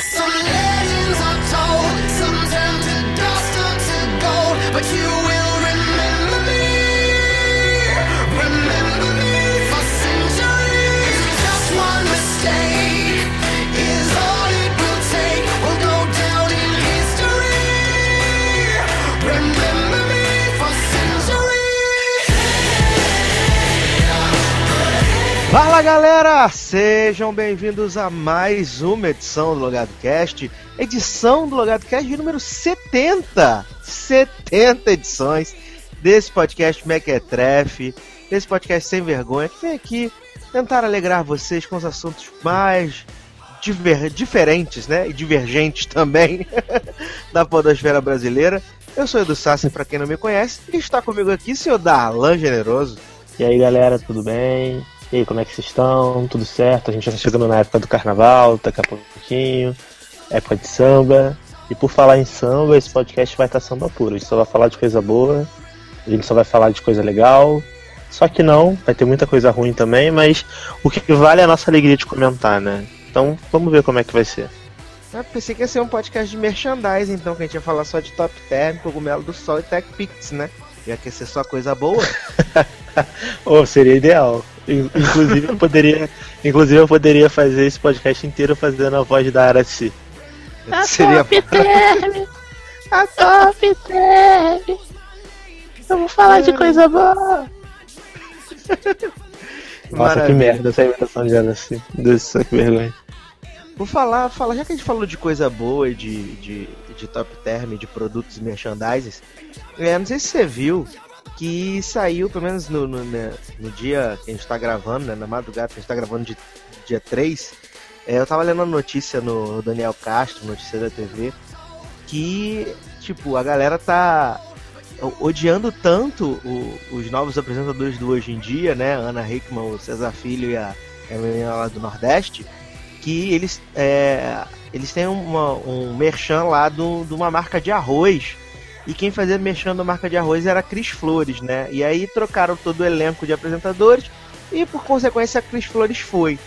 Some legends are told, some turn to dust or to gold, but you will Fala galera, sejam bem-vindos a mais uma edição do Logado Cast, edição do Logado Cast de número 70, 70 edições desse podcast Mequetrefe, desse podcast sem vergonha, que vem aqui tentar alegrar vocês com os assuntos mais diver- diferentes, né, e divergentes também da podosfera brasileira. Eu sou Edu Sassi, pra quem não me conhece, e está comigo aqui o senhor Darlan Generoso. E aí galera, tudo bem? E aí, como é que vocês estão? Tudo certo? A gente já tá chegando na época do carnaval, daqui a pouquinho, época de samba. E por falar em samba, esse podcast vai estar samba puro. A gente só vai falar de coisa boa, a gente só vai falar de coisa legal. Só que não, vai ter muita coisa ruim também, mas o que vale é a nossa alegria de comentar, né? Então vamos ver como é que vai ser. Eu pensei que ia ser um podcast de merchandising, então, que a gente ia falar só de Top Term, Cogumelo do Sol e Tech Pix, né? Ia que ser só coisa boa. Oh, seria ideal. In- Inclusive eu poderia, inclusive eu poderia fazer esse podcast inteiro fazendo a voz da Araci. Seria Term, a Top Term. Eu vou falar de coisa boa. Nossa, que merda essa imitação de Araci. Deus, que vergonha. Por falar, falar, já que a gente falou de coisa boa e de, de, de Top Term, de produtos e merchandising, é, não sei se você viu que saiu, pelo menos no, no, né, no dia que a gente tá gravando, né, na madrugada que a gente tá gravando de dia 3, é, eu tava lendo a notícia no Daniel Castro, notícia da TV, que, tipo, a galera tá odiando tanto o- os novos apresentadores do hoje em dia, né, Ana Hickman, o César Filho e a, a menina lá do Nordeste, que eles, é, eles têm uma, um merchan lá do- de uma marca de arroz. E quem fazia merchan da marca de arroz era a Cris Flores, né? E aí trocaram todo o elenco de apresentadores e por consequência a Cris Flores foi.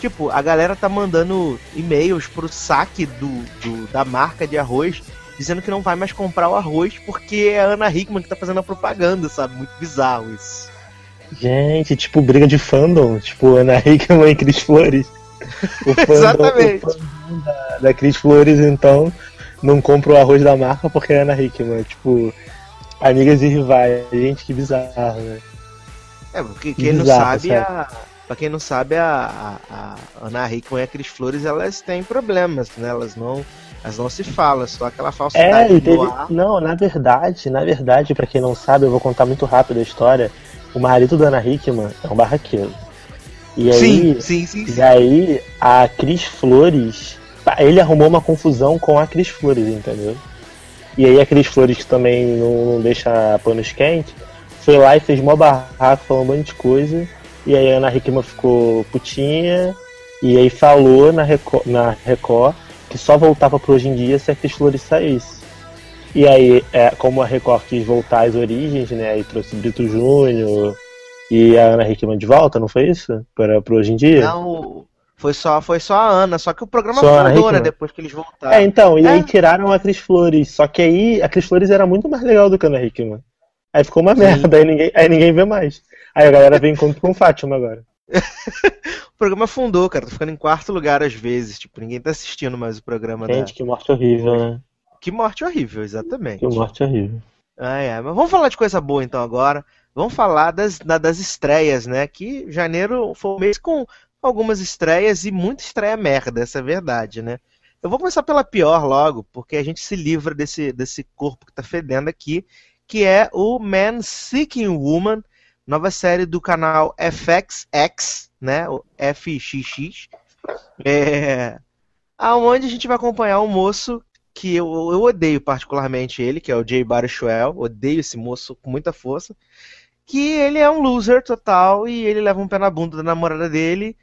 Tipo, a galera tá mandando e-mails pro saque do, do- da marca de arroz dizendo que não vai mais comprar o arroz porque é a Ana Hickman que tá fazendo a propaganda, sabe? Muito bizarro isso. Gente, tipo briga de fandom, tipo Ana Hickman e Cris Flores. O fandom, Exatamente. o fandom da, da Cris Flores, então, não compra o arroz da marca porque é Ana Hickman. Tipo, amigas e rivais. Gente, que bizarro, né? É, porque quem não Bizarro, sabe, sério. a, pra quem não sabe, a, a, a Ana Hickman e a Cris Flores, elas têm problemas, né? Elas não, elas não se falam, só aquela falsidade É, e no teve. Não, na verdade, na verdade, pra quem não sabe, eu vou contar muito rápido a história. O marido da Ana Hickman é um barraqueiro. E aí, Sim, sim, sim, sim. E aí, a Cris Flores. Pá, Ele arrumou uma confusão com a Cris Flores, entendeu? E aí, a Cris Flores, que também não, deixa panos quentes, foi lá e fez mó barraco, falou um monte de coisa. E aí, a Ana Hickman ficou putinha. E aí, falou na Record, na Record que só voltava pro hoje em dia se a Cris Flores saísse. E aí, é, como a Record quis voltar às origens, né? Aí trouxe Brito Júnior e a Ana Hickman de volta, não foi isso? Para pro hoje em dia? Não, foi só, foi só a Ana, só que o programa Só fundou, né? Depois que eles voltaram. É, então, e É. aí tiraram a Cris Flores. Só que aí a Cris Flores era muito mais legal do que a Ana Hickman. Aí ficou uma Sim. merda, aí ninguém, aí ninguém vê mais. Aí a galera vem encontro com Fátima agora. O programa fundou, cara. Tá ficando em quarto lugar às vezes. Tipo, ninguém tá assistindo mais o programa Gente, da. que morte horrível, né? Que morte horrível, exatamente. Que morte horrível. Ah, é. Mas vamos falar de coisa boa então agora. Vamos falar das, da- das estreias, né? Que janeiro foi um mês com algumas estreias e muita estreia merda, essa é a verdade, né? Eu vou começar pela pior logo, porque a gente se livra desse, desse corpo que tá fedendo aqui, que é o Man Seeking Woman, nova série do canal FXX, né? O FXX. É, aonde a gente vai acompanhar um moço que eu, eu odeio particularmente ele, que é o Jay Baruchel, odeio esse moço com muita força, que ele é um loser total e ele leva um pé na bunda da namorada dele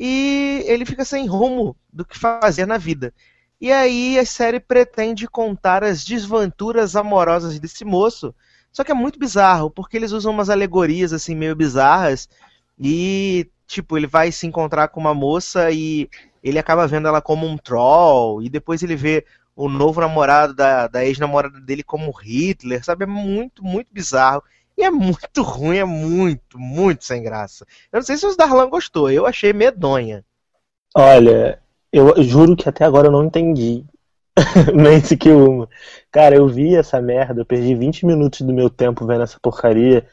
e ele fica sem rumo do que fazer na vida. E aí a série pretende contar as desventuras amorosas desse moço, só que é muito bizarro, porque eles usam umas alegorias assim meio bizarras E, tipo, ele vai se encontrar com uma moça e ele acaba vendo ela como um troll. E depois ele vê o novo namorado da, da ex-namorada dele como Hitler, sabe? É muito, muito bizarro. E é muito ruim, é muito, muito sem graça. Eu não sei se o Darlan gostou, eu achei medonha. Olha, eu juro que até agora eu não entendi. Mente que uma. Cara, eu vi essa merda, eu perdi 20 minutos do meu tempo vendo essa porcaria.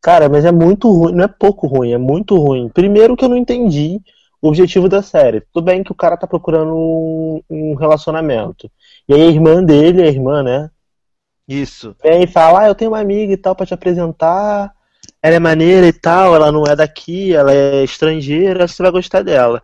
Cara, mas é muito ruim, não é pouco ruim, é muito ruim. Primeiro que eu não entendi o objetivo da série. Tudo bem que o cara tá procurando um, um relacionamento. E aí a irmã dele, a irmã, né? Isso. Vem e fala, ah, eu tenho uma amiga e tal pra te apresentar. Ela é maneira e tal, ela não é daqui, ela é estrangeira, você vai gostar dela.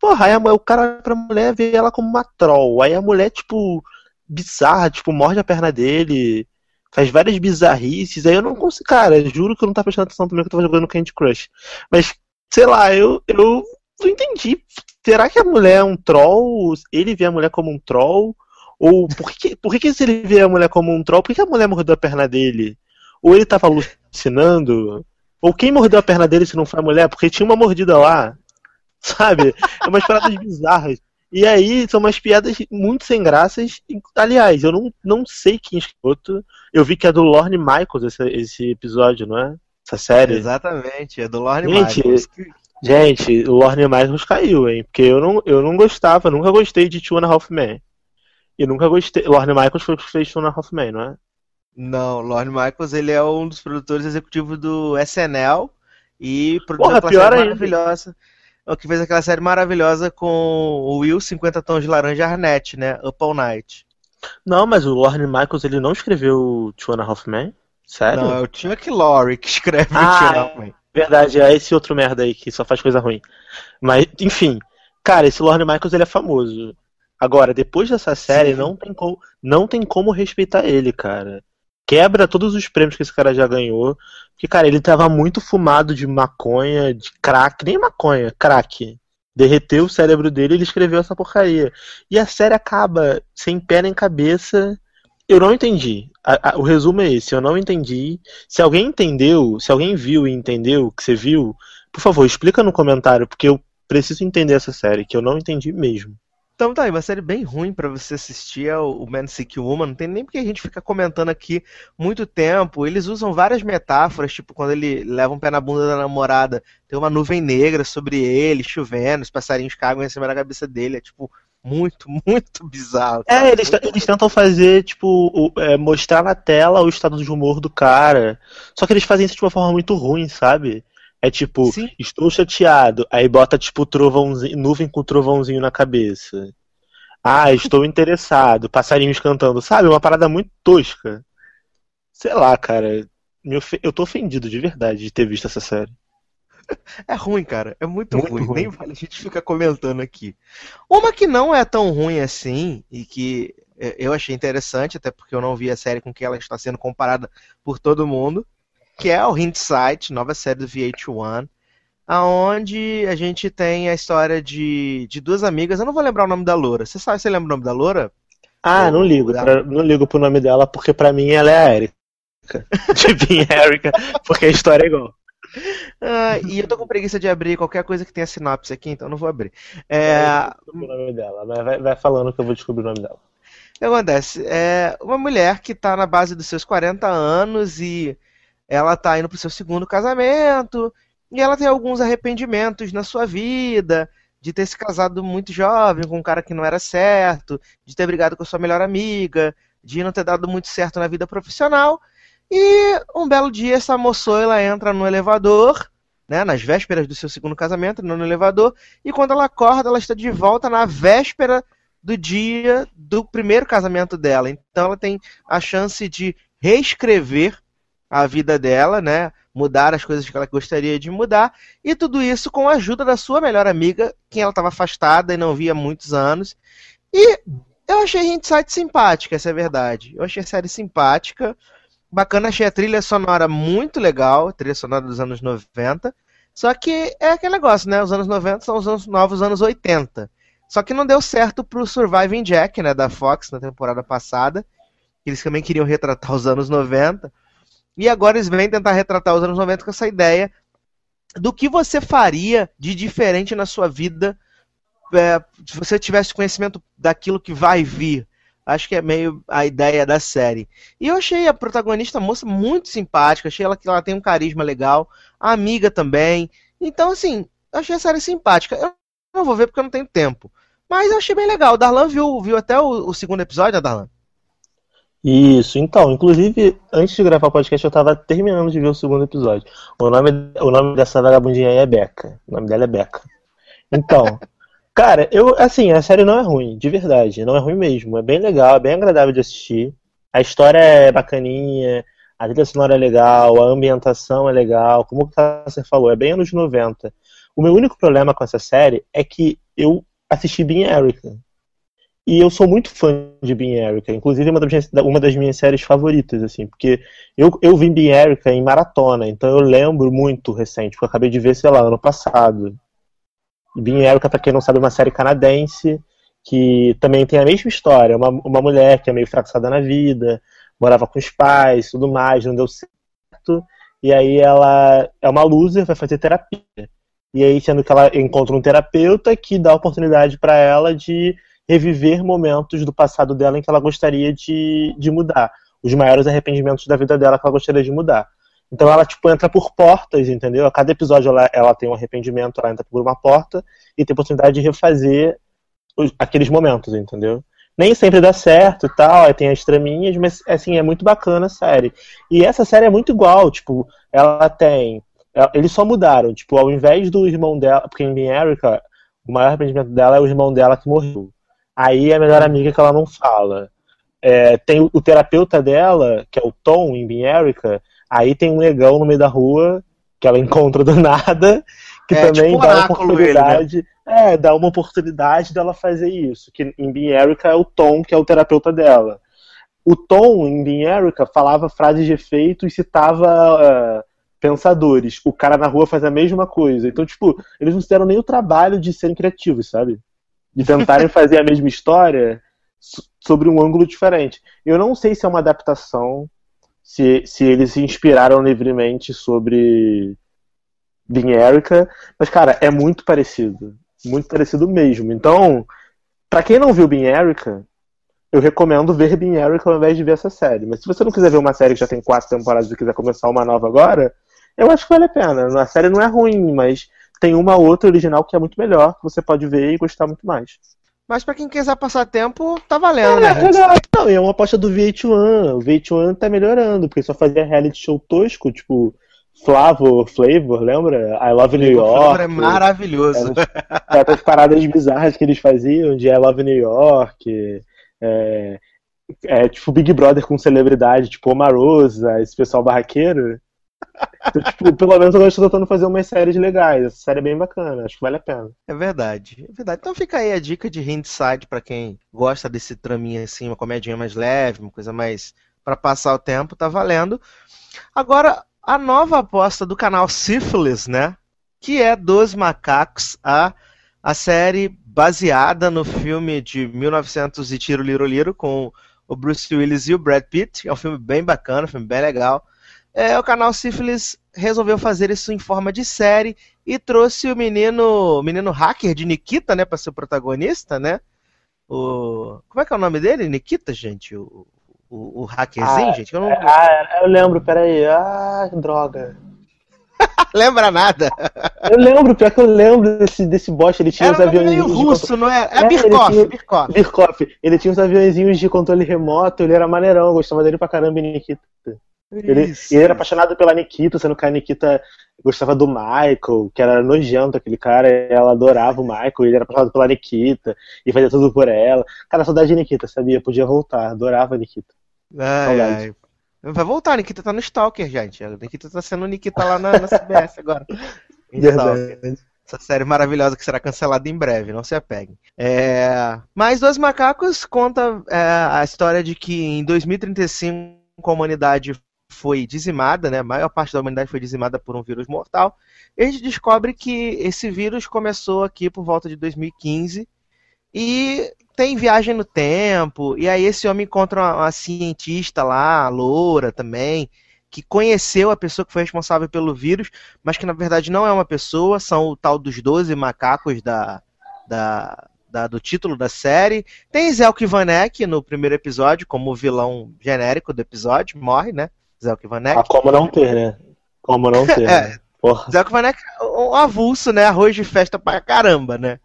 Porra, aí a, o cara pra mulher vê ela como uma troll. Aí a mulher, tipo, bizarra, tipo, morde a perna dele, faz várias bizarrices. Aí eu não consigo, cara, juro que eu não tava prestando atenção também que eu tava jogando Candy Crush. Mas, sei lá, eu, eu não entendi. Será que a mulher é um troll? Ele vê a mulher como um troll? Ou por que, por que, que se ele vê a mulher como um troll, por que, que a mulher mordeu a perna dele? Ou ele tava alucinando? Ou quem mordeu a perna dele se não foi a mulher? Porque tinha uma mordida lá. Sabe? É umas paradas bizarras. E aí são umas piadas muito sem graças. Aliás, eu não, não sei quem escuta. Eu vi que é do Lorne Michaels esse, esse episódio, não é? Essa série. Exatamente, é do Lorne Gente, Michaels. Gente, o Lorne Michaels caiu, hein? Porque eu não, eu não gostava, nunca gostei de Two and a Half Men. E nunca gostei. Lorne Michaels foi o que fez Two and a Half Men, não é? Não, Lorne Michaels ele é um dos produtores executivos do SNL e produziu Porra, aquela pior série ainda. maravilhosa. É o que fez aquela série maravilhosa com o Will 50 Tons de Laranja Arnett, né? Up All Night. Não, mas o Lorne Michaels ele não escreveu Two and a Half Men? Sério? Não, é o Chuck Lorre que escreve Ah, o Two and a Half Men. Verdade, é esse outro merda aí que só faz coisa ruim. Mas, enfim, cara, esse Lorne Michaels ele é famoso. Agora, depois dessa série, Sim. não tem, como, não tem como respeitar ele, cara. Quebra todos os prêmios que esse cara já ganhou. Porque, cara, ele tava muito fumado de maconha, de crack, nem maconha, crack. Derreteu o cérebro dele e ele escreveu essa porcaria. E a série acaba sem pé nem cabeça. Eu não entendi. A- a- o resumo é esse, eu não entendi. Se alguém entendeu, se alguém viu e entendeu o que você viu, por favor, explica no comentário, porque eu preciso entender essa série, que eu não entendi mesmo. Então tá aí, uma série bem ruim pra você assistir é o Man Sick Woman. Não tem nem porque a gente fica comentando aqui muito tempo. Eles usam várias metáforas, tipo quando ele leva um pé na bunda da namorada, tem uma nuvem negra sobre ele, chovendo, os passarinhos cagam em cima da cabeça dele. É tipo muito, muito bizarro. sabe? É, eles, eles tentam fazer, tipo, o- é, mostrar na tela o estado de humor do cara. Só que eles fazem isso de uma forma muito ruim, sabe? É tipo, Sim. estou chateado, aí bota, tipo, trovãozinho, nuvem com trovãozinho na cabeça. Ah, estou interessado, passarinhos cantando, sabe? Uma parada muito tosca. Sei lá, cara. ofe- Eu tô ofendido de verdade de ter visto essa série. É ruim, cara. É muito, Muito ruim. ruim. Nem vale a gente ficar comentando aqui. Uma que não é tão ruim assim, e que é, eu achei interessante, até porque eu não vi a série com que ela está sendo comparada por todo mundo, que é o Hindsight, nova série do VH1, aonde a gente tem a história de, de duas amigas. Eu não vou lembrar o nome da Loura. Você sabe, você lembra o nome da Loura? Ah, não ligo. Dá. pra- não ligo pro nome dela, porque pra mim ela é a Erika. Tipo, Erika, porque a história é igual. Ah, e eu tô com preguiça de abrir qualquer coisa que tenha sinopse aqui, então não vou abrir. É, o nome dela, mas vai, vai falando que eu vou descobrir o nome dela. O que acontece? É uma mulher que tá na base dos seus 40 anos e ela tá indo pro seu segundo casamento e ela tem alguns arrependimentos na sua vida, de ter se casado muito jovem com um cara que não era certo, de ter brigado com a sua melhor amiga, de não ter dado muito certo na vida profissional. E um belo dia essa moçoila entra no elevador, né, nas vésperas do seu segundo casamento, no elevador, e quando ela acorda, ela está de volta na véspera do dia do primeiro casamento dela. Então ela tem a chance de reescrever a vida dela, né? Mudar as coisas que ela gostaria de mudar. E tudo isso com a ajuda da sua melhor amiga, quem ela estava afastada e não via há muitos anos. E eu achei a Hindsight simpática, essa é a verdade. Eu achei a série simpática. Bacana, achei a trilha sonora muito legal, trilha sonora dos anos 90. Só que é aquele negócio, né? Os anos 90 são os anos- novos anos 80. Só que não deu certo pro Surviving Jack, né, da Fox na temporada passada. Eles também queriam retratar os anos 90. E agora eles vêm tentar retratar os anos 90 com essa ideia do que você faria de diferente na sua vida é, se você tivesse conhecimento daquilo que vai vir. Acho que é meio a ideia da série. E eu achei a protagonista a moça muito simpática, achei ela que ela tem um carisma legal, a amiga também. Então, assim, achei a série simpática. Eu não vou ver porque eu não tenho tempo. Mas eu achei bem legal. O Darlan viu, viu até o, o segundo episódio, né, Darlan? Isso, então, inclusive, antes de gravar o podcast, eu tava terminando de ver o segundo episódio. O nome, o nome dessa vagabundinha aí é Beca. O nome dela é Beca. Então, cara, eu, assim, a série não é ruim, de verdade. Não é ruim mesmo. É bem legal, é bem agradável de assistir. A história é bacaninha, a trilha sonora é legal, a ambientação é legal. Como você falou, é bem anos 90. O meu único problema com essa série é que eu assisti Bean Erica. E eu sou muito fã de Bean Erica, inclusive uma das, minhas, uma das minhas séries favoritas, assim, porque eu, eu vi Bean Erica em maratona, então eu lembro muito recente, porque eu acabei de ver, sei lá, ano passado. Bean Erica, pra quem não sabe, é uma série canadense que também tem a mesma história, uma, uma mulher que é meio fracassada na vida, morava com os pais, tudo mais, não deu certo, e aí ela é uma loser, vai fazer terapia. E aí, sendo que ela encontra um terapeuta que dá a oportunidade para ela de reviver momentos do passado dela em que ela gostaria de, de mudar. Os maiores arrependimentos da vida dela que ela gostaria de mudar. Então ela, tipo, entra por portas, entendeu? A cada episódio ela, ela tem um arrependimento, ela entra por uma porta e tem a oportunidade de refazer os, aqueles momentos, entendeu? Nem sempre dá certo e tal, aí tem as traminhas, mas, assim, é muito bacana a série. E essa série é muito igual, tipo, ela tem... Eles só mudaram, tipo, ao invés do irmão dela... Porque em America, o maior arrependimento dela é o irmão dela que morreu. Aí é a melhor amiga que ela não fala. É, tem o, o, terapeuta dela, que é o Tom, em Bean Erica, aí tem um negão no meio da rua, que ela encontra do nada, que É, também tipo dá uma oportunidade. É, dá uma oportunidade dela fazer isso. Que em Bean Erica é o Tom, que é o terapeuta dela. O Tom, em Bean Erica, falava frases de efeito e citava é, pensadores. O cara na rua faz a mesma coisa. Então, tipo, eles não se deram nem o trabalho de serem criativos, sabe? De tentarem fazer a mesma história so- sobre um ângulo diferente. Eu não sei se é uma adaptação, se, se eles se inspiraram livremente sobre Bean Erica, mas, cara, é muito parecido. Muito parecido mesmo. Então, pra quem não viu Bean Erica, eu recomendo ver Bean Erica ao invés de ver essa série. Mas se você não quiser ver uma série que já tem quatro temporadas e quiser começar uma nova agora, eu acho que vale a pena. A série não é ruim, mas tem uma outra original que é muito melhor, que você pode ver e gostar muito mais. Mas pra quem quiser passar tempo, tá valendo, É, né? legal. Não, e é uma aposta do VH1. O VH1 tá melhorando, porque só fazia reality show tosco, tipo Flavor, Flavor, lembra? I Love New O Flavor York. é maravilhoso. Essas paradas bizarras que eles faziam, de I Love New York. É, é, tipo Big Brother com celebridade, tipo Omarosa, esse pessoal barraqueiro. Então, tipo, pelo menos eu estou tentando fazer umas séries legais. Essa série é bem bacana, acho que vale a pena. É verdade, é verdade. Então fica aí a dica de Hindsight pra quem gosta desse traminha assim, uma comedinha mais leve, uma coisa mais pra passar o tempo, tá valendo. Agora, a nova aposta do canal Syphilis, né? Que é Dos Macacos, a, a série baseada no filme de 1900 e Tiro Liro Liro com o Bruce Willis e o Brad Pitt. É um filme bem bacana, um filme bem legal. É, o canal Syphilis resolveu fazer isso em forma de série e trouxe o menino, menino hacker de Nikita, né, para ser o protagonista, né? O como é que é o nome dele? Nikita, gente, o, o, o hackerzinho, Ah, gente. Eu não Ah, eu lembro, peraí. Ah, droga. lembra nada. Eu lembro, pior que eu lembro desse, desse bosta, ele tinha Era os aviões meio russo, não é? É, É, Birkhoff, ele tinha- Birkhoff. Birkhoff, ele tinha uns aviãozinhos de controle remoto, ele era maneirão, eu gostava dele pra caramba Nikita. Ele, ele era apaixonado pela Nikita, sendo que a Nikita gostava do Michael, que era nojento aquele cara, e ela adorava o Michael, ele era apaixonado pela Nikita, e fazia tudo por ela. Cara, saudade de Nikita, sabia? Podia voltar, adorava a Nikita. Ai, Saudade. ai. Vai voltar, a Nikita tá no Stalker, gente. A Nikita tá sendo Nikita lá na, na CBS agora. Essa série maravilhosa que será cancelada em breve, não se apeguem. É... Mas Dois Macacos conta é, a história de que em 2035 a humanidade foi dizimada, né? A maior parte da humanidade foi dizimada por um vírus mortal. E a gente descobre que esse vírus começou aqui por volta de 2015 e tem viagem no tempo. E aí esse homem encontra uma, uma cientista lá, loura também, que conheceu a pessoa que foi responsável pelo vírus, mas que na verdade não é uma pessoa, são o tal dos 12 macacos da, da, da- do título da série. Tem Zelk Vanek no primeiro episódio, como vilão genérico do episódio, morre, né? Zelk Vanek. Ah, como não ter, né? Como não ter. É. né? Porra. Zelk Vanek é um avulso, né? Arroz de festa pra caramba, né?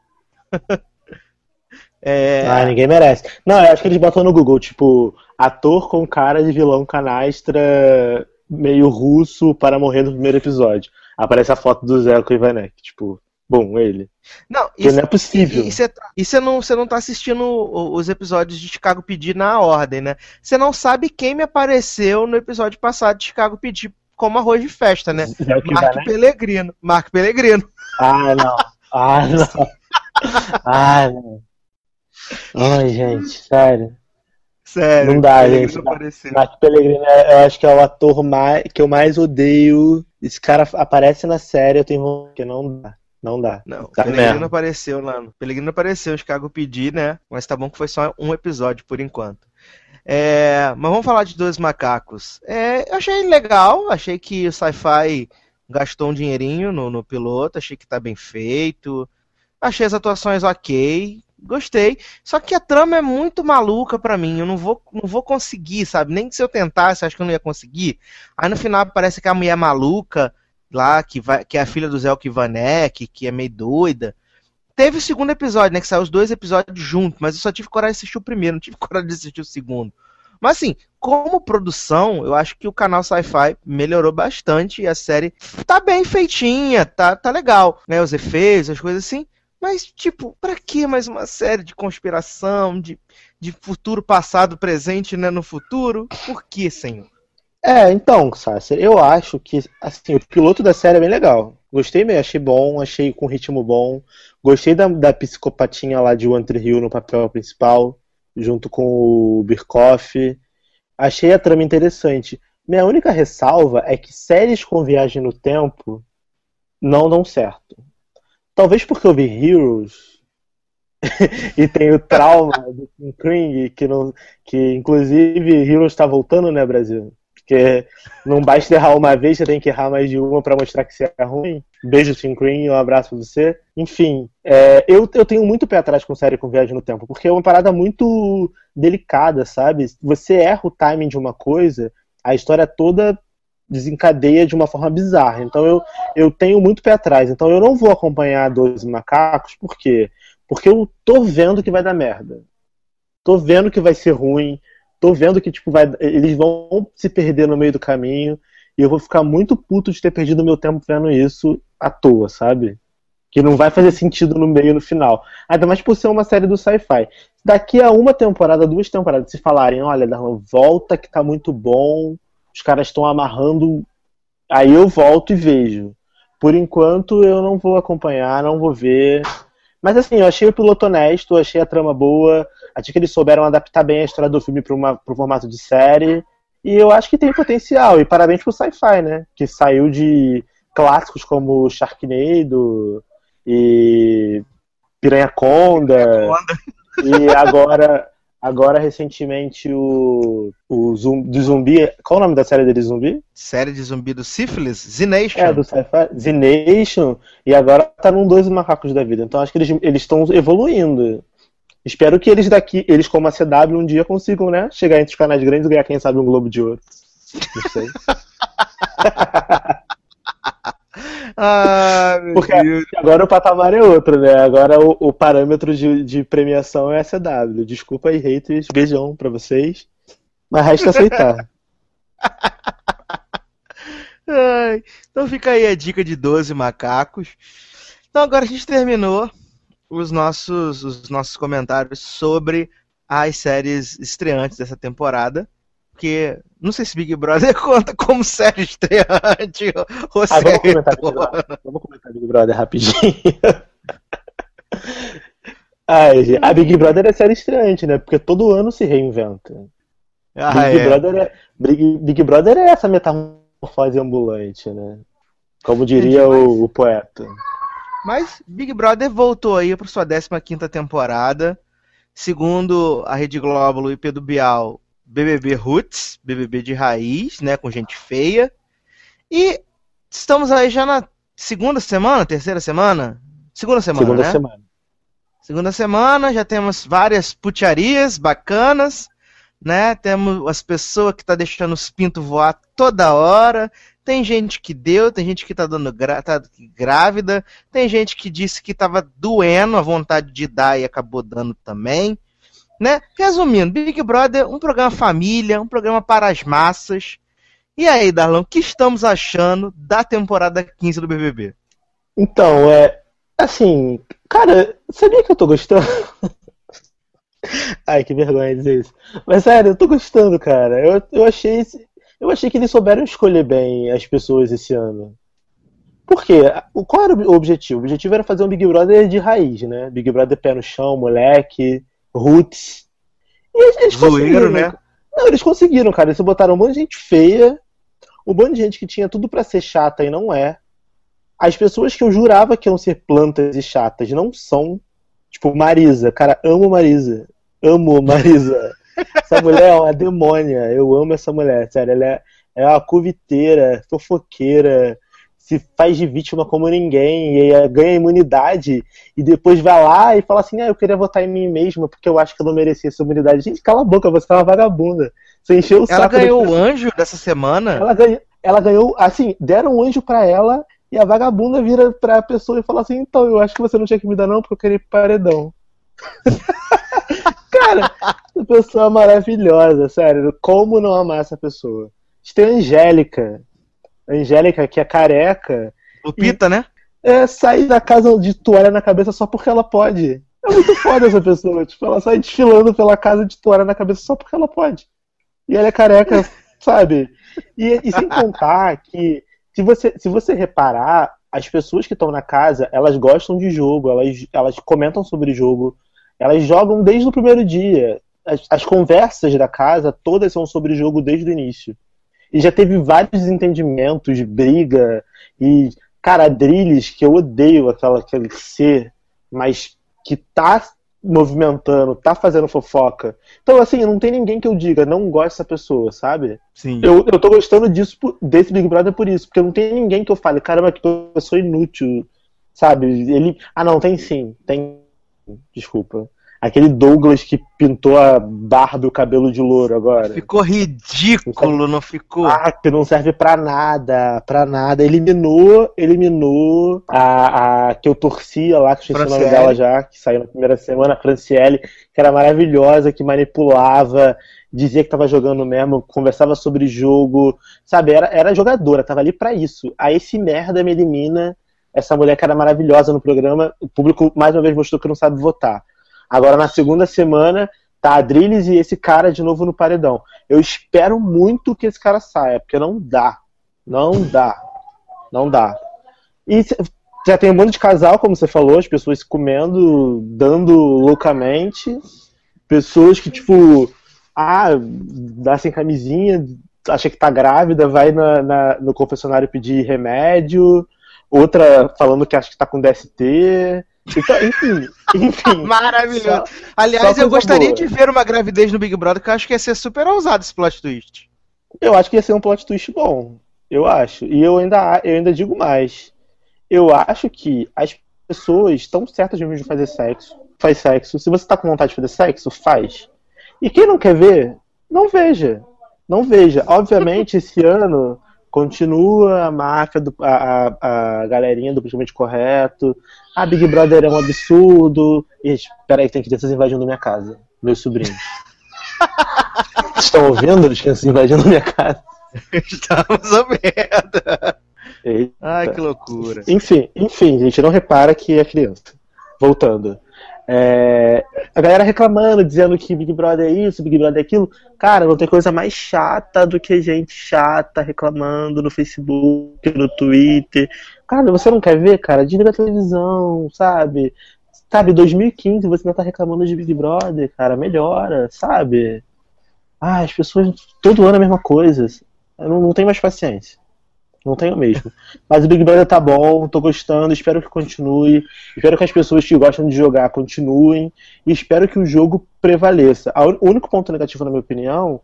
é, Ah, ninguém merece. Não, eu acho que eles botam no Google, tipo, ator com cara de vilão canastra meio russo para morrer no primeiro episódio. Aparece a foto do Zelko Ivanek, tipo, bom, ele. não, isso, não é possível. E você você não, você não tá assistindo os episódios de Chicago PD na ordem, né? Você não sabe quem me apareceu no episódio passado de Chicago PD como arroz de festa, né? Zelko Mark Ivanek? Pellegrino. Mark Pellegrino. Ah, não. Ah, não. Ah, não. Ai, gente, sério. Sério. Não dá, Pellegrino gente. apareceu. Mark Pellegrino, é- eu acho que é o ator mais, que eu mais odeio. Esse cara aparece na série, eu tenho que não dá. Não dá. Não, Tá Pellegrino mesmo. apareceu lá. No... Pellegrino apareceu, Chicago PD, né? Mas tá bom que foi só um episódio por enquanto. É, mas vamos falar de dois macacos. É, eu achei legal, achei que o Sci-Fi gastou um dinheirinho no, no piloto, achei que tá bem feito. Achei as atuações ok, gostei. Só que a trama é muito maluca pra mim, eu não vou, não vou conseguir, sabe? Nem que se eu tentasse, acho que eu não ia conseguir. Aí no final parece que a mulher maluca lá, que, vai, que é a filha do Zelk Vanek, que é meio doida. Teve o segundo episódio, né? Que saiu os dois episódios juntos, mas eu só tive coragem de assistir o primeiro, não tive coragem de assistir o segundo. Mas assim, como produção, eu acho que o canal Sci-Fi melhorou bastante e a série tá bem feitinha, tá, tá legal, né? Os efeitos, as coisas assim. Mas, tipo, pra que mais uma série de conspiração, de, de futuro, passado, presente, né? No futuro? Por que, senhor? É, então, Sasser, eu acho que assim, o piloto da série é bem legal. Gostei mesmo, achei bom, achei com ritmo bom. Gostei da, da psicopatinha lá de One Tree Hill no papel principal, junto com o Birkoff. Achei a trama interessante. Minha única ressalva é que séries com viagem no tempo não dão certo. Talvez porque eu vi Heroes e tenho trauma do Tim Kring, que, não, que inclusive Heroes está voltando, né, Brasil? Porque não basta errar uma vez, você tem que errar mais de uma pra mostrar que você é ruim. Beijo, Tim Green, um abraço pra você. Enfim, é, eu, eu tenho muito pé atrás com série com viagem no tempo, porque é uma parada muito delicada, sabe? Você erra o timing de uma coisa, a história toda desencadeia de uma forma bizarra. Então eu, eu tenho muito pé atrás. Então eu não vou acompanhar 12 macacos, por quê? Porque eu tô vendo que vai dar merda. Tô vendo que vai ser ruim tô vendo que tipo vai, eles vão se perder no meio do caminho e eu vou ficar muito puto de ter perdido meu tempo vendo isso à toa, sabe? Que não vai fazer sentido no meio no final. Ainda mais por ser uma série do sci-fi. Daqui a uma temporada, duas temporadas, se falarem, olha, Darlan, volta que tá muito bom, os caras estão amarrando, aí eu volto e vejo. Por enquanto eu não vou acompanhar, não vou ver. Mas assim, eu achei o piloto honesto, achei a trama boa, achei que eles souberam adaptar bem a história do filme para o formato de série. E eu acho que tem potencial. E parabéns pro sci-fi, né? Que saiu de clássicos como Sharknado e Piranha Conda. E agora, agora recentemente o, o zumbi, do zumbi. Qual o nome da série dele, zumbi? Série de zumbi do Sífilis? Z-Nation. É, do sci-fi. Z Nation. E agora tá num dois macacos da vida. Então acho que eles estão evoluindo. Espero que eles daqui, eles como a CW, um dia consigam, né? Chegar entre os canais grandes e ganhar, quem sabe, um Globo de Ouro. Não sei. Ah, Porque Deus. agora o patamar é outro, né? Agora o, o parâmetro de, de premiação é a CW. Desculpa aí, haters. Beijão pra vocês. Mas resta aceitar. Ai, então fica aí a dica de 12 macacos. Então agora a gente terminou os nossos, os nossos comentários sobre as séries estreantes dessa temporada. Porque não sei se Big Brother conta como série estreante ou Ah, série vamos comentar Big. Brother. Rapidinho. Ai, gente, a Big Brother é série estreante, né? Porque todo ano se reinventa. Ah, Big, é. Brother é, Big, Big Brother é essa metamorfose ambulante, né? Como diria o, o poeta. Mas Big Brother voltou aí para sua 15ª temporada. Segundo a Rede Globo e Pedro Bial, BBB Roots, BBB de raiz, né, com gente feia. E estamos aí já na segunda semana, terceira semana? Segunda semana, Segunda né? semana. Segunda semana, já temos várias putiarias bacanas, né? Temos as pessoas que tá deixando os pintos voar toda hora. Tem gente que deu, tem gente que tá dando gra- tá grávida, tem gente que disse que tava doendo a vontade de dar e acabou dando também, né? Resumindo, Big Brother, um programa família, um programa para as massas. E aí, Darlão, o que estamos achando da temporada 15 do BBB? Então, é. Assim, cara, sabia que eu tô gostando? Ai, que vergonha dizer isso. Mas sério, eu tô gostando, cara. Eu, eu achei eu achei que eles souberam escolher bem as pessoas esse ano. Por quê? Qual era o objetivo? O objetivo era fazer um Big Brother de raiz, né? Big Brother pé no chão, moleque, roots. E eles, Zoeiro, conseguiram, né? Não, eles conseguiram, cara. Eles botaram um monte de gente feia, um monte de gente que tinha tudo pra ser chata e não é. As pessoas que eu jurava que iam ser plantas e chatas não são. Tipo, Marisa. Cara, amo Marisa. Amo Marisa. Essa mulher é uma demônia. Eu amo essa mulher, sério. Ela é, é uma cuviteira, fofoqueira, se faz de vítima como ninguém, e aí ganha imunidade, e depois vai lá e fala assim: ah, eu queria votar em mim mesma porque eu acho que eu não merecia essa imunidade. Gente, cala a boca, você é uma vagabunda. Você encheu o Ela saco. das ganhou o anjo dessa semana. Ela ganhou, ela ganhou, assim, deram um anjo pra ela e a vagabunda vira pra pessoa e fala assim: então, eu acho que você não tinha que me dar, não, porque eu queria paredão. Cara, essa pessoa é maravilhosa, sério. Como não amar essa pessoa? A gente tem a Angélica. A Angélica, que é careca, Lupita, né? é sair da casa de toalha na cabeça só porque ela pode. É muito foda essa pessoa. Tipo, ela sai desfilando pela casa de toalha na cabeça só porque ela pode. E ela é careca, sabe? E, e sem contar que, se você, se você reparar, as pessoas que estão na casa, elas gostam de jogo, elas, elas comentam sobre jogo, elas jogam desde o primeiro dia. As, as conversas da casa, todas são sobre jogo desde o início. E já teve vários desentendimentos, briga, e Cara, a Drilis, que eu odeio aquela, aquele ser, mas que tá movimentando, tá fazendo fofoca. Então, assim, não tem ninguém que eu diga, não gosto dessa pessoa, sabe? Sim. Eu, eu tô gostando disso, desse Big Brother por isso, porque não tem ninguém que eu fale, caramba, que pessoa inútil, sabe? Ele. Ah, não, tem sim, tem. Desculpa. Aquele Douglas que pintou a barba e o cabelo de louro agora. Ficou ridículo, não ficou? Ah, que não serve pra nada, pra nada. Eliminou, eliminou a, a que eu torcia lá, que eu esqueci o nome dela já, que saiu na primeira semana, a Franciele, que era maravilhosa, que manipulava, dizia que tava jogando mesmo, conversava sobre jogo, sabe? Era, era jogadora, tava ali pra isso. Aí esse merda me elimina essa mulher que era maravilhosa no programa. O público mais uma vez mostrou que não sabe votar. Agora na segunda semana tá a Drilis e esse cara de novo no paredão. Eu espero muito que esse cara saia, porque não dá. Não dá. Não dá. E já tem um monte de casal, como você falou, as pessoas se comendo, dando loucamente. Pessoas que, tipo, ah, dá sem camisinha, acha que tá grávida, vai na, na- no confessionário pedir remédio. Outra falando que acha que tá com DST. Então, enfim, enfim. Maravilhoso. Só- Aliás, só eu gostaria boa. de ver uma gravidez no Big Brother, que eu acho que ia ser super ousado esse plot twist. Eu acho que ia ser um plot twist bom. Eu acho. E eu ainda, eu ainda digo mais. Eu acho que as pessoas estão certas de de fazer sexo. Faz sexo. Se você tá com vontade de fazer sexo, faz. E quem não quer ver, não veja. Não veja. Obviamente, esse ano continua a máfia, do, a, a, a galerinha do politicamente correto. A Big Brother é um absurdo. E, peraí, tem crianças invadindo minha casa. Meus sobrinhos. Estão ouvindo as crianças invadindo minha casa? Estamos vendo. Eita. Ai, que loucura. Enfim, enfim, gente, não repara que é criança. Voltando. É, a galera reclamando, dizendo que Big Brother é isso, Big Brother é aquilo. Cara, não tem coisa mais chata do que gente chata reclamando no Facebook, no Twitter. Cara, você não quer ver, cara? Desliga a televisão, sabe? Sabe, 2015 você ainda tá reclamando de Big Brother, cara, melhora, sabe? Ah, as pessoas todo ano a mesma coisa. Eu não, não tenho mais paciência. Não tenho mesmo. Mas o Big Brother tá bom, tô gostando, espero que continue. Espero que as pessoas que gostam de jogar continuem. E espero que o jogo prevaleça. O único ponto negativo, na minha opinião,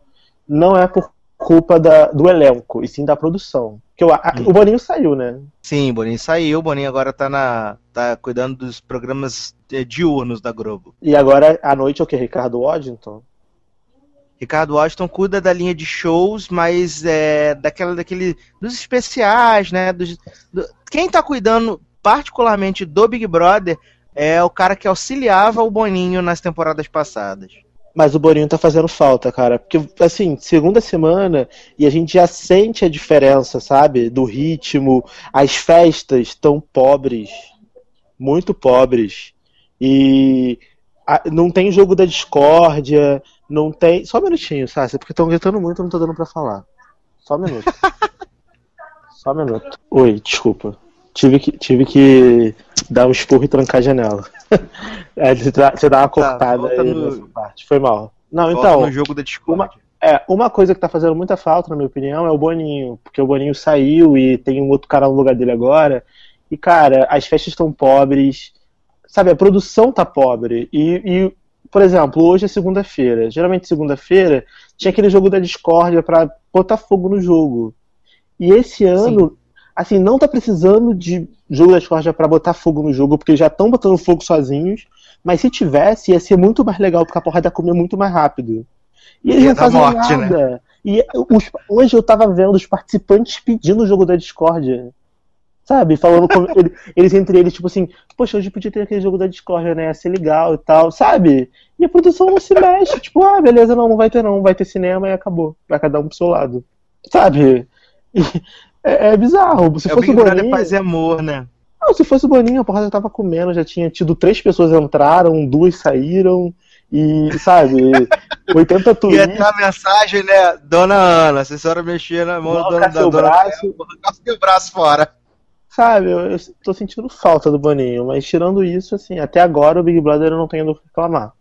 não é por culpa da, do elenco, e sim da produção. Que eu, a- O Boninho saiu, né? Sim, o Boninho saiu, o Boninho agora tá, na, tá cuidando dos programas eh, diurnos da Globo. E agora à noite é o que? Ricardo Waddington? Ricardo Washington cuida da linha de shows, mas é daquela, daquele, dos especiais, né? Dos, do- quem tá cuidando particularmente do Big Brother é o cara que auxiliava o Boninho nas temporadas passadas. Mas o Boninho tá fazendo falta, cara. Porque, assim, segunda semana e a gente já sente a diferença, sabe? Do ritmo. As festas estão pobres. Muito pobres. E a- não tem jogo da discórdia. Não tem. Só um minutinho, Sácia, porque estão gritando muito e não tô dando pra falar. Só um minuto. Só um minuto. Oi, desculpa. Tive que, tive que dar um esporro e trancar a janela. É, você dá você dá uma cortada volta aí no- nessa parte. Foi mal. Não, Volta então, no jogo da discórdia. é, uma coisa que tá fazendo muita falta, na minha opinião, é o Boninho. Porque o Boninho saiu e tem um outro cara no lugar dele agora. E, cara, as festas estão pobres. Sabe, a produção tá pobre. E, e, por exemplo, hoje é segunda-feira. Geralmente, segunda-feira, tinha aquele jogo da discórdia pra botar fogo no jogo. E esse ano, assim, não tá precisando de jogo da discórdia pra botar fogo no jogo, porque já estão botando fogo sozinhos. Mas se tivesse, ia ser muito mais legal, porque a porrada ia comer muito mais rápido. E eles não fazem morte, né? nada. E os- hoje eu tava vendo os participantes pedindo o jogo da Discord. Sabe? Falando com ele- eles entre eles, tipo assim, poxa, hoje podia ter aquele jogo da Discord, né? Ia ser legal e tal, sabe? E a produção não se mexe, tipo, ah, beleza, não, não vai ter não, vai ter cinema e acabou. Vai cada um pro seu lado. Sabe? E é, é bizarro. Se é fosse o Brother Boninho. paz e amor, né? Não, se fosse o Boninho, a porrada tava comendo, já tinha tido três pessoas entraram, duas saíram, e, sabe, 80 E tweets. até a mensagem, né? Dona Ana, a senhora mexer na mão dona, arrancar da dona braço. vou arrancar seu braço fora. Sabe, eu, eu tô sentindo falta do Boninho, mas tirando isso, assim, até agora o Big Brother eu não tenho do que reclamar.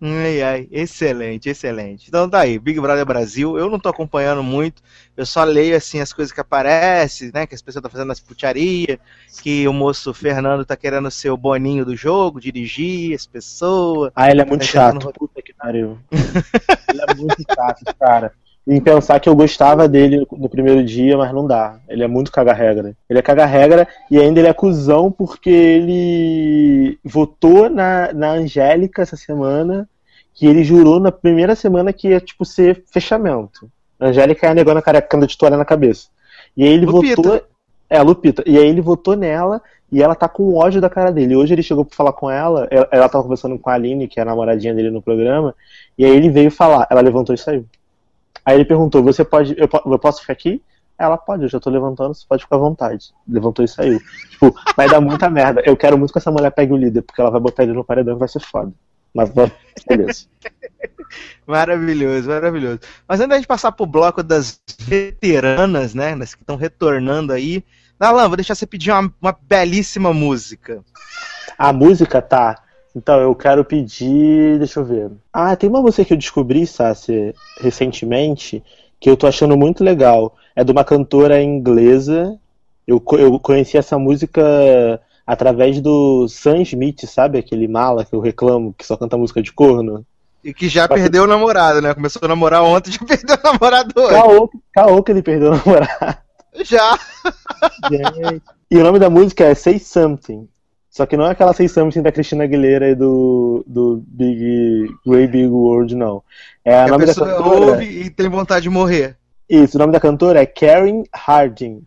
Ai, ai, excelente, excelente. Então tá aí, Big Brother Brasil. Eu não tô acompanhando muito, eu só leio assim as coisas que aparecem, né? Que as pessoas estão fazendo as putaria, que o moço Fernando tá querendo ser o boninho do jogo, dirigir as pessoas. Ah, ele é muito Tá chato, puta que pariu. ele é muito chato, esse cara. Em pensar que eu gostava dele no primeiro dia, mas não dá. Ele é muito caga-regra. Ele é caga-regra e ainda ele é cuzão porque ele votou na, na Angélica essa semana, que ele jurou na primeira semana que ia, tipo, ser fechamento. A Angélica é a negona carecanda de toalha na cabeça. E aí ele Lupita. votou. É, a Lupita. E aí ele votou nela e ela tá com ódio da cara dele. Hoje ele chegou pra falar com ela, ela, ela tava conversando com a Aline, que é a namoradinha dele no programa, e aí ele veio falar, ela levantou e saiu. Aí ele perguntou, você pode, eu, eu posso ficar aqui? Ela pode, eu já tô levantando, você pode ficar à vontade. Levantou e saiu. Tipo, vai dar muita merda. Eu quero muito que essa mulher pegue o líder, porque ela vai botar ele no paredão e vai ser foda. Mas beleza. Maravilhoso, maravilhoso. Mas antes da gente passar pro bloco das veteranas, né? Das que estão retornando aí. Nalan, vou deixar você pedir uma, uma belíssima música. A música tá. Então, eu quero pedir. Deixa eu ver. Ah, tem uma música que eu descobri, Sassi, recentemente, que eu tô achando muito legal. É de uma cantora inglesa. Eu, eu conheci essa música através do Sam Smith, sabe? Aquele mala que eu reclamo, que só canta música de corno. E que já Vai- perdeu o namorado, né? Começou a namorar ontem, já perdeu o namorado hoje. Caô, caô que ele perdeu o namorado. Já. Gente. E o nome da música é Say Something. Só que não é aquela Say Something da Cristina Aguilera e do, do Big Great Big World, não. É Que a nome da pessoa cantora. ouve e tem vontade de morrer. Isso, o nome da cantora é Karen Harding.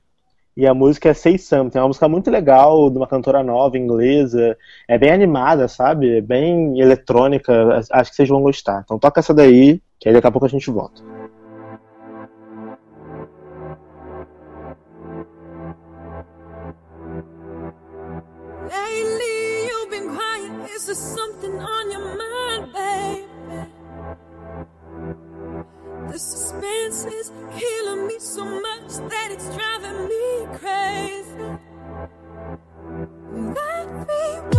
E a música é Say Something. É uma música muito legal, de uma cantora nova, inglesa. É bem animada, sabe? É bem eletrônica. Acho que vocês vão gostar. Então toca essa daí, que aí daqui a pouco a gente volta. Lately, you've been quiet. Is there something on your mind, baby? The suspense is killing me so much that it's driving me crazy. That three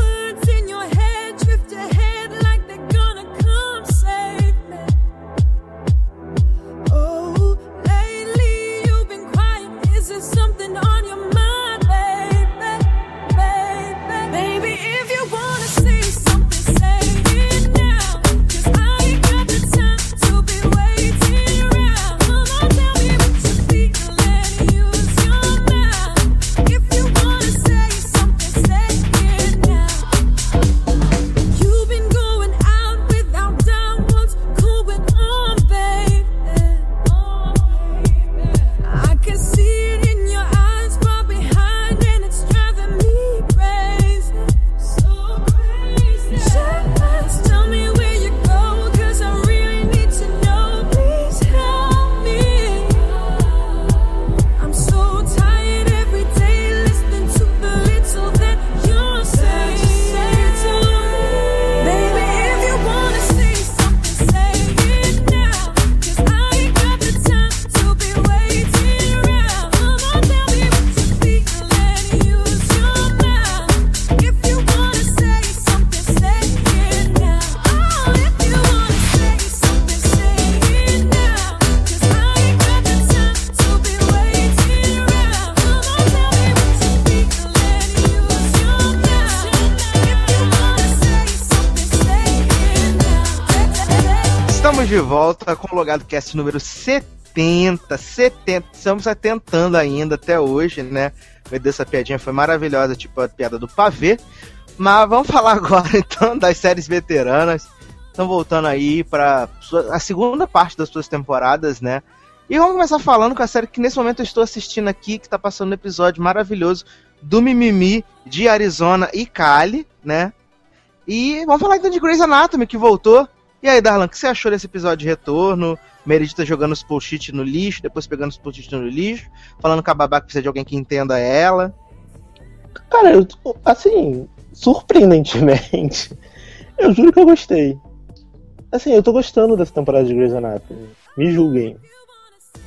Estamos de volta com o Logado Cast número 70. 70. Estamos tentando ainda até hoje, né? Meu Deus, essa piadinha foi maravilhosa, tipo a piada do pavê. Mas vamos falar agora então das séries veteranas. Estão voltando aí para a segunda parte das suas temporadas, né? E vamos começar falando com a série que nesse momento eu estou assistindo aqui, que tá passando um episódio maravilhoso do Mimimi de Arizona e Cali, né? E vamos falar então de Grey's Anatomy, que voltou. E aí, Darlan, o que você achou desse episódio de retorno? Meredith jogando os post-it no lixo, depois pegando os post-it no lixo, falando com a que precisa de alguém que entenda ela. Cara, eu, assim, surpreendentemente, eu juro que eu gostei. Assim, eu tô gostando dessa temporada de Grey's Anatomy. Me julguem.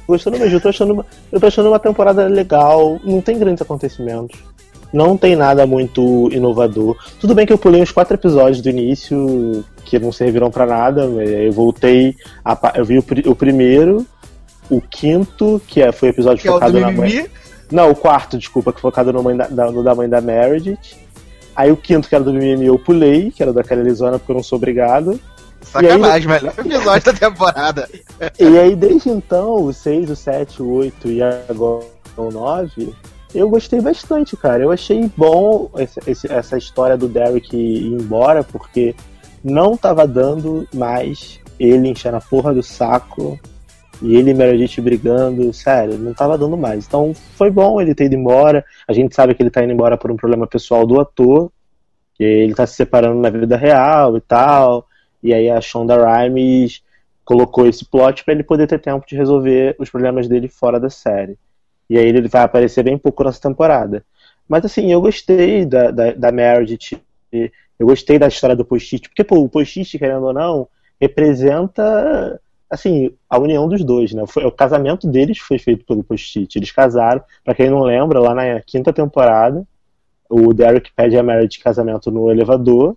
Gostando mesmo, eu tô achando uma, eu tô achando uma temporada legal, não tem grandes acontecimentos. Não tem nada muito inovador. Tudo bem que eu pulei uns quatro episódios do início que não serviram pra nada. mas Eu voltei. A, eu vi o, o primeiro, o quinto, que é, foi o episódio Que é o focado na mãe. Mimimi. Não, o quarto, desculpa, que foi focado no, mãe da, da- no da mãe da Meredith. Aí o quinto, que era do Mimimi, eu pulei, que era daquela Elisona, porque eu não sou obrigado. Sacanagem, melhor episódio da temporada. E aí, desde então, o 6, o 7, o 8 e agora o 9, eu gostei bastante, cara. Eu achei bom esse- esse- essa história do Derek ir embora, porque não tava dando mais ele enchendo a porra do saco e ele e Meredith brigando, sério, não tava dando mais. Então foi bom ele ter ido embora. A gente sabe que ele tá indo embora por um problema pessoal do ator, que ele tá se separando na vida real e tal. E aí a Shonda Rhimes colocou esse plot pra ele poder ter tempo de resolver os problemas dele fora da série. E aí ele vai aparecer bem pouco nessa temporada. Mas assim, eu gostei da, da, da Meredith, eu gostei da história do post-it, porque pô, o post-it, querendo ou não, representa assim, a união dos dois, né? Foi, o casamento deles foi feito pelo post-it. Eles casaram, pra quem não lembra, lá na quinta temporada, o Derek pede a Meredith casamento no elevador,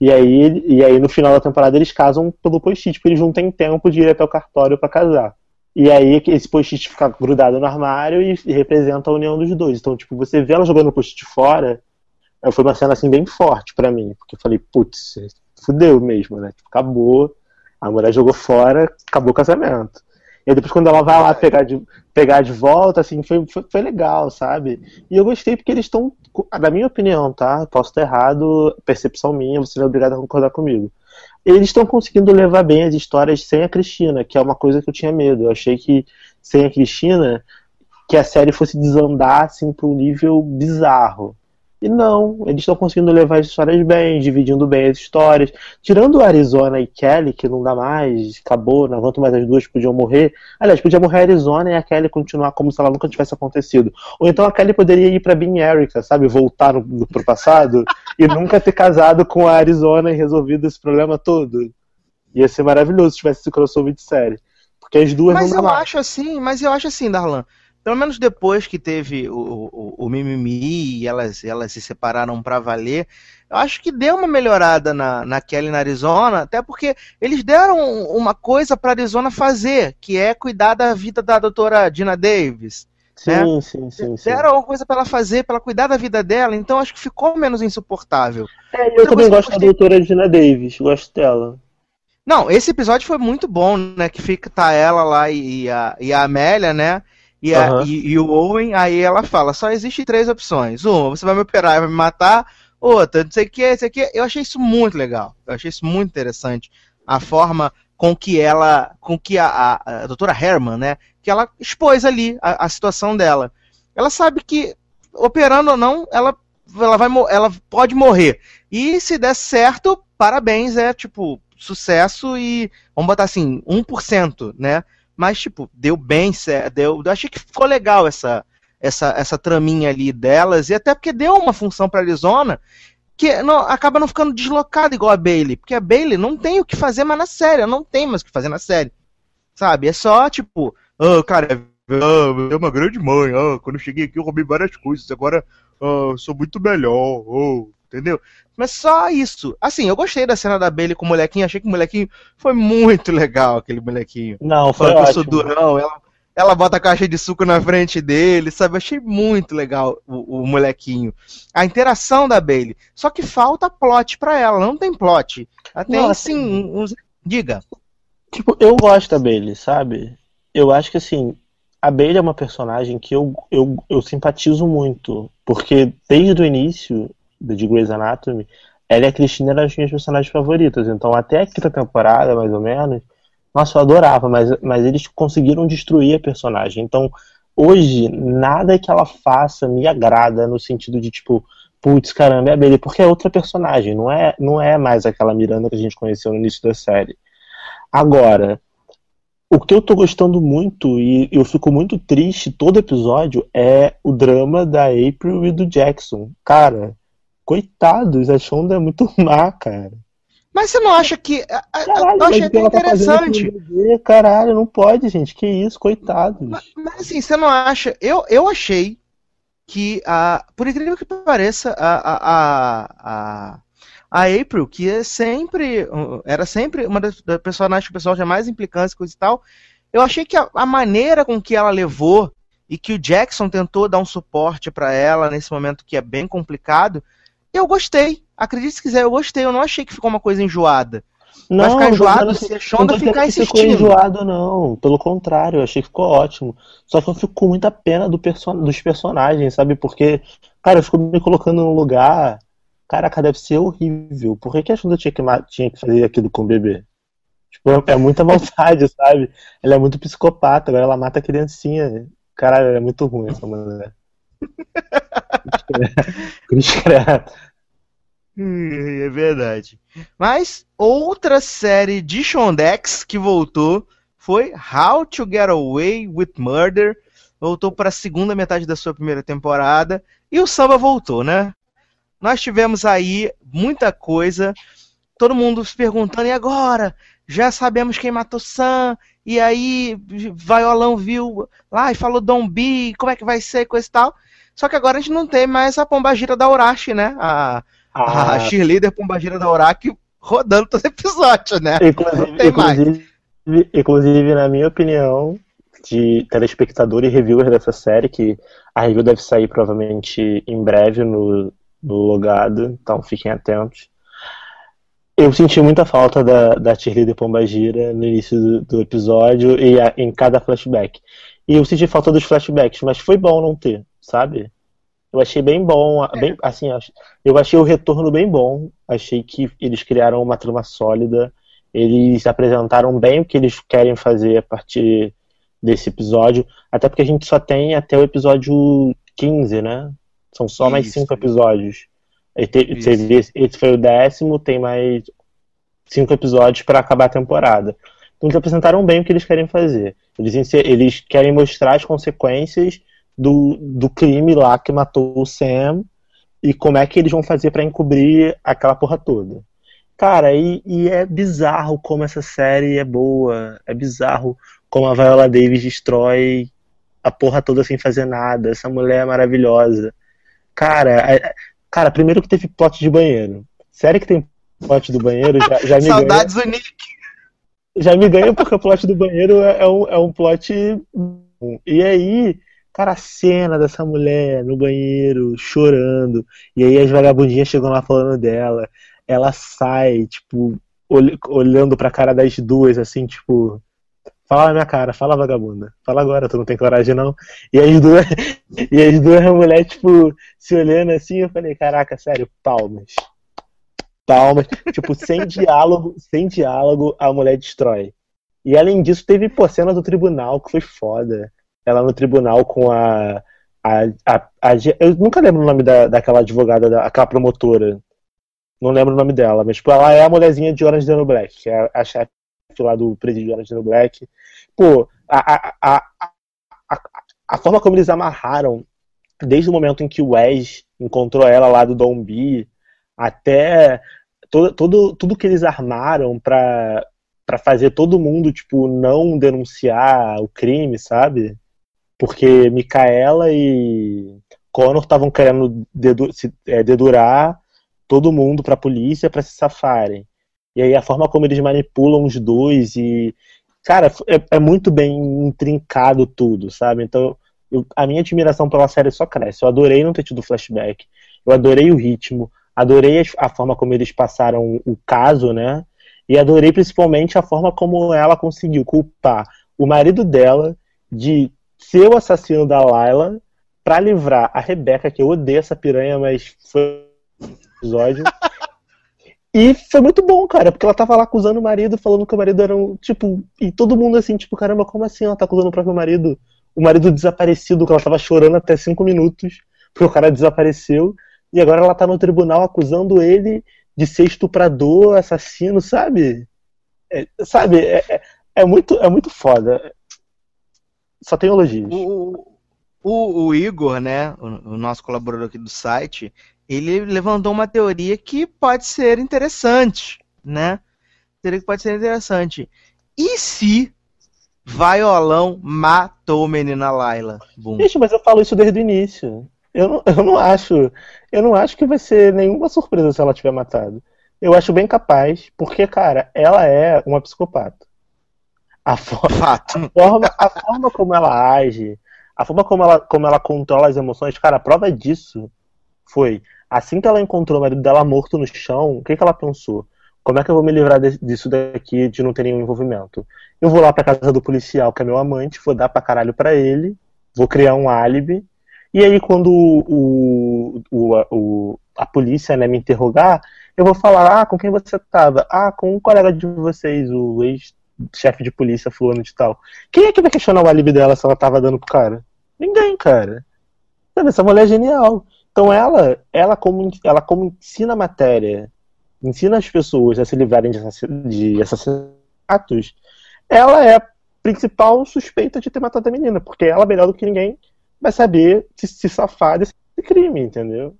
e aí, e aí no final da temporada eles casam pelo post-it, porque eles não têm tempo de ir até o cartório pra casar. E aí esse post-it fica grudado no armário e, e representa a união dos dois. Então, tipo, você vê ela jogando o post-it fora, eh, foi uma cena assim bem forte pra mim, porque eu falei, putz, fudeu mesmo, né? Tipo, acabou, a mulher jogou fora, acabou o casamento. E depois quando ela vai lá pegar de, pegar de volta, assim, foi, foi, foi legal, sabe? E eu gostei porque eles estão, na minha opinião, tá? Posso estar errado, percepção minha, você não é obrigado a concordar comigo. Eles estão conseguindo levar bem as histórias sem a Cristina, que é uma coisa que eu tinha medo. Eu achei que sem a Cristina, que a série fosse desandar assim para um nível bizarro. E não, eles estão conseguindo levar as histórias bem, dividindo bem as histórias. Tirando Arizona e Kelly, que não dá mais, acabou, não aguento mais as duas, podiam morrer. Aliás, podia morrer a Arizona e a Kelly continuar como se ela nunca tivesse acontecido. Ou então a Kelly poderia ir pra Bean Erica, sabe? Voltar no, no, pro passado e nunca ter casado com a Arizona e resolvido esse problema todo. Ia ser maravilhoso se tivesse esse crossover de série. Porque as duas Mas não eu dá mais. acho assim, mas eu acho assim, Darlan. Pelo menos depois que teve o, o, o Mimimi e elas, elas se separaram pra valer, eu acho que deu uma melhorada na, na Kelly e na Arizona, até porque eles deram uma coisa pra Arizona fazer, que é cuidar da vida da doutora Dina Davis. Sim, sim, sim, sim. Deram uma coisa pra ela fazer, pra ela cuidar da vida dela, então acho que ficou menos insuportável. É, eu Outra também gosto da gostei- doutora Gina Davis, gosto dela. Não, esse episódio foi muito bom, né? Que fica tá ela lá e a, e a Amélia, né? E, a- Aham. e- e o Owen, aí ela fala, só existe três opções. Uma, você vai me operar e vai me matar. Outra, não sei o que, isso aqui. Eu achei isso muito legal. Eu achei isso muito interessante. A forma com que ela, com que a, a, a doutora Herman, né? Que ela expôs ali a, a situação dela. Ela sabe que, operando ou não, ela, ela, vai, ela pode morrer. E se der certo, parabéns, é tipo, sucesso e, vamos botar assim, 1%, né? Mas, tipo, deu bem deu, eu achei que ficou legal essa, essa, essa traminha ali delas, e até porque deu uma função pra Arizona que não, acaba não ficando deslocada igual a Bailey, porque a Bailey não tem o que fazer mais na série, ela não tem mais o que fazer na série, sabe? É só, tipo, ah, cara, é uma grande mãe, ah, quando eu cheguei aqui eu roubei várias coisas, agora eu sou muito melhor, oh, entendeu? Mas só isso. Assim, eu gostei da cena da Bailey com o molequinho, achei que o molequinho foi muito legal, aquele molequinho. Não, foi Falando ótimo. durão, ela, ela bota a caixa de suco na frente dele, sabe? Achei muito legal o, o molequinho. A interação da Bailey. Só que falta plot pra ela, não tem plot. Ela tem, Não, sim, uns... Diga. Tipo, eu gosto da Bailey, sabe? Eu acho que assim, a Bailey é uma personagem que eu, eu, eu simpatizo muito. Porque desde o início de Grey's Anatomy, ela e a Cristina eram as minhas personagens favoritas. Então, até a quinta temporada, mais ou menos, nossa, eu adorava, mas, mas eles conseguiram destruir a personagem. Então, hoje, nada que ela faça me agrada no sentido de, tipo, putz, caramba, é a Bailey, porque é outra personagem, não é, não é mais aquela Miranda que a gente conheceu no início da série. Agora, o que eu tô gostando muito, e eu fico muito triste todo episódio, é o drama da April e do Jackson. Cara, coitados, a Shonda é muito má, cara. Mas você não acha que. Caralho, eu achei até tá interessante. Caralho, não pode, gente. Que isso, coitados. Mas, mas, assim, você não acha. Eu, eu achei que, a, por incrível que pareça, a, a, a, a, April, que é sempre. Era sempre uma das, das personagens que o pessoal tinha mais implicância, coisa e tal. Eu achei que a, a maneira com que ela levou e que o Jackson tentou dar um suporte pra ela nesse momento que é bem complicado, eu gostei. Acredite se quiser, eu gostei. Eu não achei que ficou uma coisa enjoada. Vai ficar não enjoado dizendo se a não Shonda ficar que ficou insistindo. enjoado, não. Pelo contrário, eu achei que ficou ótimo. Só que eu fico com muita pena do perso dos personagens, sabe? Porque, cara, eu fico me colocando num lugar. Caraca, deve ser horrível. Por que, que a Shonda tinha que, tinha que fazer aquilo com o bebê? Tipo, é muita maldade, sabe? Ela é muito psicopata, agora ela mata a criancinha. Caralho, é muito ruim essa mulher. Cruz credo. É verdade. Mas outra série de Shondex que voltou foi How to Get Away with Murder. Voltou para a segunda metade da sua primeira temporada. E o samba voltou, né? Nós tivemos aí muita coisa. Todo mundo se perguntando, e agora? Já sabemos quem matou Sam. E aí, Vaiolão viu lá e falou Dom B, como é que vai ser, coisa e tal. Só que agora a gente não tem mais a pombagira da Urashi, né? A, a Ah, cheerleader Pombagira da Uraki rodando todo episódio, né? Inclusive, Tem mais. inclusive, inclusive, na minha opinião, de telespectador e reviewer dessa série, que a review deve sair provavelmente em breve no, no logado, então fiquem atentos. Eu senti muita falta da, da cheerleader Pombagira no início do, do episódio e a- em cada flashback. E eu senti falta dos flashbacks, mas foi bom não ter, sabe? Eu achei bem bom, bem, assim, eu achei o retorno bem bom. Achei que eles criaram uma trama sólida. Eles apresentaram bem o que eles querem fazer a partir desse episódio. Até porque a gente só tem até o episódio 15, né? São só mais Isso. cinco episódios. Isso. esse, esse foi o décimo, tem mais cinco episódios para acabar a temporada. Então eles apresentaram bem o que eles querem fazer. Eles, eles querem mostrar as consequências do, do crime lá que matou o Sam e como é que eles vão fazer pra encobrir aquela porra toda. Cara, e, e é bizarro como essa série é boa. É bizarro como a Viola Davis destrói a porra toda sem fazer nada. Essa mulher é maravilhosa. Cara, é- cara, primeiro que teve plot de banheiro. Série que tem plot do banheiro já, já me ganha Saudades do Nick. já me ganha porque o plot do banheiro é, é um, é um plot. E aí, cara, a cena dessa mulher no banheiro chorando, e aí as vagabundinhas chegam lá falando dela, ela sai, tipo, ol- olhando pra cara das duas, assim, tipo. Fala na minha cara, fala vagabunda. Fala agora, tu não tem coragem não. E as duas, e as duas mulheres, tipo, se olhando assim, eu falei, caraca, sério, palmas. Palmas. Tipo, sem diálogo, sem diálogo, a mulher destrói. E além disso, teve, pô, cena do tribunal que foi foda. Ela no tribunal com a. a, a, a- eu nunca lembro o nome da, daquela advogada, da, aquela promotora. Não lembro o nome dela, mas tipo, ela é a mulherzinha de Orange New Black, que é a chefe lá do presídio de Orange New Black. Pô, a, a, a, a forma como eles amarraram, desde o momento em que o Wes encontrou ela lá do Dom B, até todo, todo, tudo que eles armaram pra, pra fazer todo mundo, tipo, não denunciar o crime, sabe? Porque Micaela e Connor estavam querendo dedu se, é, dedurar todo mundo pra polícia pra se safarem. E aí a forma como eles manipulam os dois e. Cara, é, é muito bem intrincado tudo, sabe? Então, eu- a minha admiração pela série só cresce. Eu adorei não ter tido flashback. Eu adorei o ritmo. Adorei as- a forma como eles passaram o caso, né? E adorei principalmente a forma como ela conseguiu culpar o marido dela de ser o assassino da Layla pra livrar a Rebeca, que eu odeio essa piranha, mas foi um episódio. E foi muito bom, cara, porque ela tava lá acusando o marido, falando que o marido era um. Tipo, e todo mundo assim, tipo, caramba, como assim ela tá acusando o próprio marido? O marido desaparecido, que ela tava chorando até cinco minutos, porque o cara desapareceu, e agora ela tá no tribunal acusando ele de ser estuprador, assassino, sabe? É, sabe, é, é, é muito, é muito foda. Só tem elogios. O, o, o Igor, né, o, o nosso colaborador aqui do site, ele levantou uma teoria que pode ser interessante, né? Teoria que pode ser interessante. E se Vaiolão matou a menina Laila? Bum. Gente, mas eu falo isso desde o início. Eu não, eu não acho. Eu não acho que vai ser nenhuma surpresa se ela tiver matado. Eu acho bem capaz, porque, cara, ela é uma psicopata. A, fo- Fato. a forma, a forma como ela age, a forma como ela, como ela controla as emoções, cara, a prova disso foi assim que ela encontrou o marido dela morto no chão, o que, que ela pensou? Como é que eu vou me livrar de- disso daqui, de não ter nenhum envolvimento? Eu vou lá pra casa do policial, que é meu amante, vou dar pra caralho pra ele, vou criar um álibi, e aí quando o, o, o- a polícia né, me interrogar, eu vou falar, ah, com quem você tava? Ah, com um colega de vocês, o ex-chefe de polícia fulano de tal. Quem é que vai questionar o álibi dela se ela tava dando pro cara? Ninguém, cara. Essa mulher é genial. Então ela, ela como, ela como ensina a matéria, ensina as pessoas a se livrarem de, assassina- de assassinatos, ela é a principal suspeita de ter matado a menina, porque ela, melhor do que ninguém, vai saber se, se safar desse crime, entendeu?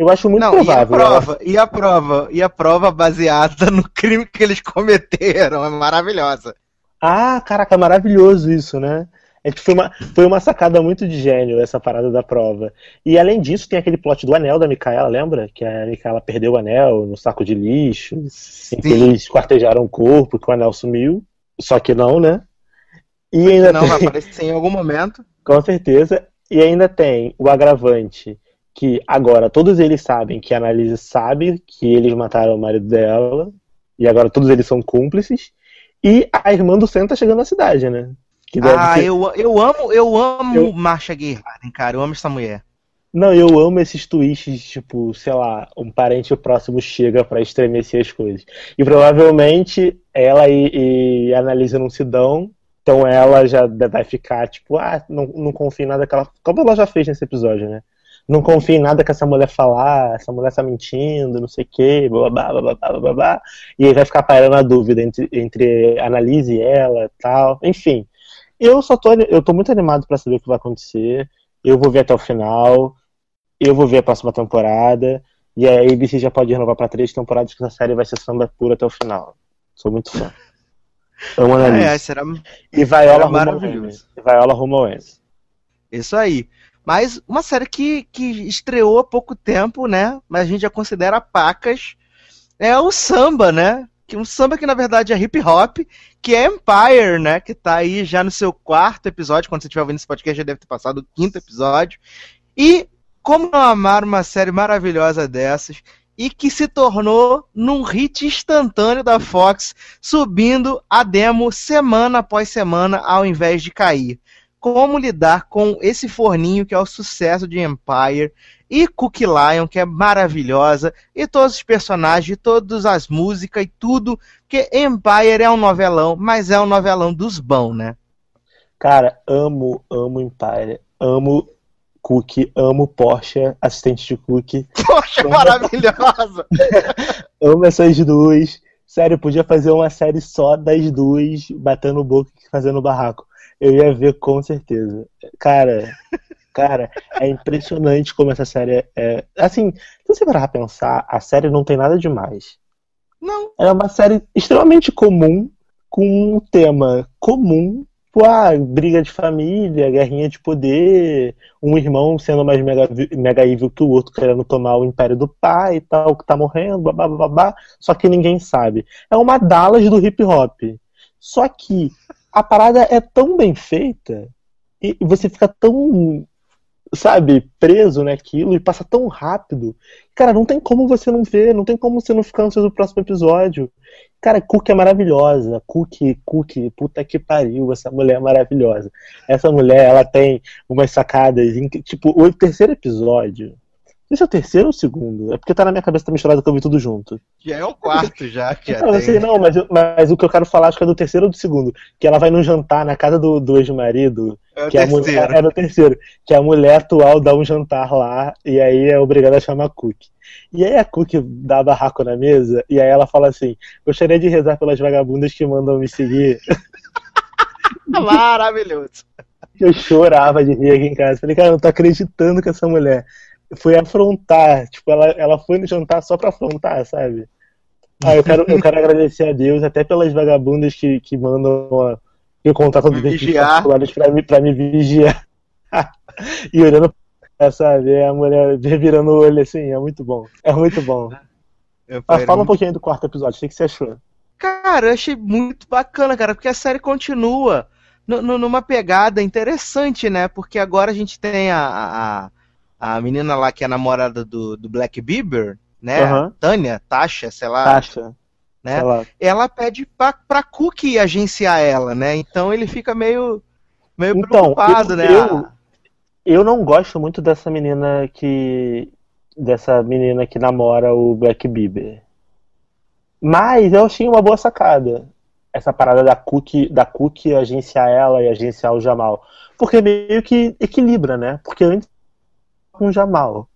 Eu acho muito Não, e a provável. prova, e a prova, e a prova baseada no crime que eles cometeram, é maravilhosa. Ah, caraca, maravilhoso isso, né? É que foi uma, foi uma sacada muito de gênio essa parada da prova. E além disso, tem aquele plot do anel da Micaela, lembra? Que a Micaela perdeu o anel no saco de lixo, em que Sim. eles quartejaram o corpo, que o anel sumiu. Só que não, né? E ainda Não tem, vai aparecer em algum momento. com certeza. E ainda tem o agravante que agora todos eles sabem que a Annalise sabe que eles mataram o marido dela. E agora todos eles são cúmplices. E a irmã do Sam tá chegando na cidade, né? Ah, ser- eu, eu amo, eu amo Eu- Marcia Gay Harden, cara. Eu amo essa mulher. Não, eu amo esses twists, tipo, sei lá, um parente próximo chega pra estremecer as coisas. E provavelmente ela e, e a Annalise não se dão, então ela já vai ficar, tipo, ah, não, não confio em nada que ela. Como ela já fez nesse episódio, né? Não confio em nada que essa mulher falar, essa mulher tá mentindo, não sei o quê, blá blá blá. E aí vai ficar pairando a dúvida entre, entre a Annalise e ela e tal. Enfim. Eu só tô, eu tô muito animado pra saber o que vai acontecer. Eu vou ver até o final. Eu vou ver a próxima temporada. E a ABC já pode renovar pra três temporadas, que essa série vai ser samba pura até o final. Sou muito fã. Amo a É, será E Viola era Rumo Viola M. isso aí. Mas uma série que, que estreou há pouco tempo, né? Mas a gente já considera pacas. É o samba, né? Que um samba que na verdade é hip hop, que é Empire, né? Que tá aí já no seu quarto episódio. Quando você estiver ouvindo esse podcast, já deve ter passado o quinto episódio. E como não amar uma série maravilhosa dessas e que se tornou num hit instantâneo da Fox, subindo a demo semana após semana ao invés de cair. Como lidar com esse forninho que é o sucesso de Empire e Cookie Lion, que é maravilhosa, e todos os personagens, e todas as músicas e tudo, porque Empire é um novelão, mas é um novelão dos bons, né? Cara, amo, amo Empire. Amo Cookie, amo Porsche, assistente de Cookie. Poxa, maravilhosa! Amo essas duas. Sério, podia fazer uma série só das duas, batendo boca e fazendo barraco. Eu ia ver com certeza. Cara, cara, é impressionante como essa série é. é- Assim, se você parar pra pensar, a série não tem nada demais. Não, Ela é uma série extremamente comum, com um tema comum. Tipo, ah, briga de família, guerrinha de poder, um irmão sendo mais mega, mega evil que o outro, querendo tomar o império do pai e tal, que tá morrendo, babá, babá, só que ninguém sabe. É uma Dallas do hip hop. Só que a parada é tão bem feita e você fica tão sabe, preso naquilo e passa tão rápido. Cara, não tem como você não ver, não tem como você não ficar ansioso do próximo episódio. Cara, Cook é maravilhosa. Cook, Cook, puta que pariu, essa mulher é maravilhosa. Essa mulher, ela tem umas sacadas, tipo, o terceiro episódio. Não sei se é o terceiro ou o segundo. É porque tá na minha cabeça tá misturado que eu vi tudo junto. Já é o quarto já que Não, tem. sei, não, mas, mas o que eu quero falar acho que é do terceiro ou do segundo. Que ela vai num jantar na casa do, do ex-marido. É o a mulher, terceiro. é no terceiro. Que a mulher atual dá um jantar lá e aí é obrigada a chamar Cook. E aí a Cook dá barraco na mesa e aí ela fala assim: Gostaria de rezar pelas vagabundas que mandam me seguir. Maravilhoso. Eu chorava de rir aqui em casa. Falei, cara, eu não tô acreditando que essa mulher foi afrontar. Tipo, ela, ela foi no jantar só pra afrontar, sabe? Ah, eu quero, eu quero agradecer a Deus até pelas vagabundas que, que mandam os Me vídeos vigiar. particulares pra me, pra me vigiar. e olhando pra sabe, a mulher revirando o olho assim, é muito bom. É muito bom. Eu Mas falei, fala um pouquinho do quarto episódio, o que você achou? Cara, eu achei muito bacana, cara, porque a série continua nu- nu- numa pegada interessante, né? Porque agora a gente tem a, a, a menina lá que é a namorada do, do Black Bieber, né? Aham. Tânia, Tasha, sei lá, Tasha, né? sei lá. Ela pede pra, pra Cook agenciar ela, né? Então ele fica meio, meio Então, preocupado, eu- né? eu- Eu não gosto muito dessa menina que. dessa menina que namora o Black Bieber. Mas eu achei uma boa sacada. Essa parada da Cookie, da Cookie agenciar ela e agenciar o Jamal. Porque meio que equilibra, né? Porque antes com o Jamal.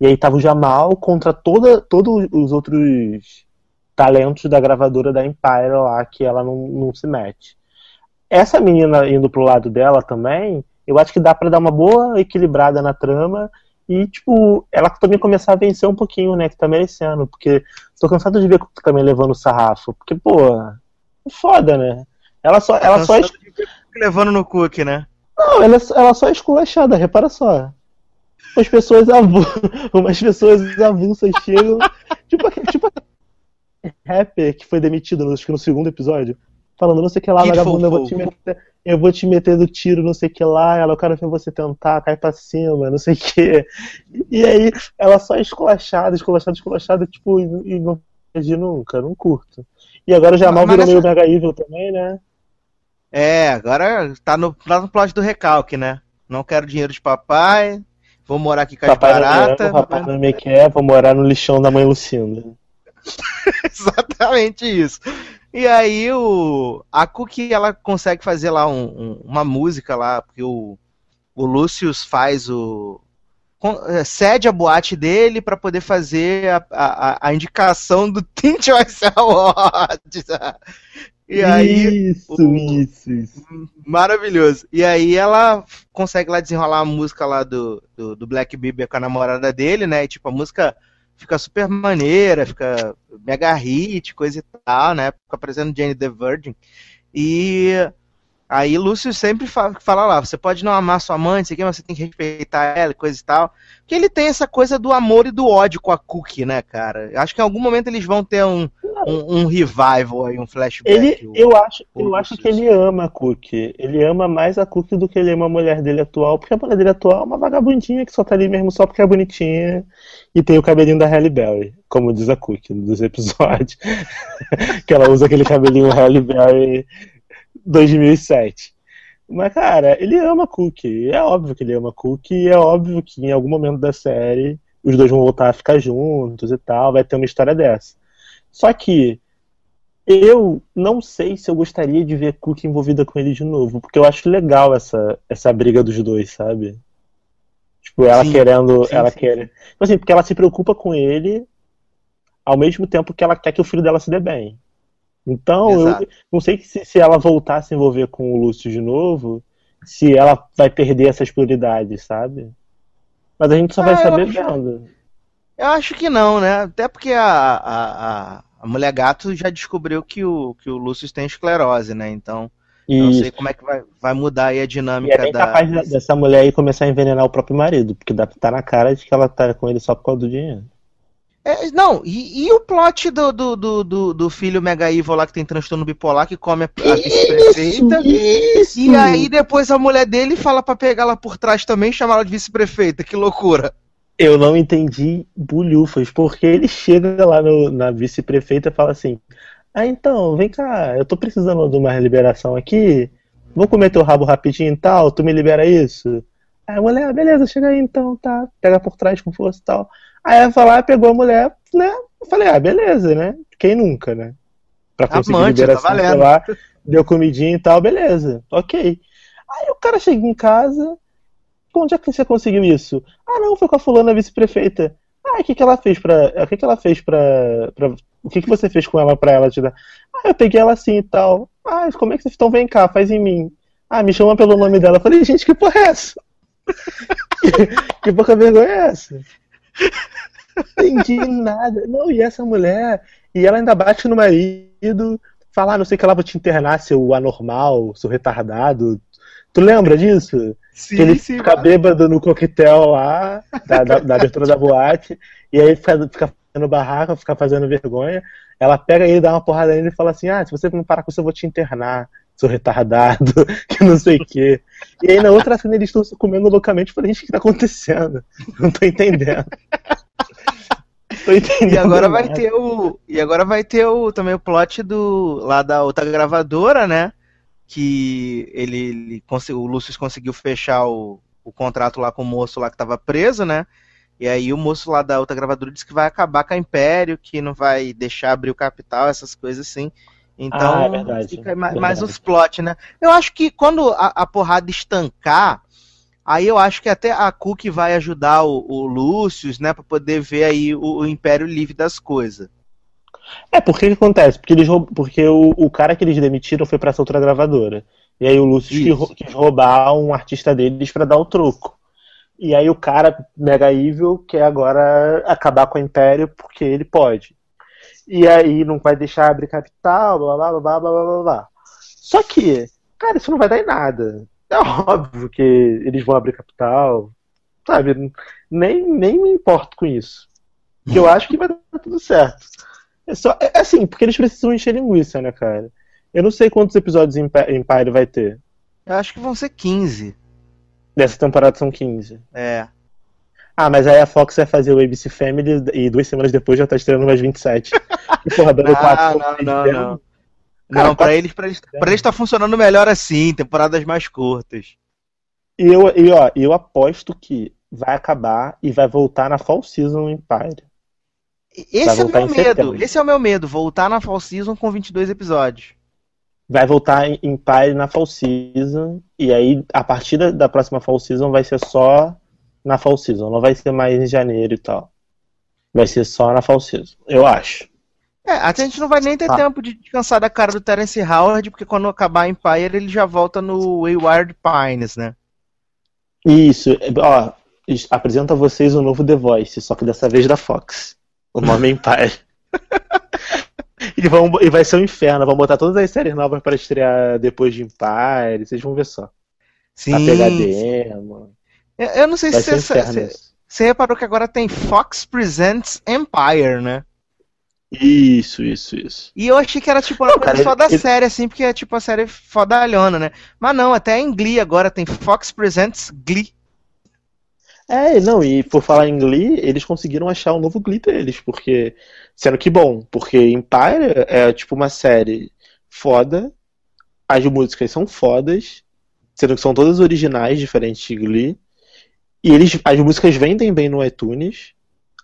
E aí tava o Jamal contra toda, todos os outros talentos da gravadora da Empire lá, que ela não, não se mete. Essa menina indo pro lado dela também, eu acho que dá pra dar uma boa equilibrada na trama e, tipo, ela também começar a vencer um pouquinho, né, que tá merecendo, porque tô cansado de ver que também levando o sarrafo, porque, pô, é foda, né? Ela só, ela só, es- levando no Cook, né? não, ela, ela só é esculachada, repara só. Umas pessoas, avu... Umas pessoas avulsas chegam, tipo, aquele- tipo rapper que foi demitido, acho que no segundo episódio, falando não sei o que lá, Kid vagabundo, eu vou te meter, eu vou te meter do tiro, não sei o que lá, ela, eu quero ver você tentar, cai pra cima, não sei o que. E aí, ela só é esculachada, esculachada, esculachada, tipo, e, e não perdi nunca, não curto. E agora o Jamal Mas virou meio nessa- mega evil também, né? É, agora tá no, tá no plot do recalque, né? Não quero dinheiro de papai, vou morar aqui com as Papai baratas. papai não me quer, vou morar no lixão da mãe Lucinda. Exatamente isso. E aí o a Cookie ela consegue fazer lá um- um- uma música lá, porque o, o Lucius faz o é, cede a boate dele para poder fazer a, a, a indicação do Teen Choice Awards. E aí isso, o- isso, isso. Maravilhoso. E aí ela consegue lá desenrolar a música lá do, do, do Black Bieber com a namorada dele, né? E tipo, a música fica super maneira, fica mega hit, coisa e tal, né? Fica parecendo Jane the Virgin. E aí Lúcio sempre fa- fala lá, você pode não amar sua mãe, sei o quê, mas você tem que respeitar ela, e coisa e tal. Porque ele tem essa coisa do amor e do ódio com a Cookie, né, cara? Acho que em algum momento eles vão ter um, um, um revival aí, um flashback. Ele, o- eu acho, eu acho que ele ama a Cookie. Ele ama mais a Cookie do que ele ama a mulher dele atual, porque a mulher dele atual é uma vagabundinha que só tá ali mesmo só porque é bonitinha e tem o cabelinho da Halle Berry, como diz a Cookie dos episódios. que ela usa aquele cabelinho Halle Berry 2007. Mas, cara, ele ama a Cookie. É óbvio que ele ama a Cookie e é óbvio que em algum momento da série os dois vão voltar a ficar juntos e tal, vai ter uma história dessa. Só que eu não sei se eu gostaria de ver Cookie envolvida com ele de novo, porque eu acho legal essa, essa briga dos dois, sabe? Tipo, ela Sim, querendo. sim, ela sim, quer. Tipo assim, porque ela se preocupa com ele ao mesmo tempo que ela quer que o filho dela se dê bem. Então, eu Exato. não sei se, se ela voltar a se envolver com o Lúcio de novo, se ela vai perder essas prioridades, sabe? Mas a gente só vai Ah, eu saber vendo. Eu acho que não, né? Até porque a, a, a, a mulher gato já descobriu que o, que o Lúcio tem esclerose, né? Então, eu não sei como é que vai, vai mudar aí a e é dinâmica bem da. capaz de- dessa mulher aí começar a envenenar o próprio marido, porque dá, tá na cara de que ela tá com ele só por causa do dinheiro. É, não, e, e o plot do, do, do, do, do filho Mega Evil lá que tem transtorno bipolar que come a, a vice-prefeita? Isso! E aí depois a mulher dele fala pra pegar ela por trás também e chamar ela de vice-prefeita. Que loucura. Eu não entendi bulhufas, porque ele chega lá no- na vice-prefeita e fala assim: Ah, então, vem cá, eu tô precisando de uma liberação aqui, vou comer teu rabo rapidinho e tal, tu me libera isso? Aí a mulher, ah, beleza, chega aí então, tá, pega por trás com força e tal. Aí ela foi lá, pegou a mulher, né? Eu falei, ah, beleza, né? Quem nunca, né? Pra conseguir Amante, tá liberação, valendo. lá, deu comidinha e tal, beleza, ok. Aí o cara chega em casa, onde é que você conseguiu isso? Ah, não, foi com a fulana vice-prefeita. Ah, o que que ela fez pra. O que que ela fez pra. pra- o que que você fez com ela pra ela te dar? Ah, eu peguei ela assim e tal. Ah, como é que você. Então vem cá, faz em mim. Ah, me chama pelo nome dela. Eu falei, gente, que porra é essa? que pouca vergonha é essa? Entendi nada. Não, e essa mulher. E ela ainda bate no marido, fala, ah, não sei que ela vou te internar, seu anormal, seu retardado. Tu lembra disso? Sim, que ele fica bêbado no coquetel lá, da, da, da abertura da boate, e aí fica, fica fazendo barraca, fica fazendo vergonha. Ela pega ele, dá uma porrada nele e fala assim: Ah, se você não parar com isso, eu vou te internar, seu retardado, que não sei o quê. E aí na outra cena eles estão se comendo loucamente. Eu falei, gente, o que tá acontecendo? Não tô entendendo. tô entendendo. E agora vai nada. ter o. E agora vai ter o, também o plot do. lá da outra gravadora, né? Que ele, ele o Lúcio conseguiu fechar o, o contrato lá com o moço lá que tava preso, né? E aí o moço lá da outra gravadora disse que vai acabar com a Império, que não vai deixar abrir o capital, essas coisas assim. Então, Ah, é verdade, fica verdade. mais uns plot, né? Eu acho que quando a, a porrada estancar, aí eu acho que até a Cook vai ajudar o, o Lúcio, né, pra poder ver aí o, o Império livre das coisas. É, porque que acontece? Porque, eles roub- porque o, o cara que eles demitiram foi pra essa outra gravadora. E aí o Lúcio rou- quis roubar um artista deles pra dar o troco. E aí o cara mega evil quer agora acabar com o Império porque ele pode. E aí não vai deixar abrir capital, blá blá blá blá blá blá blá. Só que, cara, isso não vai dar em nada. É óbvio que eles vão abrir capital, sabe? Nem, nem me importo com isso. Eu acho que vai dar tudo certo. É só, é assim, porque eles precisam encher linguiça, né, cara? Eu não sei quantos episódios Empi- Empire vai ter. Eu acho que vão ser 15. Dessa temporada são 15. É. Ah, mas aí a Fox vai fazer o ABC Family e duas semanas depois já tá estreando mais 27. E porra, dando Não, 4 não, não, não. Cara, não, pra quatro- eles, pra eles, pra eles tá funcionando melhor assim, temporadas mais curtas. E eu, e, ó, eu aposto que vai acabar e vai voltar na Fall Season Empire. Esse é o meu medo. setembro. Esse é o meu medo, voltar na Fall Season com 22 episódios. Vai voltar em Empire na Fall Season. E aí, a partir da, da próxima Fall Season, vai ser só na Fall Season. Não vai ser mais em janeiro e tal. Vai ser só na Fall Season. Eu acho. É, até a gente não vai nem ter Ah. tempo de descansar da cara do Terence Howard, porque quando acabar Empire ele já volta no Wayward Pines, né? Isso. Ó, es- apresento a vocês o novo The Voice, só que dessa vez da Fox. O nome é Empire. E, vão, e vai ser um inferno. Vão botar todas as séries novas pra estrear depois de Empire. Vocês vão ver só. Sim. Pra pegar demo. Eu, eu não sei Vai se você, reparou que agora tem Fox Presents Empire, né? Isso, isso, isso. E eu achei que era tipo uma coisa cara, só da ele- série, assim, porque é tipo a série fodalhona, né? Mas não, até em Glee agora tem Fox Presents Glee. É, não, e por falar em Glee, eles conseguiram achar o novo Glee deles, porque. Sendo que bom, porque Empire é tipo uma série foda, as músicas são fodas, sendo que são todas originais, diferentes de Glee, e eles, as músicas vendem bem no iTunes,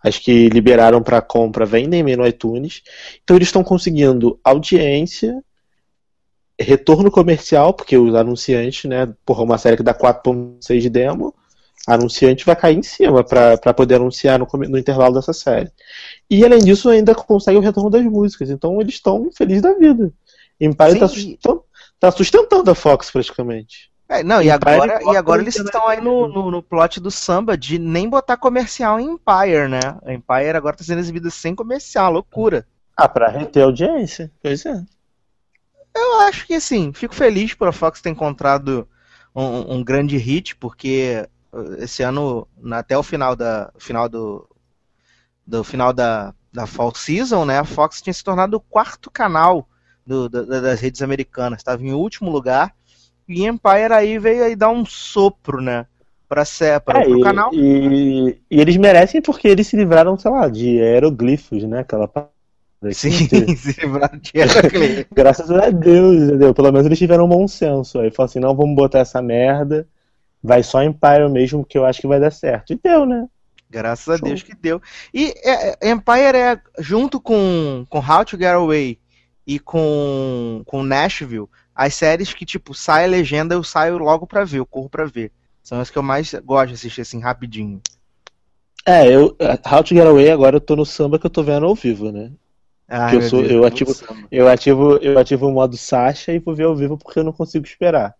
as que liberaram pra compra vendem bem no iTunes, então eles estão conseguindo audiência, retorno comercial, porque os anunciantes, né, porra, uma série que dá 4.6 de demo, anunciante vai cair em cima para poder anunciar no, no intervalo dessa série. E além disso, ainda consegue o retorno das músicas. Então eles estão felizes da vida. Empire Sim, tá e- sustentando, tá sustentando a Fox praticamente. É, não, e agora, e agora eles estão aí no, no, no plot do samba de nem botar comercial em Empire, né? A Empire agora tá sendo exibida sem comercial, loucura. Ah, pra reter audiência. Pois é. Eu acho que assim, fico feliz por a Fox ter encontrado um, um grande hit, porque esse ano, até o final, da, final do, do final da, da Fall Season, né, a Fox tinha se tornado o quarto canal do- da- da- das redes americanas. Estava em último lugar. E Empire aí veio aí dar um sopro, né? Pra ser, para É, o e, canal. E, e eles merecem porque eles se livraram, sei lá, de aeroglifos, né? Aquela Sim, teve. se livraram de. Graças a Deus, entendeu? Pelo menos eles tiveram um bom senso. Aí falaram assim, não, vamos botar essa merda. Vai só Empire mesmo, que eu acho que vai dar certo. E deu, né? Graças a Show. Deus que deu. E é, é, Empire é, junto com, com How to Get Away e com, com Nashville, as séries que, tipo, sai a legenda, eu saio logo pra ver, eu corro pra ver. São as que eu mais gosto de assistir, assim, rapidinho. É, eu. How to Get Away, agora eu tô no samba que eu tô vendo ao vivo, né? Que eu sou- Deus, eu ativo-. Eu ativo, eu ativo o modo Sasha e vou ver ao vivo porque eu não consigo esperar.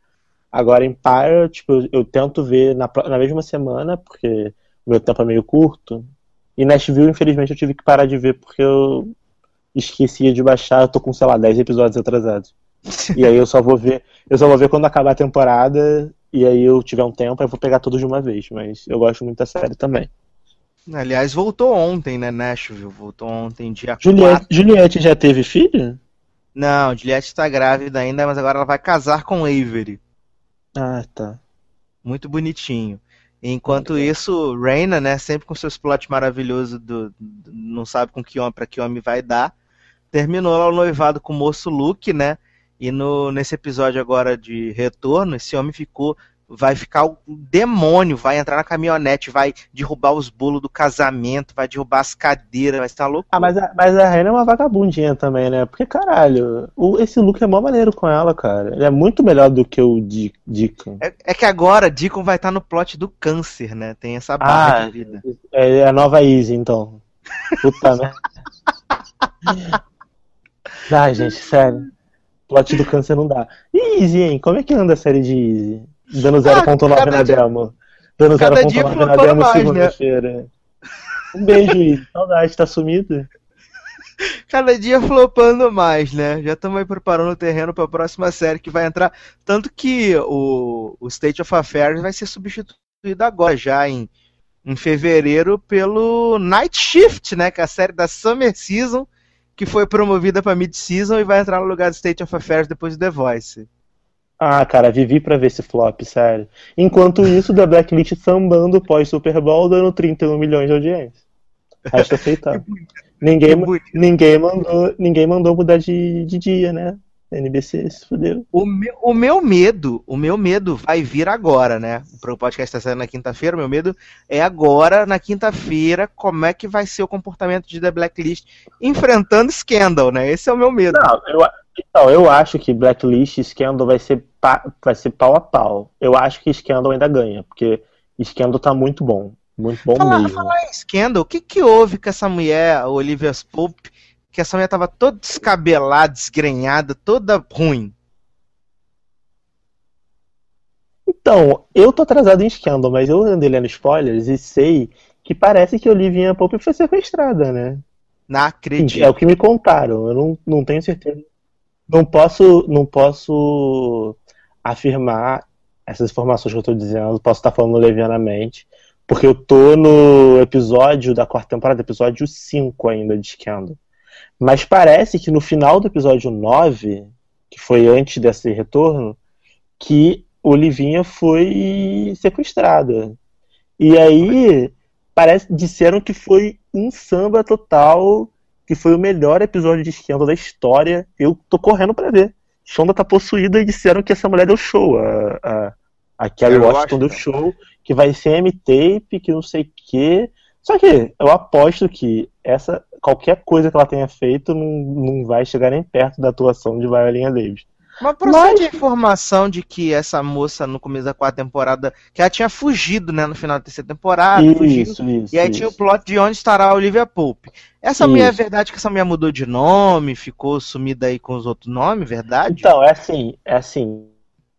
Agora, Empire, tipo, eu, eu tento ver na, na mesma semana, porque o meu tempo é meio curto. E Nashville, infelizmente, eu tive que parar de ver porque eu esquecia de baixar. Eu tô com, sei lá, 10 episódios atrasados. E aí eu só vou ver, eu só vou ver quando acabar a temporada. E aí eu tiver um tempo, aí eu vou pegar todos de uma vez. Mas eu gosto muito da série também. Aliás, voltou ontem, né, Nashville? Voltou ontem, dia Juliette, 4. Juliette já teve filho? Não, Juliette tá grávida ainda, mas agora ela vai casar com Avery. Ah, tá. Muito bonitinho. Enquanto isso, Reina, né, sempre com seus plots maravilhosos do, do- não sabe com que homem para que homem vai dar, terminou lá o noivado com o moço Luke, né? E no, nesse episódio agora de retorno, esse homem ficou vai ficar o demônio, vai entrar na caminhonete, vai derrubar os bolos do casamento, vai derrubar as cadeiras, vai estar louco. Ah, mas a, mas a Reina é uma vagabundinha também, né? Porque, caralho, o, esse look é mó maneiro com ela, cara. Ele é muito melhor do que o Deacon. É, é que agora Deacon vai estar no plot do câncer, né? Tem essa barra Ah, de vida. É a nova Easy, então. Puta merda. Ai, gente, sério. Plot do câncer não dá. E Easy, hein? Como é que anda a série de Easy? Dando Ah, 0.9 cada na dia- demo. Dando cada dia 0.9 na demo né? segunda-feira. Um beijo, Easy. Saudade, tá sumida? Cada dia flopando mais, né? Já estamos aí preparando o terreno para a próxima série que vai entrar. Tanto que o, o State of Affairs vai ser substituído agora, já em, em fevereiro, pelo Night Shift, né? Que é a série da Summer Season, que foi promovida para Mid-Season e vai entrar no lugar do State of Affairs depois do The Voice. Ah, cara, vivi pra ver esse flop, sério. Enquanto isso, The Blacklist sambando pós-Super Bowl, dando 31 milhões de audiência. Acho aceitável. Ninguém, ninguém, mandou, ninguém mandou mudar de, de dia, né? NBC se fudeu. O meu, o meu medo, o meu medo vai vir agora, né? O podcast está saindo na quinta-feira, o meu medo é agora, na quinta-feira, como é que vai ser o comportamento de The Blacklist enfrentando Scandal, né? Esse é o meu medo. Não, eu, então, eu acho que Blacklist e Scandal vai ser, pa- vai ser pau a pau. Eu acho que Scandal ainda ganha, porque Scandal tá muito bom. Muito bom Falar, mesmo. falar em Scandal, o que que houve com essa mulher, Olivia Pope, que essa mulher tava toda descabelada, desgrenhada, toda ruim? Então, eu tô atrasado em Scandal, mas eu andei lendo spoilers e sei que parece que Olivia Pope foi sequestrada, né? Não acredito. É o que me contaram, eu não, não tenho certeza. Não posso, não posso afirmar essas informações que eu tô dizendo, posso estar falando levianamente, porque eu tô no episódio da quarta temporada, episódio 5 ainda de Scandal. Mas parece que no final do episódio 9, que foi antes desse retorno, que Olivinha foi sequestrada. E aí, parece, disseram que foi um samba total, que foi o melhor episódio de Scandal da história. Eu tô correndo pra ver. Shonda tá possuída e disseram que essa mulher deu show. A, a, a Kelly Kerry Washington deu show, que vai ser M-Tape, que não sei o quê. Só que eu aposto que essa qualquer coisa que ela tenha feito não, não vai chegar nem perto da atuação de Violinha Davis. Mas procede a informação de que essa moça, no começo da quarta temporada, que ela tinha fugido, né, no final da terceira temporada, fugiu. isso, isso. E aí isso. tinha o plot de onde estará a Olivia Pope. Essa mulher, é Isso. verdade que essa mulher mudou de nome, ficou sumida aí com os outros nomes, verdade? Então, é assim, é assim.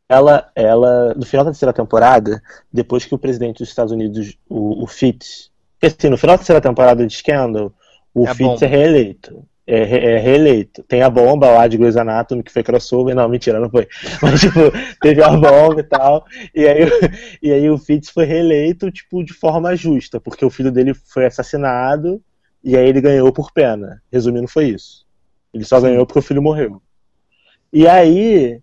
Ela, ela, no final da terceira temporada, depois que o presidente dos Estados Unidos, o, o Fitz, assim, no final da terceira temporada de Scandal, o É Fitz bomba. é reeleito. É, é reeleito. Tem a bomba lá de Grey's Anatomy, que foi crossover. Não, mentira, não foi. Mas, tipo, teve a bomba e tal. E aí, e aí o Fitz foi reeleito, tipo, de forma justa, porque o filho dele foi assassinado E aí ele ganhou por pena. Resumindo, foi isso. Ele só ganhou porque o filho morreu. E aí,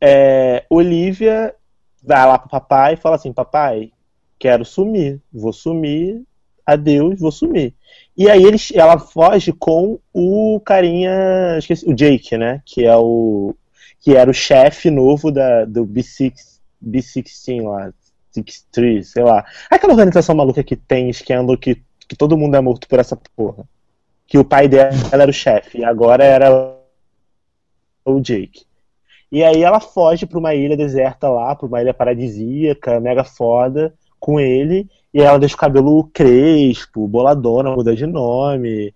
é, Olivia vai lá pro papai e fala assim: Papai, quero sumir. Vou sumir. Adeus, vou sumir. E aí eles, ela foge com o carinha, esqueci, o Jake, né? Que é o que era o chefe novo da, do B6, B16 lá, 63, sei lá. Aquela organização maluca que tem esquema que, que todo mundo é morto por essa porra. Que o pai dela era o chefe e agora era o Jake. E aí ela foge pra uma ilha deserta lá, pra uma ilha paradisíaca, mega foda, com ele. E ela deixa o cabelo crespo, boladona, muda de nome,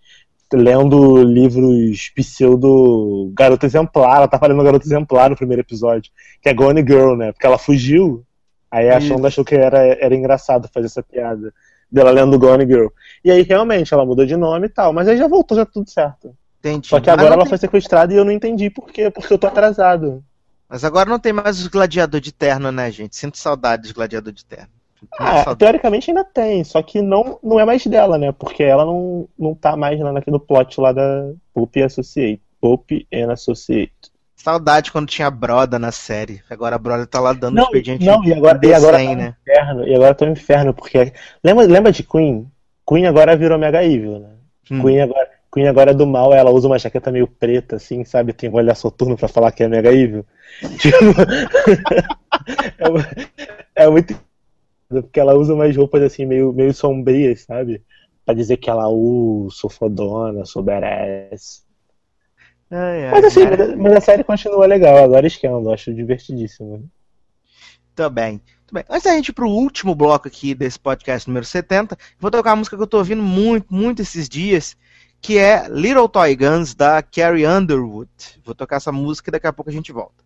lendo livros pseudo Garota Exemplar. Ela tá falando Garota Exemplar no primeiro episódio, que é Gone Girl, né? Porque ela fugiu. Aí a Shonda achou que era, era engraçado fazer essa piada dela lendo Gone Girl. E aí realmente ela mudou de nome e tal, mas aí já voltou, já tudo certo. Entendi. Só que agora ela tem- foi sequestrada e eu não entendi por quê, porque eu tô atrasado. Mas agora não tem mais os gladiador de terno, né, gente? Sinto saudade dos gladiador de terno. Ah, teoricamente ainda tem, só que não, não é mais dela, né? Porque ela não, não tá mais lá naquele plot lá da Pope Associate. Pope and Associate. Saudade quando tinha a Broda na série. Agora a Broda tá lá dando Não, expediente não, e agora, e agora tá D100, no né? inferno, e agora tá no inferno, porque. Lembra, lembra de Queen? Queen agora virou Mega Evil, né? Hum. Queen, agora, Queen agora é do mal, ela usa uma jaqueta meio preta, assim, sabe? Tem um olhar soturno pra falar que é Mega Evil. Tipo, é, é muito. Porque ela usa umas roupas assim, meio, meio sombrias, sabe? Pra dizer que ela, uh, sou fodona, sou badass. Ai, ai, Mas assim, cara. mas, a série continua legal, adoro esquema, acho divertidíssimo. Tô bem. Antes da gente ir pro último bloco aqui desse podcast número 70, vou tocar uma música que eu tô ouvindo muito, muito esses dias, que é Little Toy Guns, da Carrie Underwood. Vou tocar essa música e daqui a pouco a gente volta.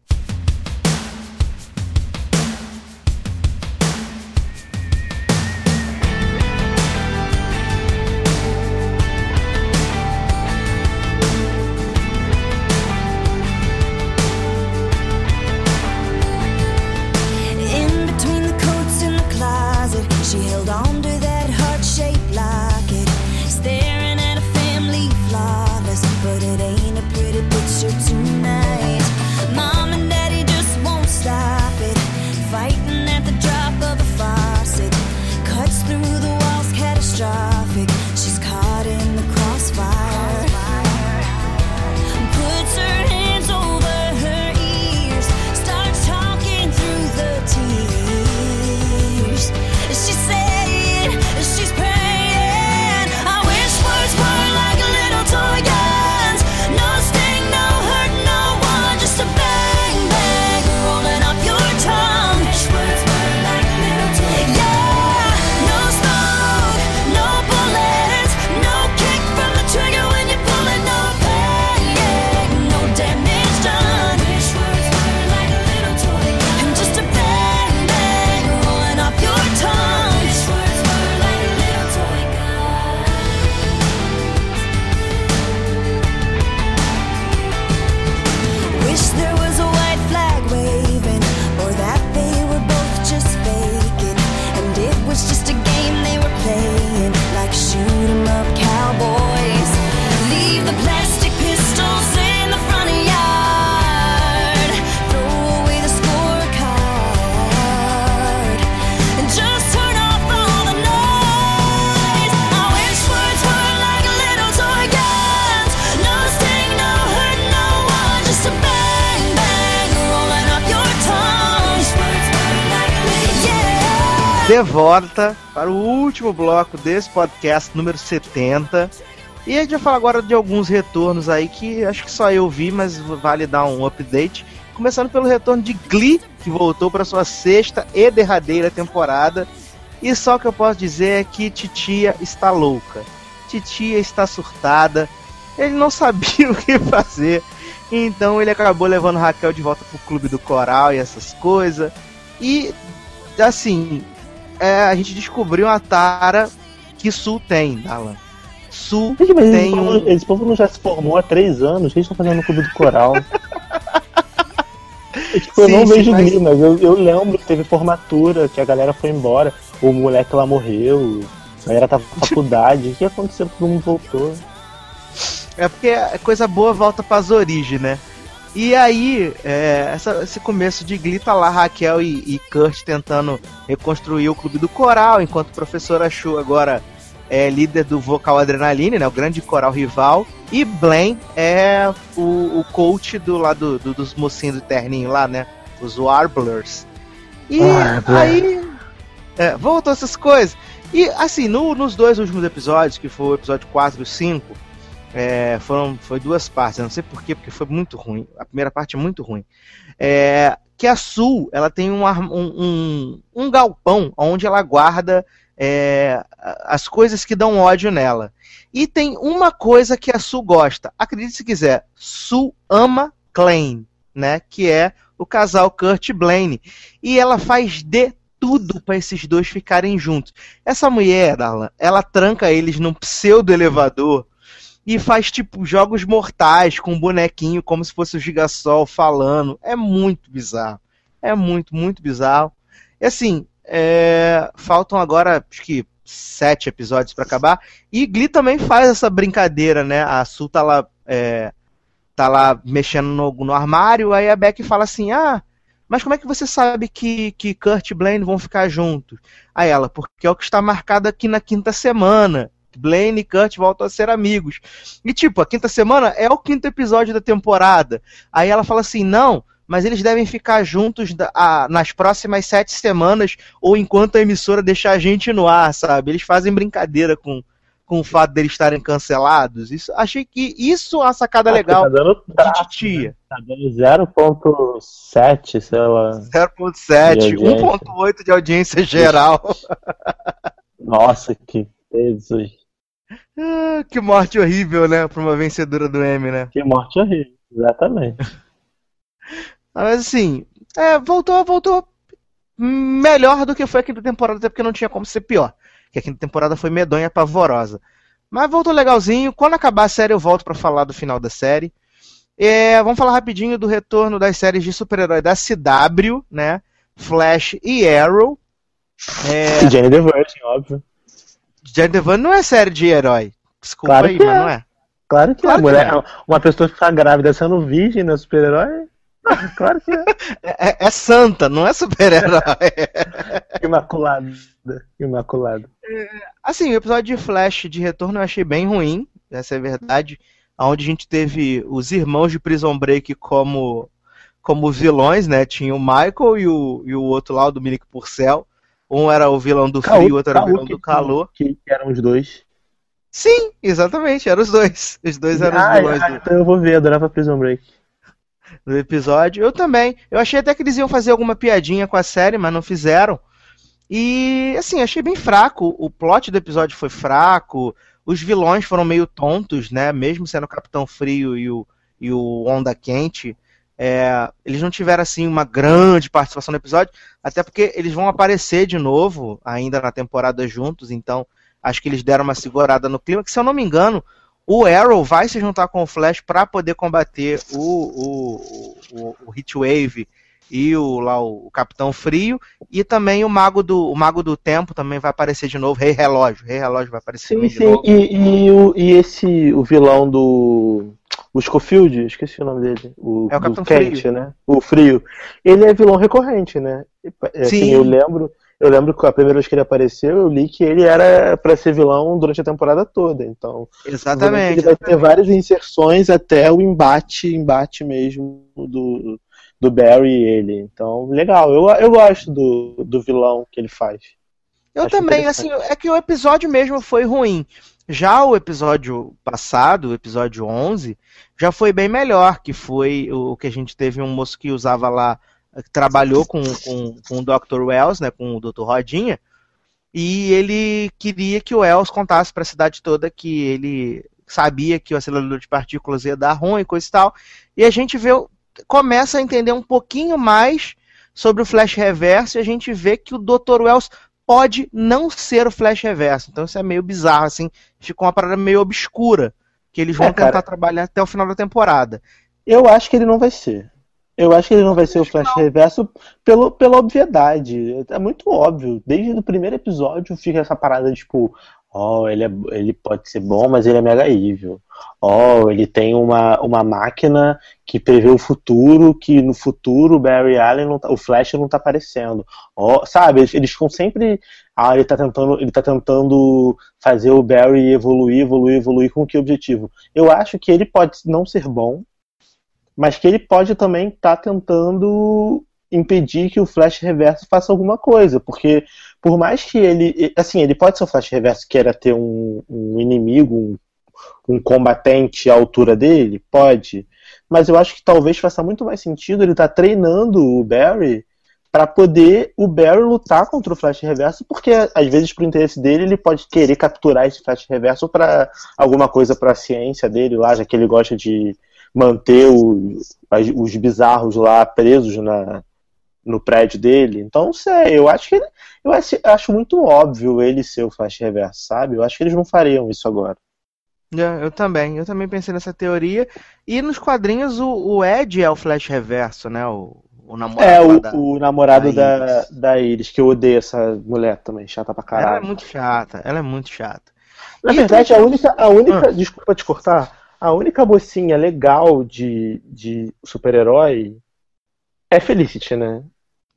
Volta para o último bloco desse podcast número 70. E a gente vai falar agora de alguns retornos aí que acho que só eu vi, mas vale dar um update. Começando pelo retorno de Glee, que voltou para sua sexta e derradeira temporada. E só o que eu posso dizer é que Titia está louca. Titia está surtada. Ele não sabia o que fazer. Então ele acabou levando Raquel de volta pro clube do coral e essas coisas. E assim, é, a gente descobriu uma tara que Sul tem, Dalan. Sul Gente, mas tem esse, povo, um. esse povo não já se formou há três anos? Eles estão fazendo no Clube do Coral? Eu, tipo, eu Sim, não sim, vejo mas- eu, eu lembro que teve formatura, que a galera foi embora, o moleque lá morreu. A galera tá na faculdade. O que aconteceu? Todo mundo voltou. É porque a coisa boa volta pras origens, né? E aí, é, essa- esse começo de Glee tá lá Raquel e, e Kurt tentando reconstruir o clube do coral, enquanto a professora Chu agora é líder do vocal Adrenaline, né? O grande coral rival. E Blaine é o, o coach do lado do, dos mocinhos do terninho lá, né? Os Warblers. E Warbler. aí. É, voltam essas coisas. E assim, no- nos dois últimos episódios, que foi o episódio 4 e o 5, é, foram, foi duas partes, eu não sei porquê, porque foi muito ruim. A primeira parte é muito ruim. É, que a Sul, ela tem um, um, um, galpão onde ela guarda é, as coisas que dão ódio nela. E tem uma coisa que a Sul gosta. Acredite se quiser, Sul ama Klein, né? Que é o casal Kurt e Blaine. E ela faz de tudo para esses dois ficarem juntos. Essa mulher, Darlan, ela tranca eles num pseudo elevador e faz tipo jogos mortais com um bonequinho como se fosse o Gigasol falando. É muito bizarro. É muito, muito bizarro. E assim, é, faltam agora acho que sete episódios para acabar. E Glee também faz essa brincadeira, né? A Sul tá lá, é, tá lá mexendo no, no armário, aí a Beck fala assim: Ah, mas como é que você sabe que, que Kurt e Blaine vão ficar juntos? Aí ela, porque é o que está marcado aqui na quinta semana. Blaine e Kurt voltam a ser amigos. E tipo, a quinta semana é o quinto episódio da temporada. Aí ela fala assim: não, mas eles devem ficar juntos da- a- nas próximas sete semanas, ou enquanto a emissora deixar a gente no ar, sabe? Eles fazem brincadeira com, com o fato deles estarem cancelados. Isso, achei que isso é uma sacada legal Tá dando de titia. Tá dando 0.7, sei lá. 0.7, De audiência. 1.8 de audiência geral. Nossa, que Jesus. Ah, que morte horrível, né? Pra uma vencedora do M, né? Que morte horrível. Exatamente. Mas assim, é, voltou, voltou melhor do que foi a quinta temporada, até porque não tinha como ser pior. Que a quinta temporada foi medonha, pavorosa. Mas voltou legalzinho. Quando acabar a série, eu volto pra falar do final da série. É, vamos falar rapidinho do retorno das séries de super-herói da CW, né? Flash e Arrow. É, E the Virgin, óbvio. Jared Devan não é série de herói. Desculpa Claro aí, mas é. não é. Claro que Claro é. que Mulher, Uma pessoa ficar grávida sendo virgem, né? Super-herói. Ah, Claro que é. É, é- é santa, não é super-herói. Imaculada. Imaculada. Assim, o episódio de Flash de retorno eu achei bem ruim, essa é a verdade. Onde a gente teve os irmãos de Prison Break como, como vilões, né? Tinha o Michael e o, e o outro lá, o Dominic Purcell. Um era o vilão do frio, o outro era o vilão do calor. Que, eram os dois. Sim, exatamente, eram os dois. Os dois eram os Ah, vilões ah, do, então eu vou ver, adorava Prison Break. do episódio. Eu também. Eu achei até que eles iam fazer alguma piadinha com a série, mas não fizeram. E, assim, achei bem fraco. O plot do episódio foi fraco. Os vilões foram meio tontos, né? Mesmo sendo o Capitão Frio e o, e o Onda Quente. É, eles não tiveram, assim, uma grande participação no episódio. Até porque eles vão aparecer de novo ainda na temporada juntos. Então, acho que eles deram uma segurada no clima. Que, se eu não me engano, o Arrow vai se juntar com o Flash para poder combater o, o, o, o Heatwave e o, lá, o Capitão Frio. E também o Mago do, o Mago do Tempo também vai aparecer de novo. Rei Relógio. Rei Relógio vai aparecer Sim, também de sim. novo. E, e, o, e esse, o vilão do. O Schofield, esqueci o nome dele. O, É o Capitão quente, Frio. né? O frio. Ele é vilão recorrente, né? E, Assim, Sim. eu lembro. Eu lembro que a primeira vez que ele apareceu, eu li que ele era pra ser vilão durante a temporada toda. Então, Exatamente. ele vai ter várias inserções até o embate, embate mesmo do, do Barry e ele. Então, legal. Eu, eu gosto do, do vilão que ele faz. Eu Acho também, assim, é que o episódio mesmo foi ruim. Já o episódio passado, o episódio 11, já foi bem melhor, que foi o que a gente teve um moço que usava lá, que trabalhou com, com, com o Dr. Wells, né, com o Dr. Rodinha, e ele queria que o Wells contasse para a cidade toda que ele sabia que o acelerador de partículas ia dar ruim e coisa e tal, e a gente vê, começa a entender um pouquinho mais sobre o Flash Reverso e a gente vê que o Dr. Wells pode não ser o Flash Reverso. Então isso é meio bizarro, assim. Ficou uma parada meio obscura. Que eles vão É, cara. tentar trabalhar até o final da temporada. Eu acho que ele não vai ser. Eu acho que ele não vai ser o Flash Reverso pelo, pela obviedade. É muito óbvio. Desde o primeiro episódio fica essa parada, tipo, ó, ele, é, ele pode ser bom, mas ele é mega evil. Ó, ele tem uma, uma máquina que prevê o futuro, que no futuro o Barry Allen, não tá- o Flash não tá aparecendo. Ó, sabe, eles, eles ficam sempre. Ah, ele tá tentando, ele tá tentando fazer o Barry evoluir, evoluir, evoluir com que objetivo? Eu acho que ele pode não ser bom, mas que ele pode também estar tentando impedir que o Flash Reverso faça alguma coisa, porque por mais que ele, assim, ele pode ser o Flash Reverso que queira ter um, um inimigo, um, um combatente à altura dele, pode, mas eu acho que talvez faça muito mais sentido ele estar treinando o Barry para poder o Barry lutar contra o Flash Reverso, porque às vezes pro interesse dele ele pode querer capturar esse Flash Reverso para alguma coisa para a ciência dele lá, já que ele gosta de manter o- os bizarros lá presos na, no prédio dele. Então, sei, eu acho que eu acho, acho muito óbvio ele ser o Flash Reverso, sabe? Eu acho que eles não fariam isso agora. É, Eu também, eu também pensei nessa teoria. E nos quadrinhos o, o Ed é o Flash Reverso, né? O, o namorado É, o, da- o namorado da da, Iris. da Iris, que eu odeio essa mulher também, chata pra Ela é caralho. muito chata, ela é muito chata. Na E verdade, tem- a única, a única, Ah. desculpa te cortar, a única mocinha legal de, de super-herói é Felicity, né?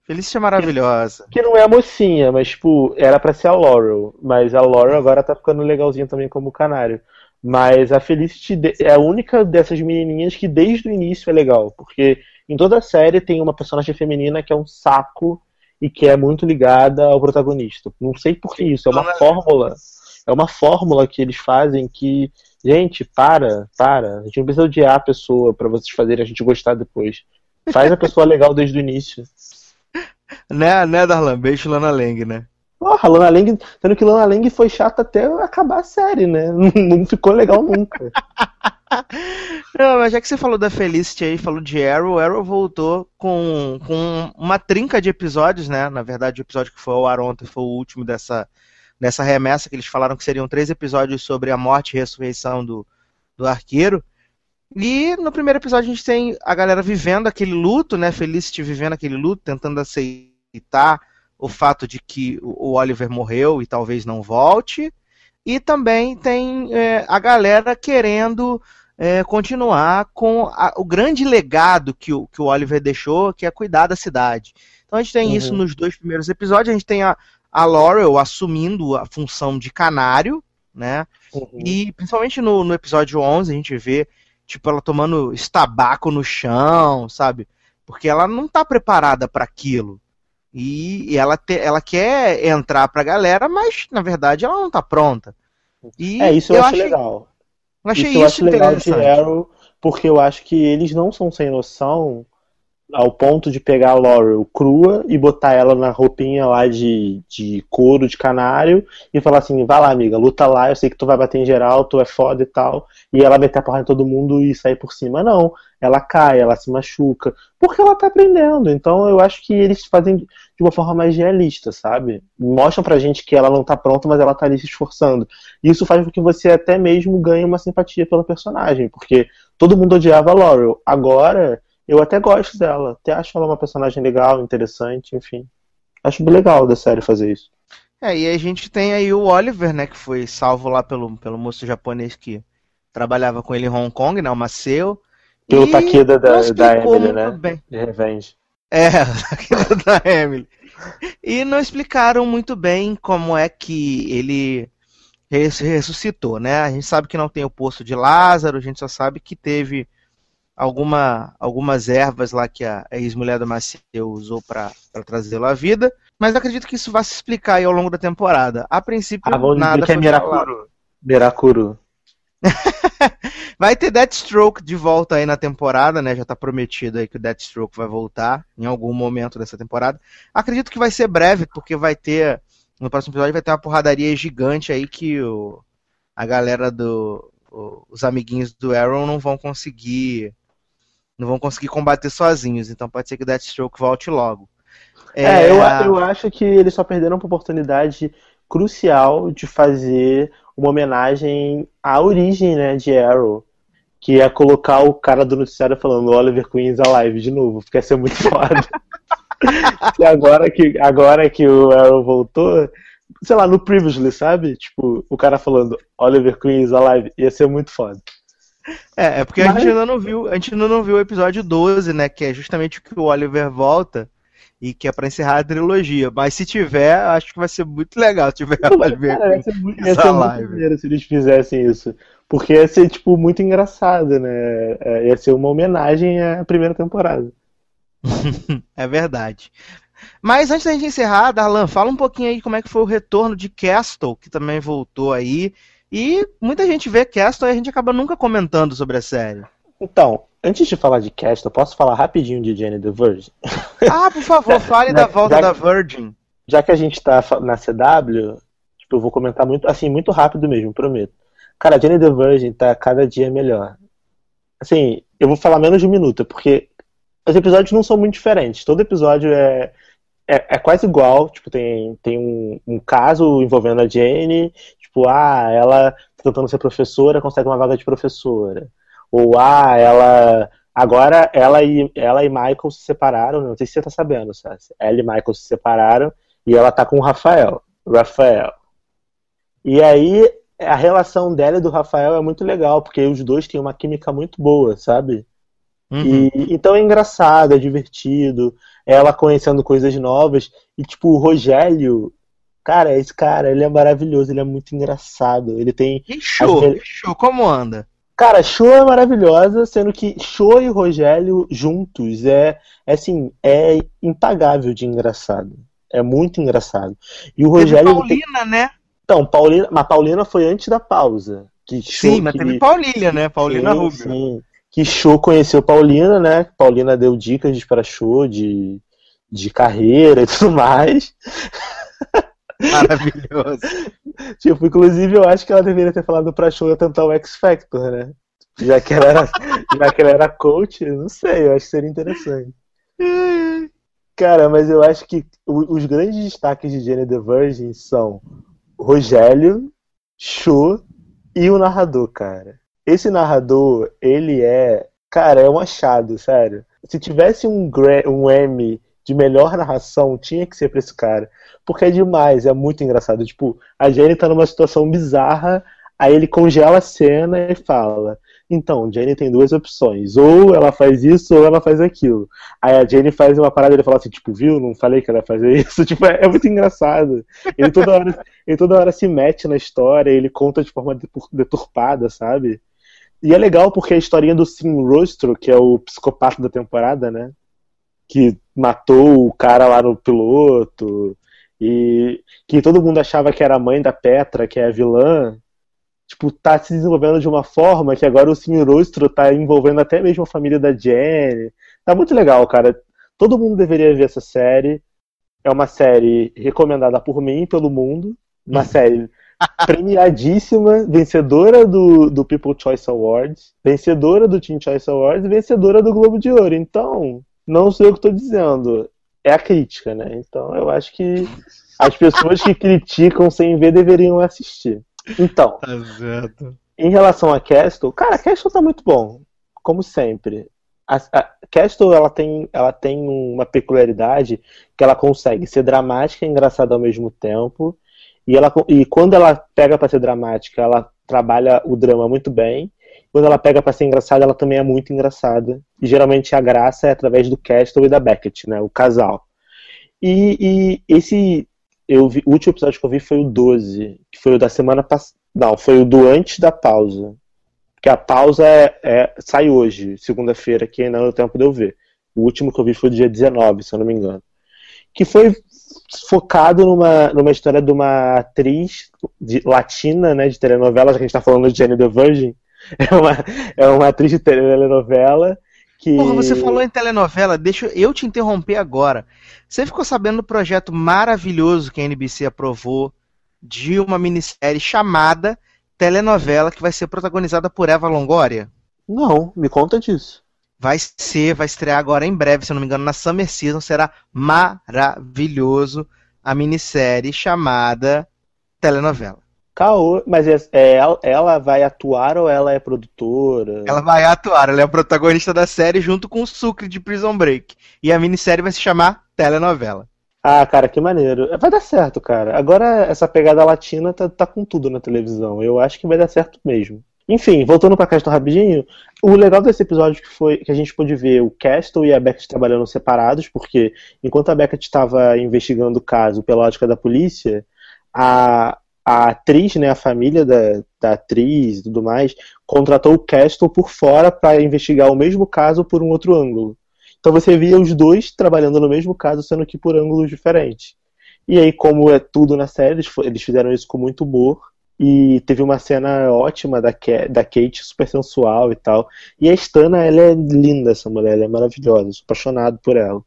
Felicity é maravilhosa. Que não é a mocinha, mas, tipo, era pra ser a Laurel. Mas a Laurel agora tá ficando legalzinha também como canário. Mas a Felicity é a única dessas menininhas que desde o início é legal. Porque em toda a série tem uma personagem feminina que é um saco e que é muito ligada ao protagonista. Não sei por que isso, é uma fórmula. É uma fórmula que eles fazem que. Gente, para, para. A gente não precisa odiar a pessoa pra vocês fazerem a gente gostar depois. Faz a pessoa legal desde o início. Né, né, Darlan? Beijo Lana Lang, né? Porra, Lana Lang, sendo que Lana Lang foi chata até acabar a série, né? Não, ficou legal nunca. Não, mas já que você falou da Felicity aí, falou de Arrow, Arrow voltou com, com uma trinca de episódios, né? Na verdade, o episódio que foi ao ar ontem foi o último dessa, dessa remessa, que eles falaram que seriam três episódios sobre a morte e ressurreição do, do arqueiro. E no primeiro episódio a gente tem a galera vivendo aquele luto, né? Felicity vivendo aquele luto, tentando aceitar o fato de que o Oliver morreu e talvez não volte. E também tem é, a galera querendo é, continuar com a- o grande legado que o, que o Oliver deixou, que é cuidar da cidade. Então a gente tem Uhum. isso nos dois primeiros episódios. A gente tem a, a Laurel assumindo a função de canário, né? E principalmente no, no episódio 11 a gente vê, tipo, ela tomando estabaco no chão, sabe? Porque ela não tá preparada para aquilo. E, e ela, te- ela quer entrar pra galera, mas na verdade ela não tá pronta. E É, isso eu, acho achei, legal. eu achei isso eu acho legal de. Arrow, porque eu acho que eles não são sem noção ao ponto de pegar a Laurel crua e botar ela na roupinha lá de, de couro de canário e falar assim, vai lá amiga, luta lá, eu sei que tu vai bater em geral, tu é foda e tal, e ela meter a porrada em todo mundo e sair por cima. Não, ela cai, ela se machuca, porque ela tá aprendendo. Então eu acho que eles fazem de uma forma mais realista, sabe? Mostram pra gente que ela não tá pronta, mas ela tá ali se esforçando. Isso faz com que você até mesmo ganhe uma simpatia pela personagem, porque todo mundo odiava a Laurel. Agora, eu até gosto dela. Até acho ela uma personagem legal, interessante, enfim. Acho legal da série fazer isso. É, e a gente tem aí o Oliver, né, que foi salvo lá pelo, pelo moço japonês que trabalhava com ele em Hong Kong, né, o Maceo. Pelo E Takeda da- da Emily, né? bem. De Revenge. É, Takeda da Emily. E não explicaram muito bem como é que ele res- ressuscitou, né? A gente sabe que não tem o poço de Lázaro, a gente só sabe que teve alguma, algumas ervas lá que a ex-mulher do Maceu usou para trazê-lo à vida. Mas acredito que isso vai se explicar aí ao longo da temporada. A princípio, Ah, vamos nada que é. Mirakuru. Mirakuru. Vai ter Deathstroke de volta aí na temporada, né? Já tá prometido aí que o Deathstroke vai voltar em algum momento dessa temporada. Acredito que vai ser breve, porque vai ter. No próximo episódio vai ter uma porradaria gigante aí que o, a galera do. o- os amiguinhos do Arrow não vão conseguir. Não vão conseguir combater sozinhos. Então pode ser que o Deathstroke volte logo. É, eu, eu acho que eles só perderam uma oportunidade crucial de fazer uma homenagem à origem né, de Arrow. que ia colocar o cara do noticiário falando Oliver Queen is alive de novo, porque ia ser muito foda. e agora que, agora que o Arrow voltou, sei lá, no Previously, sabe? Tipo, o cara falando Oliver Queen is alive, ia ser muito foda. É, é porque a Mas- gente ainda não viu, a gente ainda não viu o episódio 12, né, que é justamente o que o Oliver volta e que é pra encerrar a trilogia. Mas se tiver, acho que vai ser muito legal se tiver o Oliver Cara, ia ser muito, ia ser muito alive. maneiro se eles fizessem isso. Porque ia ser, tipo, muito engraçado, né? É, Ia ser uma homenagem à primeira temporada. É verdade. Mas antes da gente encerrar, Darlan, fala um pouquinho aí como é que foi o retorno de Castle, que também voltou aí. E muita gente vê Castle e a gente acaba nunca comentando sobre a série. Então, antes de falar de cast, eu posso falar rapidinho de Jenny the Virgin? Ah, por favor, fale da volta da Virgin. Já que a gente tá na CW, tipo, eu vou comentar muito, assim, muito rápido mesmo, prometo. Cara, a Jenny the Virgin tá cada dia melhor. Assim, eu vou falar menos de um minuto, porque os episódios não são muito diferentes. Todo episódio é, é, é quase igual. Tipo, tem, tem um, um caso envolvendo a Jenny. Tipo, ah, ela tá tentando ser professora, consegue uma vaga de professora. Ou, ah, ela. Agora ela e, ela e Michael se separaram. Não sei se você tá sabendo, Sassi. Ela e Michael se separaram e ela tá com o Rafael. Rafael. E aí, a relação dela e do Rafael é muito legal, porque os dois têm uma química muito boa, sabe? Uhum. E, então é engraçado, é divertido, ela conhecendo coisas novas. E tipo, o Rogério, cara, esse cara, ele é maravilhoso, ele é muito engraçado. Ele tem. E show, As show, como anda? Cara, Show é maravilhosa, sendo que Show e Rogério juntos é, é assim, é impagável de engraçado. É muito engraçado. E o Teve Rogério. tem- Paulina, né? Então, Paulina, mas Paulina foi antes da pausa. Que Show, Sim, mas que... teve Paulina, né? Paulina sim, Rubio. sim. Que Show conheceu Paulina, né? Paulina deu dicas para Show de, de carreira e tudo mais. Maravilhoso. Tipo, inclusive eu acho que ela deveria ter falado pra Show tentar o X Factor, né? Já que ela era, já que ela era coach, não sei, eu acho que seria interessante. Cara, mas eu acho que os grandes destaques de Jenny the Virgin são Rogério, Show e o narrador, cara. Esse narrador, ele é. Cara, é um achado, sério. Se tivesse um, um M de melhor narração, tinha que ser pra esse cara. Porque é demais, é muito engraçado. Tipo, a Jenny tá numa situação bizarra, aí ele congela a cena e fala: Então, Jenny tem duas opções. Ou ela faz isso, ou ela faz aquilo. Aí a Jenny faz uma parada e ele fala assim, tipo, viu? Não falei que ela ia fazer isso. Tipo, é, é muito engraçado. Ele toda, hora, ele toda hora se mete na história, ele conta de forma detur- deturpada, sabe? E é legal porque a historinha do Sim Rostro, que é o psicopata da temporada, né? Que matou o cara lá no piloto, e que todo mundo achava que era a mãe da Petra, que é a vilã, tipo, tá se desenvolvendo de uma forma que agora o Sim Rostro tá envolvendo até mesmo a família da Jenny. Tá muito legal, cara. Todo mundo deveria ver essa série. É uma série recomendada por mim e pelo mundo. Uma série premiadíssima, vencedora do, do People Choice Awards, vencedora do Teen Choice Awards e vencedora do Globo de Ouro. Então, não sei o que estou dizendo. É a crítica, né? Então, eu acho que as pessoas que criticam sem ver deveriam assistir. Então, Tá certo. em relação a Castle, cara, a Castle tá muito bom, como sempre. A, a Castle, ela tem, ela tem uma peculiaridade que ela consegue ser dramática e engraçada ao mesmo tempo. E, ela, e quando ela pega pra ser dramática, ela trabalha o drama muito bem. Quando ela pega pra ser engraçada, ela também é muito engraçada. E geralmente a graça é através do Castle e da Beckett, né? O casal. E, e esse. Eu vi, o último episódio que eu vi foi o 12, que foi o da semana passada. Não, foi o do antes da pausa. Porque a pausa é, é- sai hoje, segunda-feira, que ainda não deu tempo de eu ver. O último que eu vi foi do dia 19, se eu não me engano. Que foi focado numa, numa história de uma atriz de- latina, né, de telenovela, já que a gente tá falando de Jenny the Virgin. É uma, é uma atriz de telenovela que. Porra, você falou em telenovela, deixa eu te interromper agora. Você ficou sabendo do projeto maravilhoso que a NBC aprovou de uma minissérie chamada Telenovela, que vai ser protagonizada por Eva Longoria? Não, me conta disso. Vai ser, vai estrear agora em breve, se eu não me engano, na Summer Season. Será maravilhoso a minissérie chamada Telenovela. Caô, mas é, é ela- vai atuar ou ela é produtora? Ela vai atuar, ela é a protagonista da série junto com o Sucre de Prison Break. E a minissérie vai se chamar Telenovela. Ah, cara, que maneiro. Vai dar certo, cara. Agora essa pegada latina tá, tá com tudo na televisão. Eu acho que vai dar certo mesmo. Enfim, voltando pra Castle rapidinho, o legal desse episódio que foi que a gente pôde ver o Castle e a Beckett trabalhando separados, porque enquanto a Beckett estava investigando o caso pela ótica da polícia, a, a atriz, né, a família da, da atriz e tudo mais, contratou o Castle por fora para investigar o mesmo caso por um outro ângulo. Então você via os dois trabalhando no mesmo caso, sendo que por ângulos diferentes. E aí, como é tudo na série, eles fizeram isso com muito humor. E teve uma cena ótima da, da Kate, super sensual e tal. E a Stana, ela é linda, essa mulher, ela é maravilhosa, sou apaixonado por ela.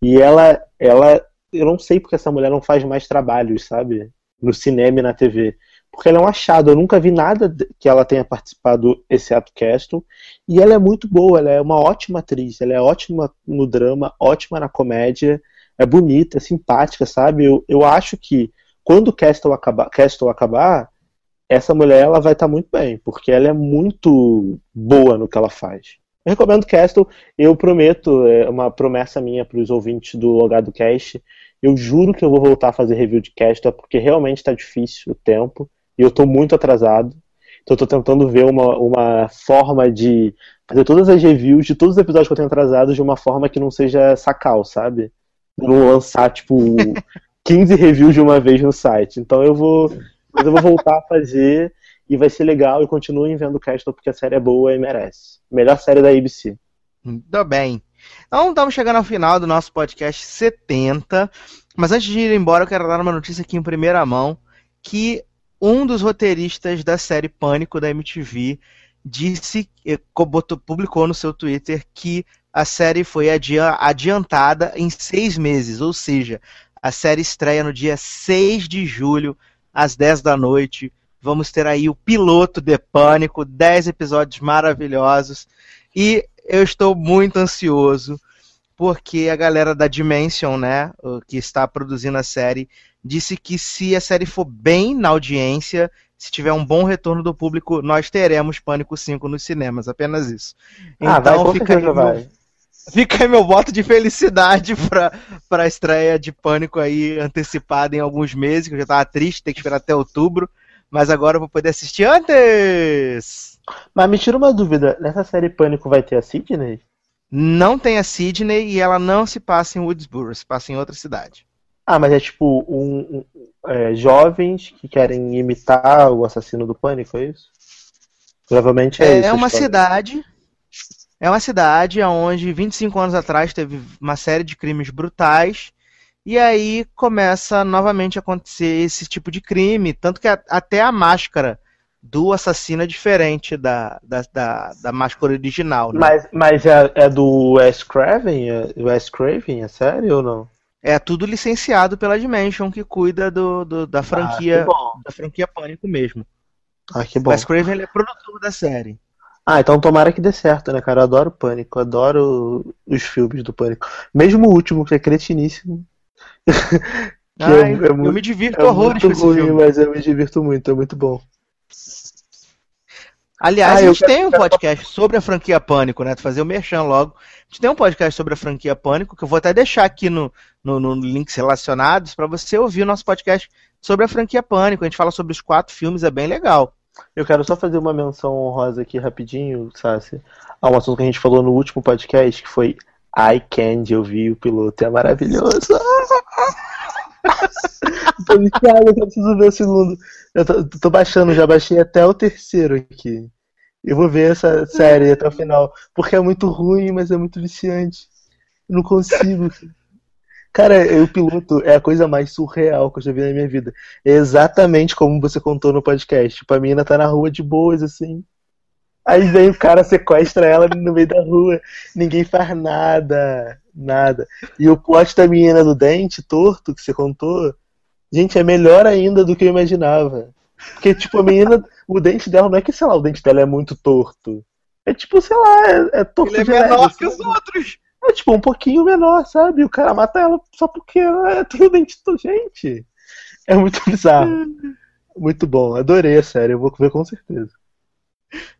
E ela, ela, eu não sei porque essa mulher não faz mais trabalhos, sabe? No cinema e na TV. Porque ela é um achado, eu nunca vi nada que ela tenha participado, exceto Castle. E ela é muito boa, ela é uma ótima atriz, ela é ótima no drama, ótima na comédia, é bonita, é simpática, sabe? Eu, eu acho que quando Castle acabar, Castle acabar, essa mulher ela vai estar muito bem, porque ela é muito boa no que ela faz. Eu recomendo Castle, eu prometo, é uma promessa minha para os ouvintes do Logado Cast, eu juro que eu vou voltar a fazer review de Castle, porque realmente está difícil o tempo, e eu estou muito atrasado. Então eu tô tentando ver uma, uma forma de fazer todas as reviews de todos os episódios que eu tenho atrasados de uma forma que não seja sacal, sabe? Não lançar, tipo, 15 reviews de uma vez no site. Então eu vou. Mas eu vou voltar a fazer e vai ser legal e continuem vendo Castle porque a série é boa e merece. Melhor série da ABC. Muito bem. Então estamos chegando ao final do nosso podcast 70. Mas antes de ir embora, eu quero dar uma notícia aqui em primeira mão: que um dos roteiristas da série Pânico da MTV disse, eh, publicou no seu Twitter que a série foi adia- adiantada em seis meses, ou seja, a série estreia no dia 6 de julho, às 10 da noite. Vamos ter aí o piloto de Pânico, 10 episódios maravilhosos. E eu estou muito ansioso, porque a galera da Dimension, né, que está produzindo a série, disse que se a série for bem na audiência, se tiver um bom retorno do público, nós teremos Pânico 5 nos cinemas, apenas isso. ah, vai, Então fica aí, meu, vai. fica aí meu voto de felicidade para a estreia de Pânico aí antecipada em alguns meses, que eu já estava triste, ter que esperar até outubro, mas agora eu vou poder assistir antes! Mas me tira uma dúvida, nessa série Pânico vai ter a Sidney? Não tem a Sydney e ela não se passa em Woodsboro, se passa em outra cidade. Ah, mas é tipo um, um- é, jovens que querem imitar o assassino do Pânico, é isso? Provavelmente é, É, isso. a uma cidade. É uma cidade onde 25 anos atrás teve uma série de crimes brutais. E aí começa novamente a acontecer esse tipo de crime. Tanto que a- até a máscara do assassino é diferente da, da, da, da máscara original. Né? Mas, mas é, é do Wes Craven? É, Wes Craven, é sério ou não? É tudo licenciado pela Dimension, que cuida do, do- da franquia. Ah, que bom. da franquia Pânico mesmo. Ah, que O bom. Wes Craven é produtor da série. Ah, então tomara que dê certo, né, cara? Eu adoro Pânico, adoro os filmes do Pânico. Mesmo o último, que é cretiníssimo. Que Ah, é- eu, é eu muito- me divirto É horrores muito ruim, filme. mas eu me divirto muito, é muito bom. Aliás, Ah, a gente tem um podcast sobre a franquia Pânico, né? Tu fazer o merchan logo. A gente tem um podcast sobre a franquia Pânico, que eu vou até deixar aqui no, no, no links relacionados para você ouvir o nosso podcast sobre a franquia Pânico. A gente fala sobre os quatro filmes, é bem legal. Eu quero só fazer uma menção honrosa aqui rapidinho, Sassi, a um assunto que a gente falou no último podcast, que foi I Candy, eu vi o piloto, é maravilhoso. tô viciado, eu preciso ver o segundo. Eu tô, tô baixando, já baixei até o terceiro aqui. Eu vou ver essa série até o final, porque é muito ruim, mas é muito viciante. Eu não consigo. Cara, o piloto é a coisa mais surreal que eu já vi na minha vida. É exatamente como você contou no podcast. Tipo, a menina tá na rua de boas, assim. Aí vem o cara, sequestra ela no meio da rua. Ninguém faz nada. Nada. E o plot da menina do dente torto que você contou, gente, é melhor ainda do que eu imaginava. Porque, tipo, a menina, o dente dela não é que, sei lá, o dente dela é muito torto. É tipo, sei lá, é, é torto Ele é de leve, menor que sabe? os outros. É tipo um pouquinho menor, sabe? O cara mata ela só porque ela tem o dente do gente. É muito bizarro. Muito bom, adorei a série, eu vou ver com certeza.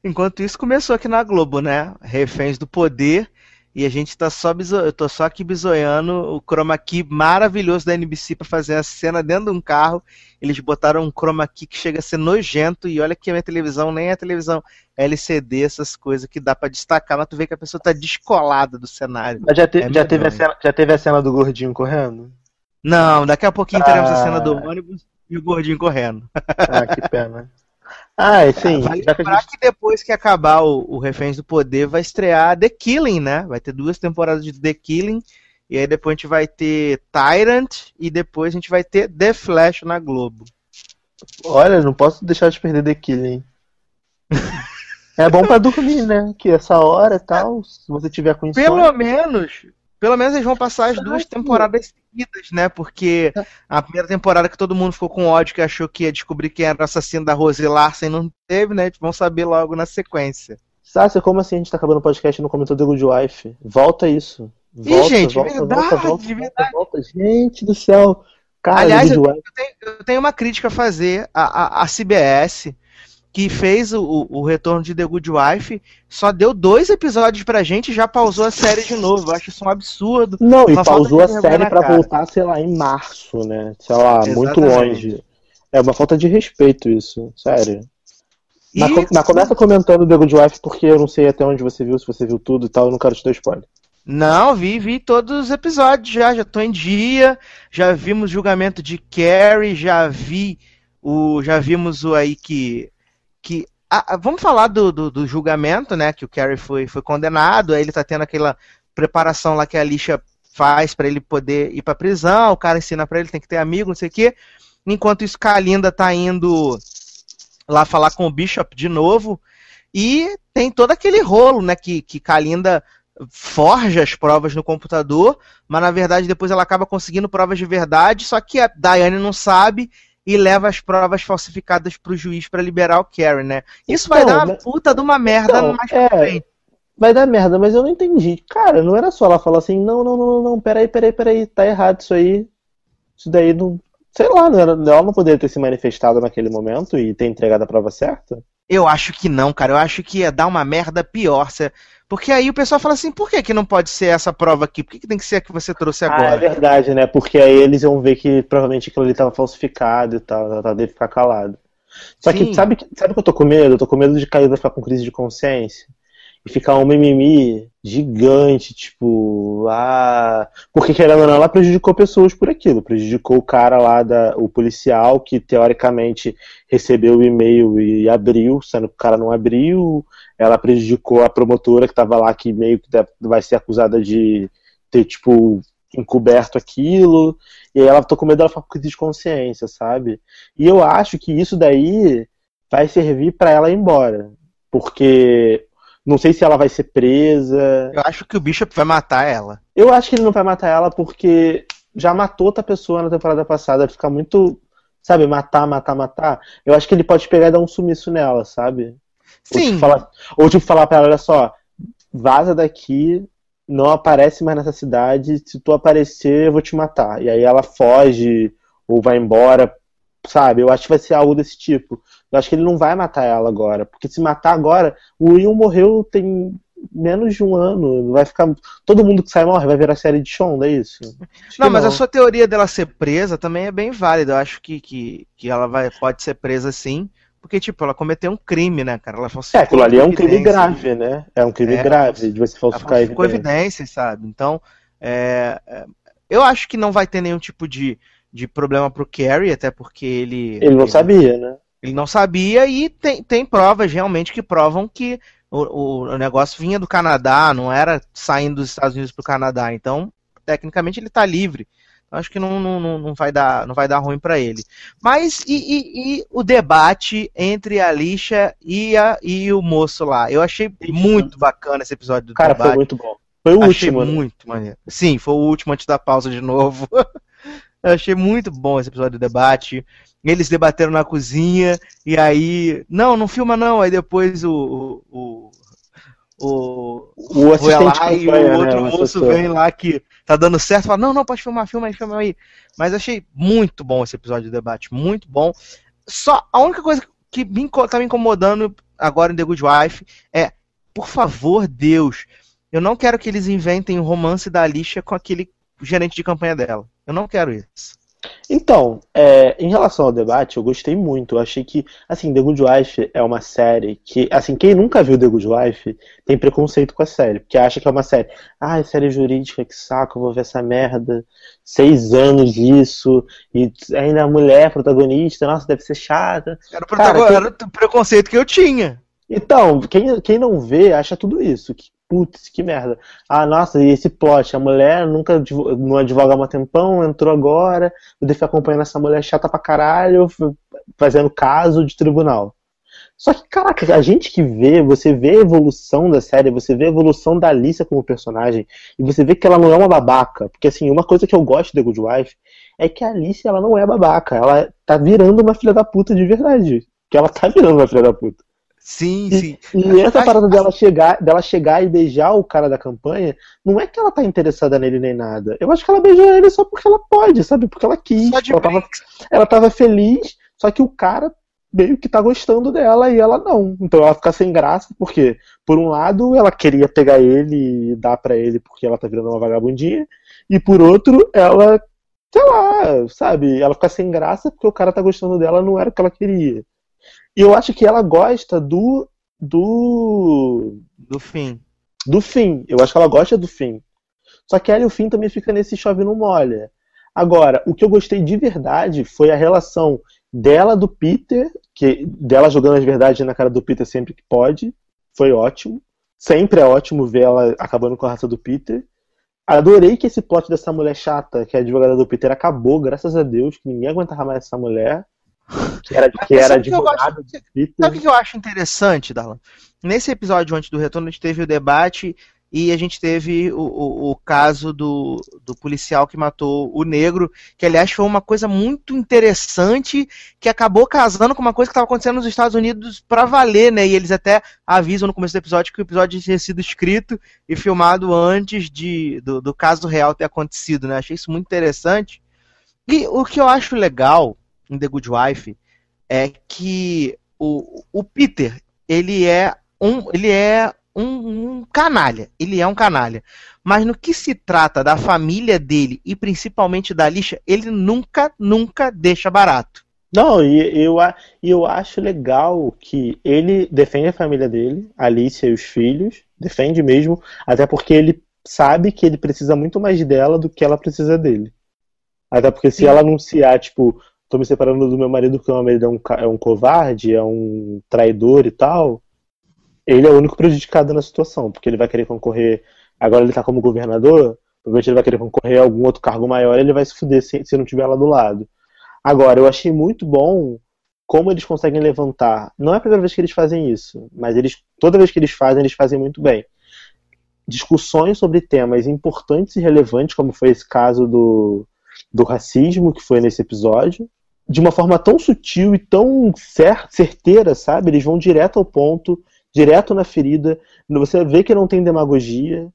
Enquanto isso, começou aqui na Globo, né? Reféns do Poder. E a gente tá só biso... eu tô só aqui bisoiando o chroma key maravilhoso da NBC pra fazer a cena dentro de um carro. Eles botaram um chroma key que chega a ser nojento e olha que a minha televisão nem é televisão LCD, essas coisas que dá pra destacar, mas tu vê que a pessoa tá descolada do cenário. Mas já, te- É já, teve a cena, já teve a cena do gordinho correndo? Não, daqui a pouquinho teremos a Ah. cena do ônibus e o gordinho correndo. Ah, que pena. Ah, e sim, Vale já que gente... que depois que acabar o, o Reféns do Poder, vai estrear The Killing, né? Vai ter duas temporadas de The Killing. E aí depois a gente vai ter Tyrant e depois a gente vai ter The Flash na Globo. Olha, não posso deixar de perder The Killing. É bom pra dormir, né? Que essa hora e tal, se você tiver com insônia. Pelo menos, pelo menos eles vão passar as duas temporadas seguidas, né? Porque a primeira temporada que todo mundo ficou com ódio, que achou que ia descobrir quem era o assassino da Rose Larsen, não teve, né? Vão saber logo na sequência. Sácia, como assim a gente tá acabando o podcast e não comentou The Good Wife? Volta isso. Ih, Volta, gente, volta, verdade, volta, volta, verdade. volta. Gente do céu. Cara, Aliás, eu tenho, eu tenho uma crítica a fazer à, à, à CBS, que fez o, o- retorno de The Good Wife, só deu dois episódios pra gente e já pausou a série de novo. Eu acho isso um absurdo. Não, e pausou a série na pra cara. voltar, sei lá, em março, né? Sei lá, muito Exatamente. longe. É uma falta de respeito isso, sério. E, com- mas começa comentando The Good Wife, porque eu não sei até onde você viu, se você viu tudo e tal, eu não quero te dar spoiler. Não, vi, vi todos os episódios já, já tô em dia. Já vimos o julgamento de Carrie, já vi o. Já vimos o aí que. Que ah, ah, vamos falar do, do, do julgamento, né? Que o Carrie foi, foi condenado, aí ele tá tendo aquela preparação lá que a Lixa faz pra ele poder ir pra prisão, o cara ensina pra ele, tem que ter amigo, não sei o quê. Enquanto isso, Kalinda tá indo lá falar com o Bishop de novo. E tem todo aquele rolo, né? Que, que Kalinda forja as provas no computador, mas na verdade depois ela acaba conseguindo provas de verdade, só que a Diane não sabe e leva as provas falsificadas pro juiz pra liberar o Karen, né? Isso vai Então, dar uma mas- puta de uma merda Então, mais é. frente. Vai dar merda, mas eu não entendi. Cara, não era só ela falar assim, não, não, não, não, não, peraí, peraí, peraí, tá errado isso aí. Isso daí não. Sei lá, não era, ela não poderia ter se manifestado naquele momento e ter entregado a prova certa? Eu acho que não, cara. Eu acho que ia dar uma merda pior. se- Porque aí o pessoal fala assim, por que, que não pode ser essa prova aqui? Por que, que tem que ser a que você trouxe Ah, é agora? verdade, né? Porque aí eles iam ver que provavelmente aquilo ali tava falsificado e tal, ela deve ficar calado. Só Sim. que sabe, que sabe o que eu tô com medo? Eu tô com medo de Caída ficar com crise de consciência e ficar um mimimi gigante, tipo, ah. Porque querendo ou não, ela prejudicou pessoas por aquilo. Prejudicou o cara lá, da, o policial, que teoricamente recebeu o e-mail e abriu, sendo que o cara não abriu. Ela prejudicou a promotora que tava lá, que meio que vai ser acusada de ter, tipo, encoberto aquilo. E aí ela tô com medo dela ficar com de consciência, sabe? E eu acho que isso daí vai servir pra ela ir embora. Porque não sei se ela vai ser presa. Eu acho que o Bishop vai matar ela. Eu acho que ele não vai matar ela porque já matou outra pessoa na temporada passada. Fica muito, sabe, matar, matar, matar. Eu acho que ele pode pegar e dar um sumiço nela, sabe? Ou Sim. tipo, falar, ou tipo falar pra ela, olha só, vaza daqui, não aparece mais nessa cidade, se tu aparecer eu vou te matar. E aí ela foge ou vai embora, sabe? Eu acho que vai ser algo desse tipo. Eu acho que ele não vai matar ela agora, porque se matar agora, o Will morreu tem menos de um ano, vai ficar todo mundo que sai morre, vai virar série de Shonda, é isso? Acho Não, mas a sua teoria dela ser presa também é bem válida. Eu acho que, que, que ela vai, pode ser presa sim. Porque, tipo, ela cometeu um crime, né, cara? Ela falsificou É, aquilo ali é um crime grave, né? É um crime É, grave de você Ela falsificar falsificou evidência. evidências, sabe? Então, é, é, eu acho que não vai ter nenhum tipo de, de problema pro Carrie, até porque ele. Ele não sabia, né? Ele não sabia e tem, tem provas realmente que provam que o, o, o negócio vinha do Canadá, não era saindo dos Estados Unidos pro Canadá. Então, tecnicamente, ele tá livre. Então, acho que não, não, não, vai, dar, não vai dar ruim para ele. Mas e, e- e o debate entre a Lixa e, a, e o moço lá? Eu achei muito bacana esse episódio do Cara, debate. foi muito bom. Foi o Achei último, né? muito maneiro. Sim, foi o último antes da pausa de novo. Eu achei muito bom esse episódio do debate. Eles debateram na cozinha, e aí. Não, não filma não. Aí depois o. o, o, O o lá e o né, outro o moço vem lá que tá dando certo, fala, não, não, pode filmar, filma aí, filma aí. Mas achei muito bom esse episódio do debate, muito bom. só a única coisa que me, tá me incomodando agora em The Good Wife é, por favor, Deus, eu não quero que eles inventem o romance da Alicia com aquele gerente de campanha dela. Eu não quero isso. Então, é, em relação ao debate, eu gostei muito. Eu achei que, assim, The Good Wife é uma série que, assim, quem nunca viu The Good Wife tem preconceito com a série, porque acha que é uma série. Ah, série jurídica, que saco, eu vou ver essa merda. Seis anos disso, e ainda a mulher protagonista, nossa, deve ser chata. Era o, Cara, protagon- que- era o preconceito que eu tinha. Então, quem, quem não vê acha tudo isso. Que, putz, que merda. Ah, nossa, e esse plot? A mulher nunca não advoga há um tempão, entrou agora, eu devo acompanhando essa mulher chata pra caralho, fazendo caso de tribunal. Só que, caraca, a gente que vê, você vê a evolução da série, você vê a evolução da Alicia como personagem, e você vê que ela não é uma babaca. Porque, assim, uma coisa que eu gosto de Good Wife é que a Alicia, ela não é babaca. Ela tá virando uma filha da puta de verdade. Que ela tá virando uma filha da puta. Sim, E- sim. E essa Acho- parada dela chegar, dela chegar e beijar o cara da campanha, não é que ela tá interessada nele nem nada. Eu acho que ela beijou ele só porque ela pode, sabe? Porque ela quis. Ela, tava, ela tava feliz, só que o cara meio que tá gostando dela e ela não. Então ela fica sem graça, porque, por um lado, ela queria pegar ele e dar pra ele porque ela tá virando uma vagabundinha, e por outro, ela, sei lá, sabe? Ela fica sem graça porque o cara tá gostando dela, não era o que ela queria. E eu acho que ela gosta do. do. Do fim. do fim. Eu acho que ela gosta do fim. Só que ela e o fim também fica nesse chove não molha. Agora, o que eu gostei de verdade foi a relação dela do Peter, que dela jogando as verdades na cara do Peter sempre que pode. Foi ótimo. Sempre é ótimo ver ela acabando com a raça do Peter. Adorei que esse plot dessa mulher chata, que é a advogada do Peter, acabou, graças a Deus, que ninguém aguentava mais essa mulher. Que era, que era Sabe o que gosto? Peter. Sabe o que eu acho interessante, Darlan? Nesse episódio antes do retorno, a gente teve o debate e a gente teve o, o, o caso do, do policial que matou o negro, que aliás foi uma coisa muito interessante que acabou casando com uma coisa que estava acontecendo nos Estados Unidos pra valer, né? E eles até avisam no começo do episódio que o episódio tinha sido escrito e filmado antes de, do, do caso real ter acontecido, né? Achei isso muito interessante. E o que eu acho legal em The Good Wife é que o, o Peter, ele é um, ele é um, um canalha, ele é um canalha. Mas no que se trata da família dele e principalmente da Alicia, ele nunca, nunca deixa barato. Não, e eu, eu acho legal que ele defende a família dele, a Alicia e os filhos, defende mesmo, até porque ele sabe que ele precisa muito mais dela do que ela precisa dele. Até porque se Sim. ela anunciar, tipo, tô me separando do meu marido porque o meu marido é um, é um covarde, é um traidor e tal, ele é o único prejudicado na situação, porque ele vai querer concorrer, agora ele tá como governador, provavelmente ele vai querer concorrer a algum outro cargo maior, ele vai se fuder se, se não tiver ela do lado. Agora, eu achei muito bom como eles conseguem levantar. Não é a primeira vez que eles fazem isso, mas eles toda vez que eles fazem, eles fazem muito bem. Discussões sobre temas importantes e relevantes, como foi esse caso do, do racismo que foi nesse episódio, de uma forma tão sutil e tão cer certeira, sabe? Eles vão direto ao ponto, direto na ferida. Você vê que não tem demagogia,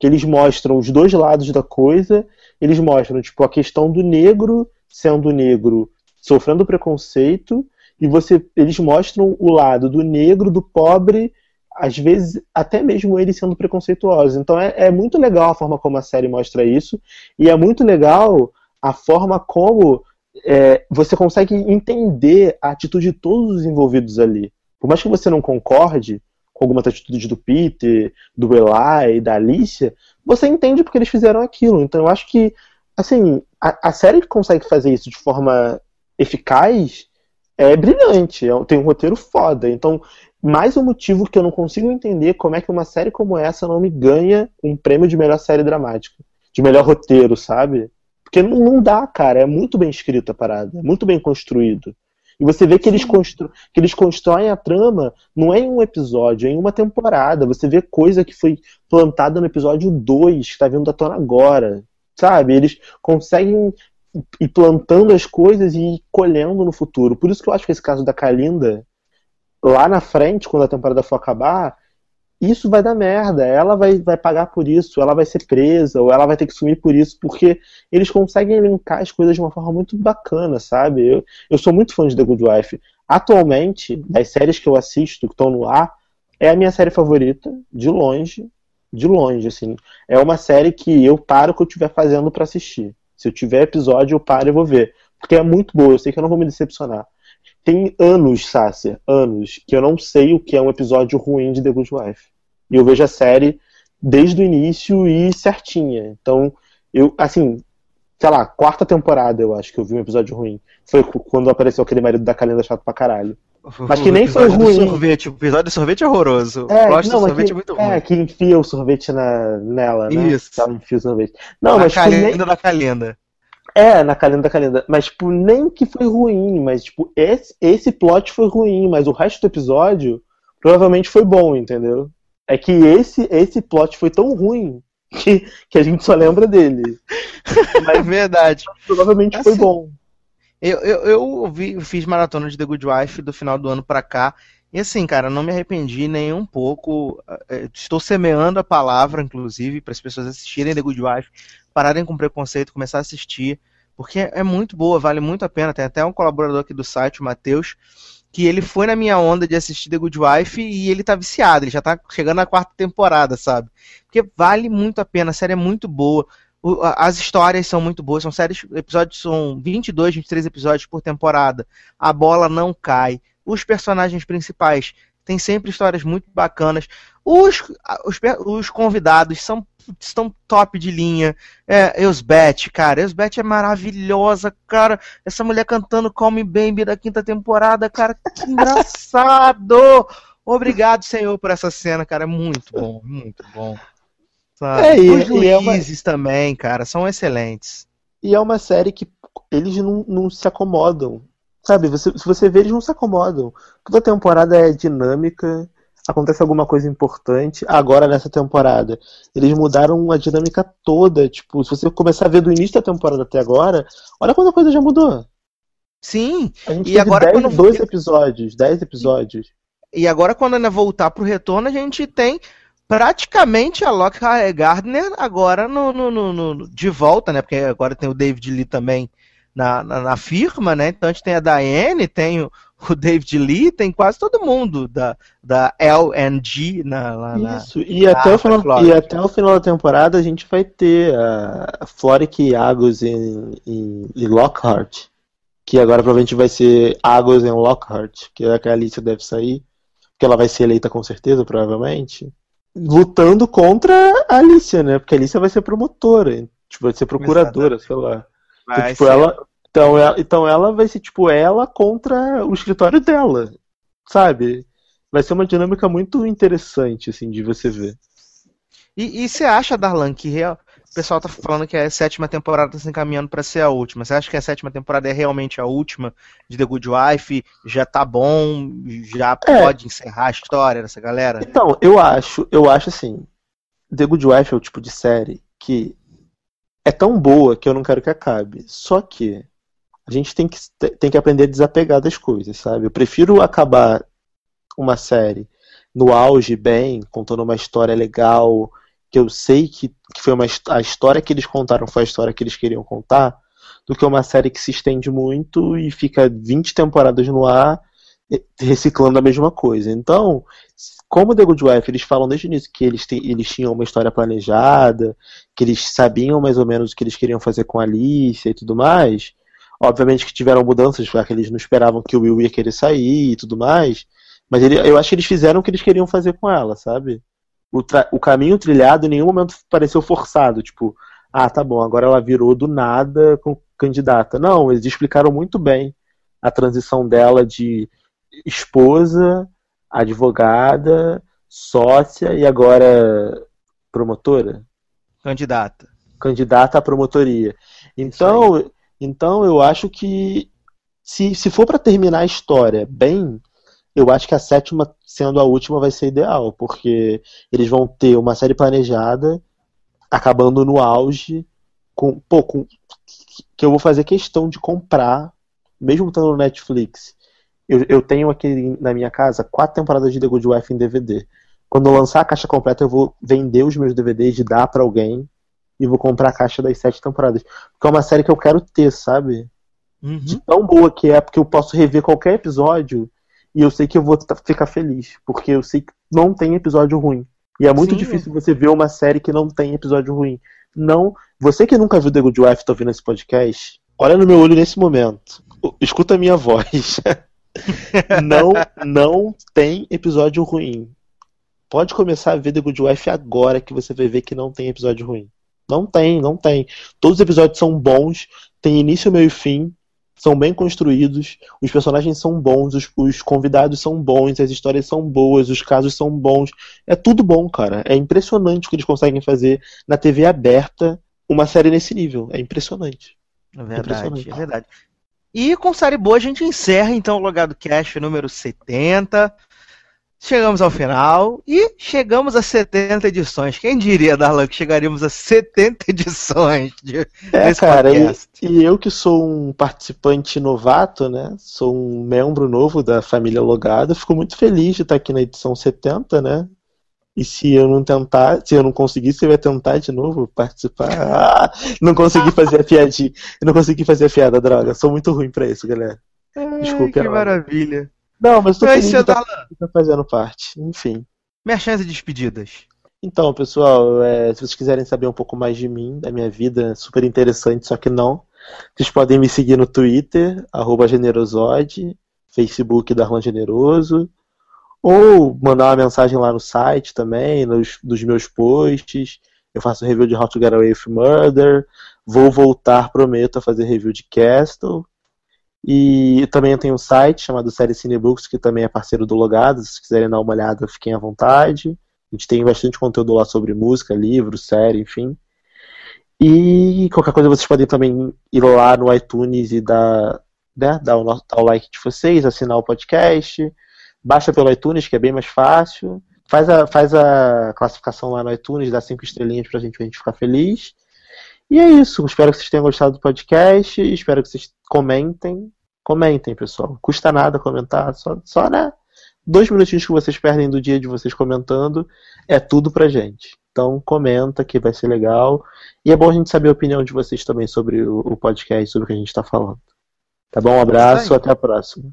que eles mostram os dois lados da coisa. Eles mostram, tipo, a questão do negro sendo negro, sofrendo preconceito, e você, eles mostram o lado do negro, do pobre, às vezes até mesmo eles sendo preconceituosos. Então é, é muito legal a forma como a série mostra isso, e é muito legal a forma como é, você consegue entender a atitude de todos os envolvidos ali. Por mais que você não concorde com algumas atitudes do Peter, do Eli, da Alicia, você entende porque eles fizeram aquilo. Então eu acho que, assim, a, a série que consegue fazer isso de forma eficaz é brilhante, é- tem um roteiro foda. Então, mais um motivo que eu não consigo entender como é que uma série como essa não me ganha um prêmio de melhor série dramática, de melhor roteiro, sabe? Porque não, não dá, cara. É muito bem escrita a parada, é muito bem construído. E você vê que eles, constru... que eles constroem a trama não é em um episódio, é em uma temporada. Você vê coisa que foi plantada no episódio 2, que tá vindo à tona agora. Sabe? Eles conseguem ir plantando as coisas e ir colhendo no futuro. Por isso que eu acho que esse caso da Kalinda, lá na frente, quando a temporada for acabar, isso vai dar merda, ela vai, vai pagar por isso, ela vai ser presa, ou ela vai ter que sumir por isso, porque eles conseguem linkar as coisas de uma forma muito bacana, sabe? Eu, eu sou muito fã de The Good Wife. Atualmente, das séries que eu assisto, que estão no ar, é a minha série favorita, de longe, de longe, assim. É uma série que eu paro o que eu estiver fazendo pra assistir. Se eu tiver episódio, eu paro e vou ver. Porque é muito boa, eu sei que eu não vou me decepcionar. Tem anos, Sácia, anos, que eu não sei o que é um episódio ruim de The Good Wife. E eu vejo a série desde o início e certinha. Então, eu, assim, sei lá, quarta temporada eu acho que eu vi um episódio ruim. Foi quando apareceu aquele marido da Calenda chato pra caralho. Mas que nem foi ruim. Sorvete, o episódio do sorvete é horroroso. É, o plot não, do é sorvete que, é muito é, ruim. que enfia o sorvete na, nela, né? Isso. Que ela enfia o sorvete. Não, Na mas tipo, nem, calenda da calenda. É, na calenda da calenda. Mas, tipo, nem que foi ruim, mas, tipo, esse, esse plot foi ruim, mas o resto do episódio provavelmente foi bom, entendeu? É que esse, esse plot foi tão ruim que, que a gente só lembra dele. É verdade. Provavelmente foi Assim, bom. Eu, eu, eu vi, eu fiz maratona de The Good Wife do final do ano pra cá. E assim, cara, não me arrependi nem um pouco. Eh, Estou semeando a palavra, inclusive, para as pessoas assistirem The Good Wife, pararem com preconceito, começar a assistir, porque é muito boa, vale muito a pena. Tem até um colaborador aqui do site, o Matheus, que ele foi na minha onda de assistir The Good Wife e ele tá viciado, ele já tá chegando na quarta temporada, sabe? Porque vale muito a pena, a série é muito boa. As histórias são muito boas, são séries, episódios são 22, 23 episódios por temporada. A bola não cai. Os personagens principais têm sempre histórias muito bacanas. Os, os, os convidados são estão top de linha. É, Eusbeth, cara, Eusbeth é maravilhosa, cara. Essa mulher cantando Call Me Baby da quinta temporada, cara, que engraçado! Obrigado, Senhor, por essa cena, cara. É muito bom, muito bom. Sabe? É, e- Os é uma- também, cara, são excelentes. E é uma série que eles não, não se acomodam. Sabe, você, se você vê, eles não se acomodam. Toda temporada é dinâmica, acontece alguma coisa importante. Agora, nessa temporada, eles mudaram a dinâmica toda. Tipo, se você começar a ver do início da temporada até agora, olha quanta coisa já mudou. Sim, A gente E agora 10, quando- 12 episódios, 10 episódios. e agora quando ainda voltar pro retorno, a gente tem praticamente a Lockhart Gardner agora no, no- no- no- de volta, né? Porque agora tem o David Lee também na, na, na firma, né? Então a gente tem a Diane, tem o, o David Lee, tem quase todo mundo da, da LNG na, lá na. Isso, e até, o final, e até o final da temporada a gente vai ter a Floric Agos em, em, em Lockhart. Que agora provavelmente vai ser Agos em Lockhart, que é que a Alicia deve sair. Porque ela vai ser eleita com certeza, provavelmente. Lutando contra a Alicia, né? Porque a Alicia vai ser promotora, tipo, vai ser procuradora, sei lá. Então, Vai tipo, ser- ela, então, ela, então ela vai ser tipo ela contra o escritório dela, sabe? Vai ser uma dinâmica muito interessante, assim, de você ver. E, e você acha, Darlan, que real... o pessoal tá falando que a sétima temporada tá se encaminhando pra ser a última. Você acha que a sétima temporada é realmente a última de The Good Wife? Já tá bom? Já É. pode encerrar a história dessa galera? Então, eu acho, eu acho assim, The Good Wife é o tipo de série que é tão boa que eu não quero que acabe. Só que a gente tem que, tem que aprender a desapegar das coisas, sabe? Eu prefiro acabar uma série no auge, bem, contando uma história legal, que eu sei que, que foi uma, a história que eles contaram foi a história que eles queriam contar, do que uma série que se estende muito e fica 20 temporadas no ar reciclando a mesma coisa. Então, como The Good Wife, eles falam desde o início que eles, têm- eles tinham uma história planejada, que eles sabiam mais ou menos o que eles queriam fazer com a Alicia e tudo mais. Obviamente que tiveram mudanças, já que eles não esperavam que o Will ia querer sair e tudo mais. Mas ele- eu acho que eles fizeram o que eles queriam fazer com ela, sabe? O, o caminho trilhado em nenhum momento pareceu forçado. Tipo, ah, tá bom, agora ela virou do nada candidata. Não, eles explicaram muito bem a transição dela de esposa, advogada, sócia e agora promotora? Candidata. Candidata à promotoria. Então, então eu acho que se, se for para terminar a história bem, eu acho que a sétima, sendo a última, vai ser ideal, porque eles vão ter uma série planejada, acabando no auge, com, pô, com, que eu vou fazer questão de comprar, mesmo estando no Netflix. Eu, eu tenho aqui na minha casa quatro temporadas de The Good Wife em DVD. Quando eu lançar a caixa completa, eu vou vender os meus DVDs dar pra alguém. E vou comprar a caixa das sete temporadas. Porque é uma série que eu quero ter, sabe? Uhum. De tão boa que é, porque eu posso rever qualquer episódio e eu sei que eu vou ficar feliz. Porque eu sei que não tem episódio ruim. E é muito Sim. difícil você ver uma série que não tem episódio ruim. Não. Você que nunca viu The Good Wife e tá ouvindo esse podcast, olha no meu olho nesse momento. Escuta a minha voz. Não, não tem episódio ruim. Pode começar a ver The Good Wife agora que você vai ver que não tem episódio ruim. Não tem, não tem. Todos os episódios são bons, tem início, meio e fim, são bem construídos, os personagens são bons, os, os convidados são bons, as histórias são boas, os casos são bons. É tudo bom, cara. É impressionante o que eles conseguem fazer na TV aberta uma série nesse nível. É impressionante. É verdade, Impressionante. é verdade. E com série boa a gente encerra então o Logado Cash número 70. Chegamos ao final e chegamos a 70 edições. Quem diria, Darlan, que chegaríamos a 70 edições de, É, desse cara, e, e eu que sou um participante novato, né? Sou um membro novo da família Logado, fico muito feliz de estar aqui na edição 70, né? E se eu não tentar, se eu não conseguir, você vai tentar de novo participar. Ah, não consegui fazer a piadinha. Não consegui fazer a piada, droga. Sou muito ruim pra isso, galera. Desculpe, Ai, que maravilha. Não, mas tô feliz de estar Darlan. fazendo parte. Enfim. Minhas chances de despedidas. Então, pessoal, é, se vocês quiserem saber um pouco mais de mim, da minha vida, é super interessante, só que não. Vocês podem me seguir no Twitter, arroba generosode, Facebook Darlan Generoso, ou mandar uma mensagem lá no site também, nos, dos meus posts. Eu faço review de How to Get Away with Murder. Vou voltar, prometo, a fazer review de Castle. E também tenho um site chamado Série Cinebooks, que também é parceiro do Logado. Se quiserem dar uma olhada, fiquem à vontade. A gente tem bastante conteúdo lá sobre música, livro, série, enfim. E qualquer coisa vocês podem também ir lá no iTunes e dar, né, dar, o, nosso- dar o like de vocês, assinar o podcast. Baixa pelo iTunes, que é bem mais fácil. Faz a, faz a classificação lá no iTunes, dá cinco estrelinhas pra gente, pra gente ficar feliz. E é isso. Espero que vocês tenham gostado do podcast. Espero que vocês comentem. Comentem, pessoal. Custa nada comentar. Só, só né? Dois minutinhos que vocês perdem do dia de vocês comentando é tudo pra gente. Então comenta que vai ser legal. E é bom a gente saber a opinião de vocês também sobre o, o podcast, sobre o que a gente tá falando. Tá bom? Um abraço, até a próxima.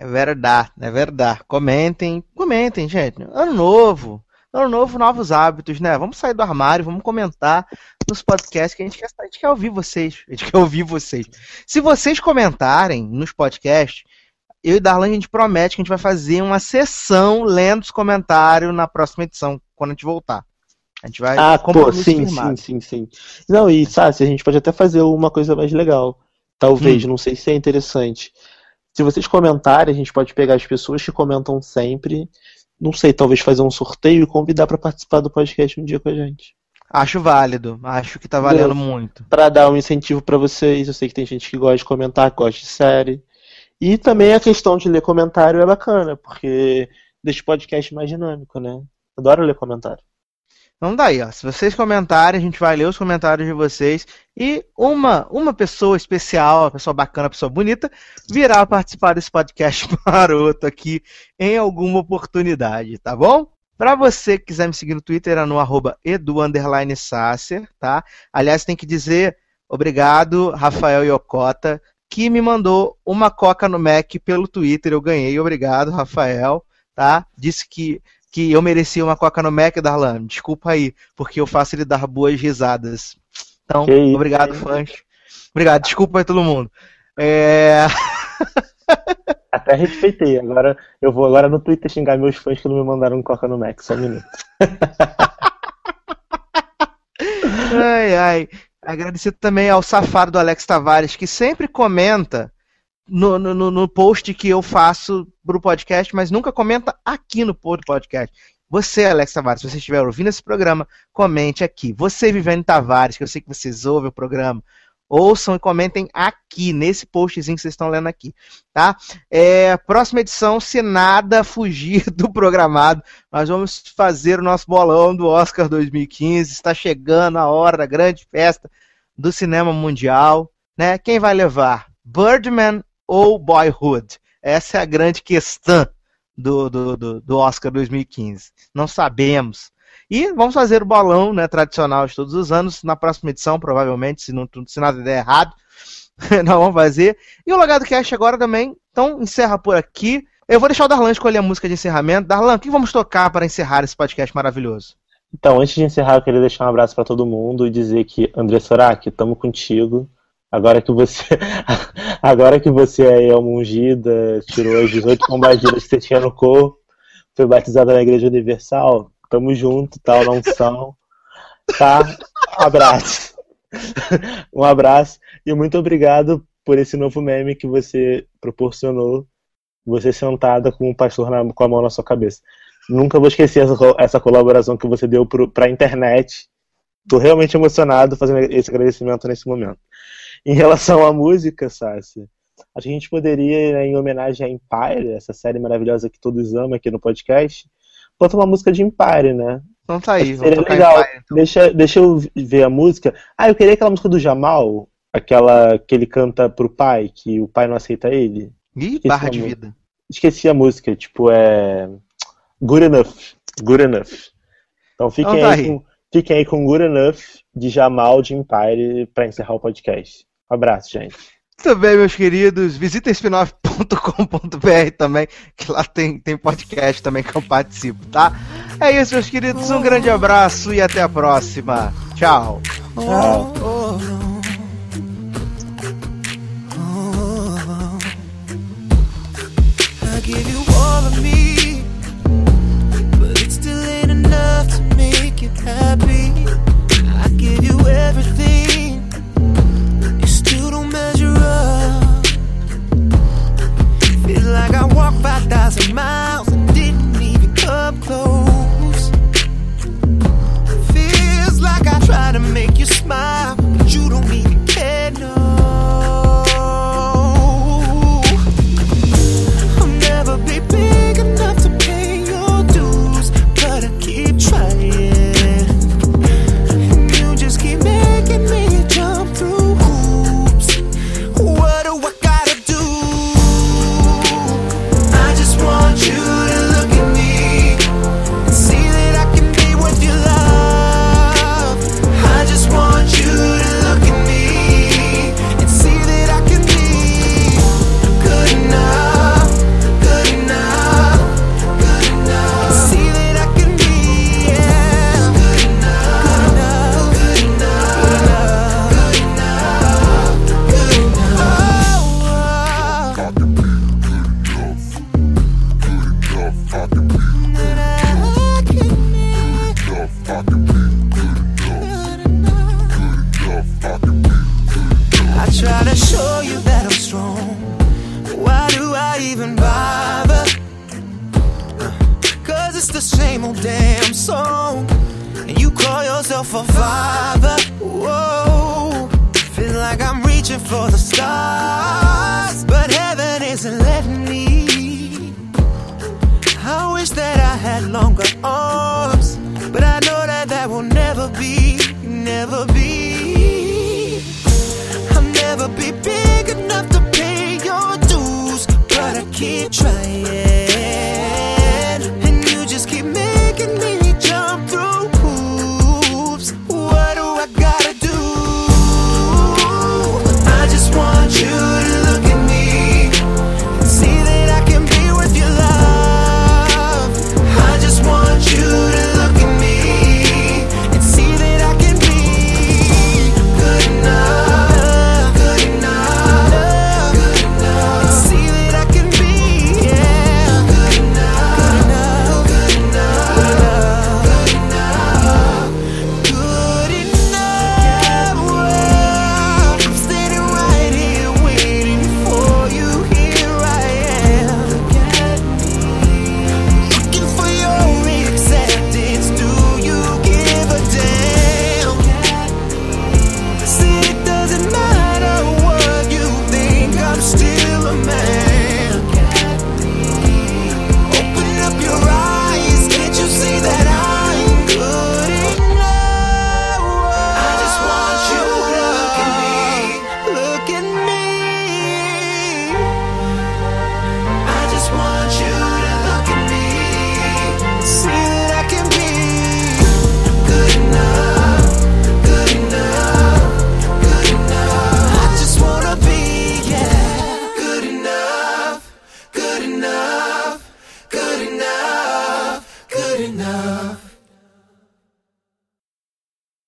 É verdade, é verdade. Comentem, comentem, gente. Ano novo. Ano novo, novos hábitos, né? Vamos sair do armário, vamos comentar nos podcasts que a gente quer, a gente quer ouvir vocês. A gente quer ouvir vocês. Se vocês comentarem nos podcasts, eu e Darlan a gente promete que a gente vai fazer uma sessão lendo os comentários na próxima edição, quando a gente voltar. A gente vai Ah, pô, sim, firmado. sim, sim, sim. Não, e Sassi, a gente pode até fazer uma coisa mais legal. Talvez, não sei se é interessante. Se vocês comentarem, a gente pode pegar as pessoas que comentam sempre. Não sei, talvez fazer um sorteio e convidar pra participar do podcast um dia com a gente. Acho válido, acho que tá valendo muito. Pra dar um incentivo pra vocês. Eu sei que tem gente que gosta de comentar, que gosta de série. E também a questão de ler comentário é bacana, porque deixa o podcast mais dinâmico, né? Adoro ler comentário. Então daí, ó. Se vocês comentarem, a gente vai ler os comentários de vocês e uma, uma pessoa especial, uma pessoa bacana, uma pessoa bonita, virá participar desse podcast maroto aqui em alguma oportunidade, tá bom? Pra você que quiser me seguir no Twitter, é no arroba edu_sasser, tá? Aliás, tem que dizer obrigado, Rafael Yokota, que me mandou uma coca no Mac pelo Twitter. Eu ganhei, obrigado, Rafael, tá? Disse que que eu merecia uma coca no Mac, Darlan. Desculpa aí, porque eu faço ele dar boas risadas. Então, Que isso, obrigado, hein? fãs. Obrigado, desculpa aí todo mundo. É... Até respeitei. Agora eu vou agora no Twitter xingar meus fãs que não me mandaram coca no Mac. Só um minuto. Ai, ai. Agradecer também ao safado do Alex Tavares, que sempre comenta no, no, no- post que eu faço pro podcast, mas nunca comenta aqui no po- podcast. Você, Alex Tavares, se você estiver ouvindo esse programa, comente aqui. Você, Viviane Tavares, que eu sei que vocês ouvem o programa, ouçam e comentem aqui, nesse postzinho que vocês estão lendo aqui, tá? É, próxima edição, se nada fugir do programado, nós vamos fazer o nosso bolão do Oscar 2015. Está chegando a hora da grande festa do cinema mundial, né? Quem vai levar? Birdman ou Boyhood? Essa é a grande questão do, do, do, do Oscar 2015. Não sabemos. E vamos fazer o bolão né, tradicional de todos os anos. Na próxima edição, provavelmente, se, não, se nada der errado, nós vamos fazer. E o Logado Cast agora também. Então, encerra por aqui. Eu vou deixar o Darlan escolher a música de encerramento. Darlan, o que vamos tocar para encerrar esse podcast maravilhoso? Então, antes de encerrar, eu queria deixar um abraço pra todo mundo e dizer que, André Sorak, estamos contigo. Agora que você agora que você é uma ungida, tirou as 18 bombagiras que você tinha no corpo, foi batizada na Igreja Universal, tamo junto, tal, na unção. Tá? Um abraço. Um abraço e muito obrigado por esse novo meme que você proporcionou, você sentada com o pastor na- com a mão na sua cabeça. Nunca vou esquecer essa, essa colaboração que você deu pro, pra internet. Tô realmente emocionado fazendo esse agradecimento nesse momento. Em relação à música, Sassi, a gente poderia, né, em homenagem a Empire, essa série maravilhosa que todos amam aqui no podcast, botar uma música de Empire, né? Então tá aí, vamos tocar legal. Empire, então. Deixa, deixa eu ver a música. Ah, eu queria aquela música do Jamal, aquela que ele canta pro pai, que o pai não aceita ele. Ih, Esqueci barra de vida. Esqueci a música, tipo, é. Good Enough. Good Enough. Então fiquem, Então tá aí, aí. Com, fiquem aí com Good Enough de Jamal de Empire pra encerrar o podcast. Um abraço, gente. Muito bem, meus queridos. Visita spinoff.com.br também, que lá tem, tem podcast também que eu participo, tá? É isso, meus queridos. Um grande abraço e até a próxima. Tchau. Tchau. I give you all of me, but it still ain't enough to make you happy. I give you everything,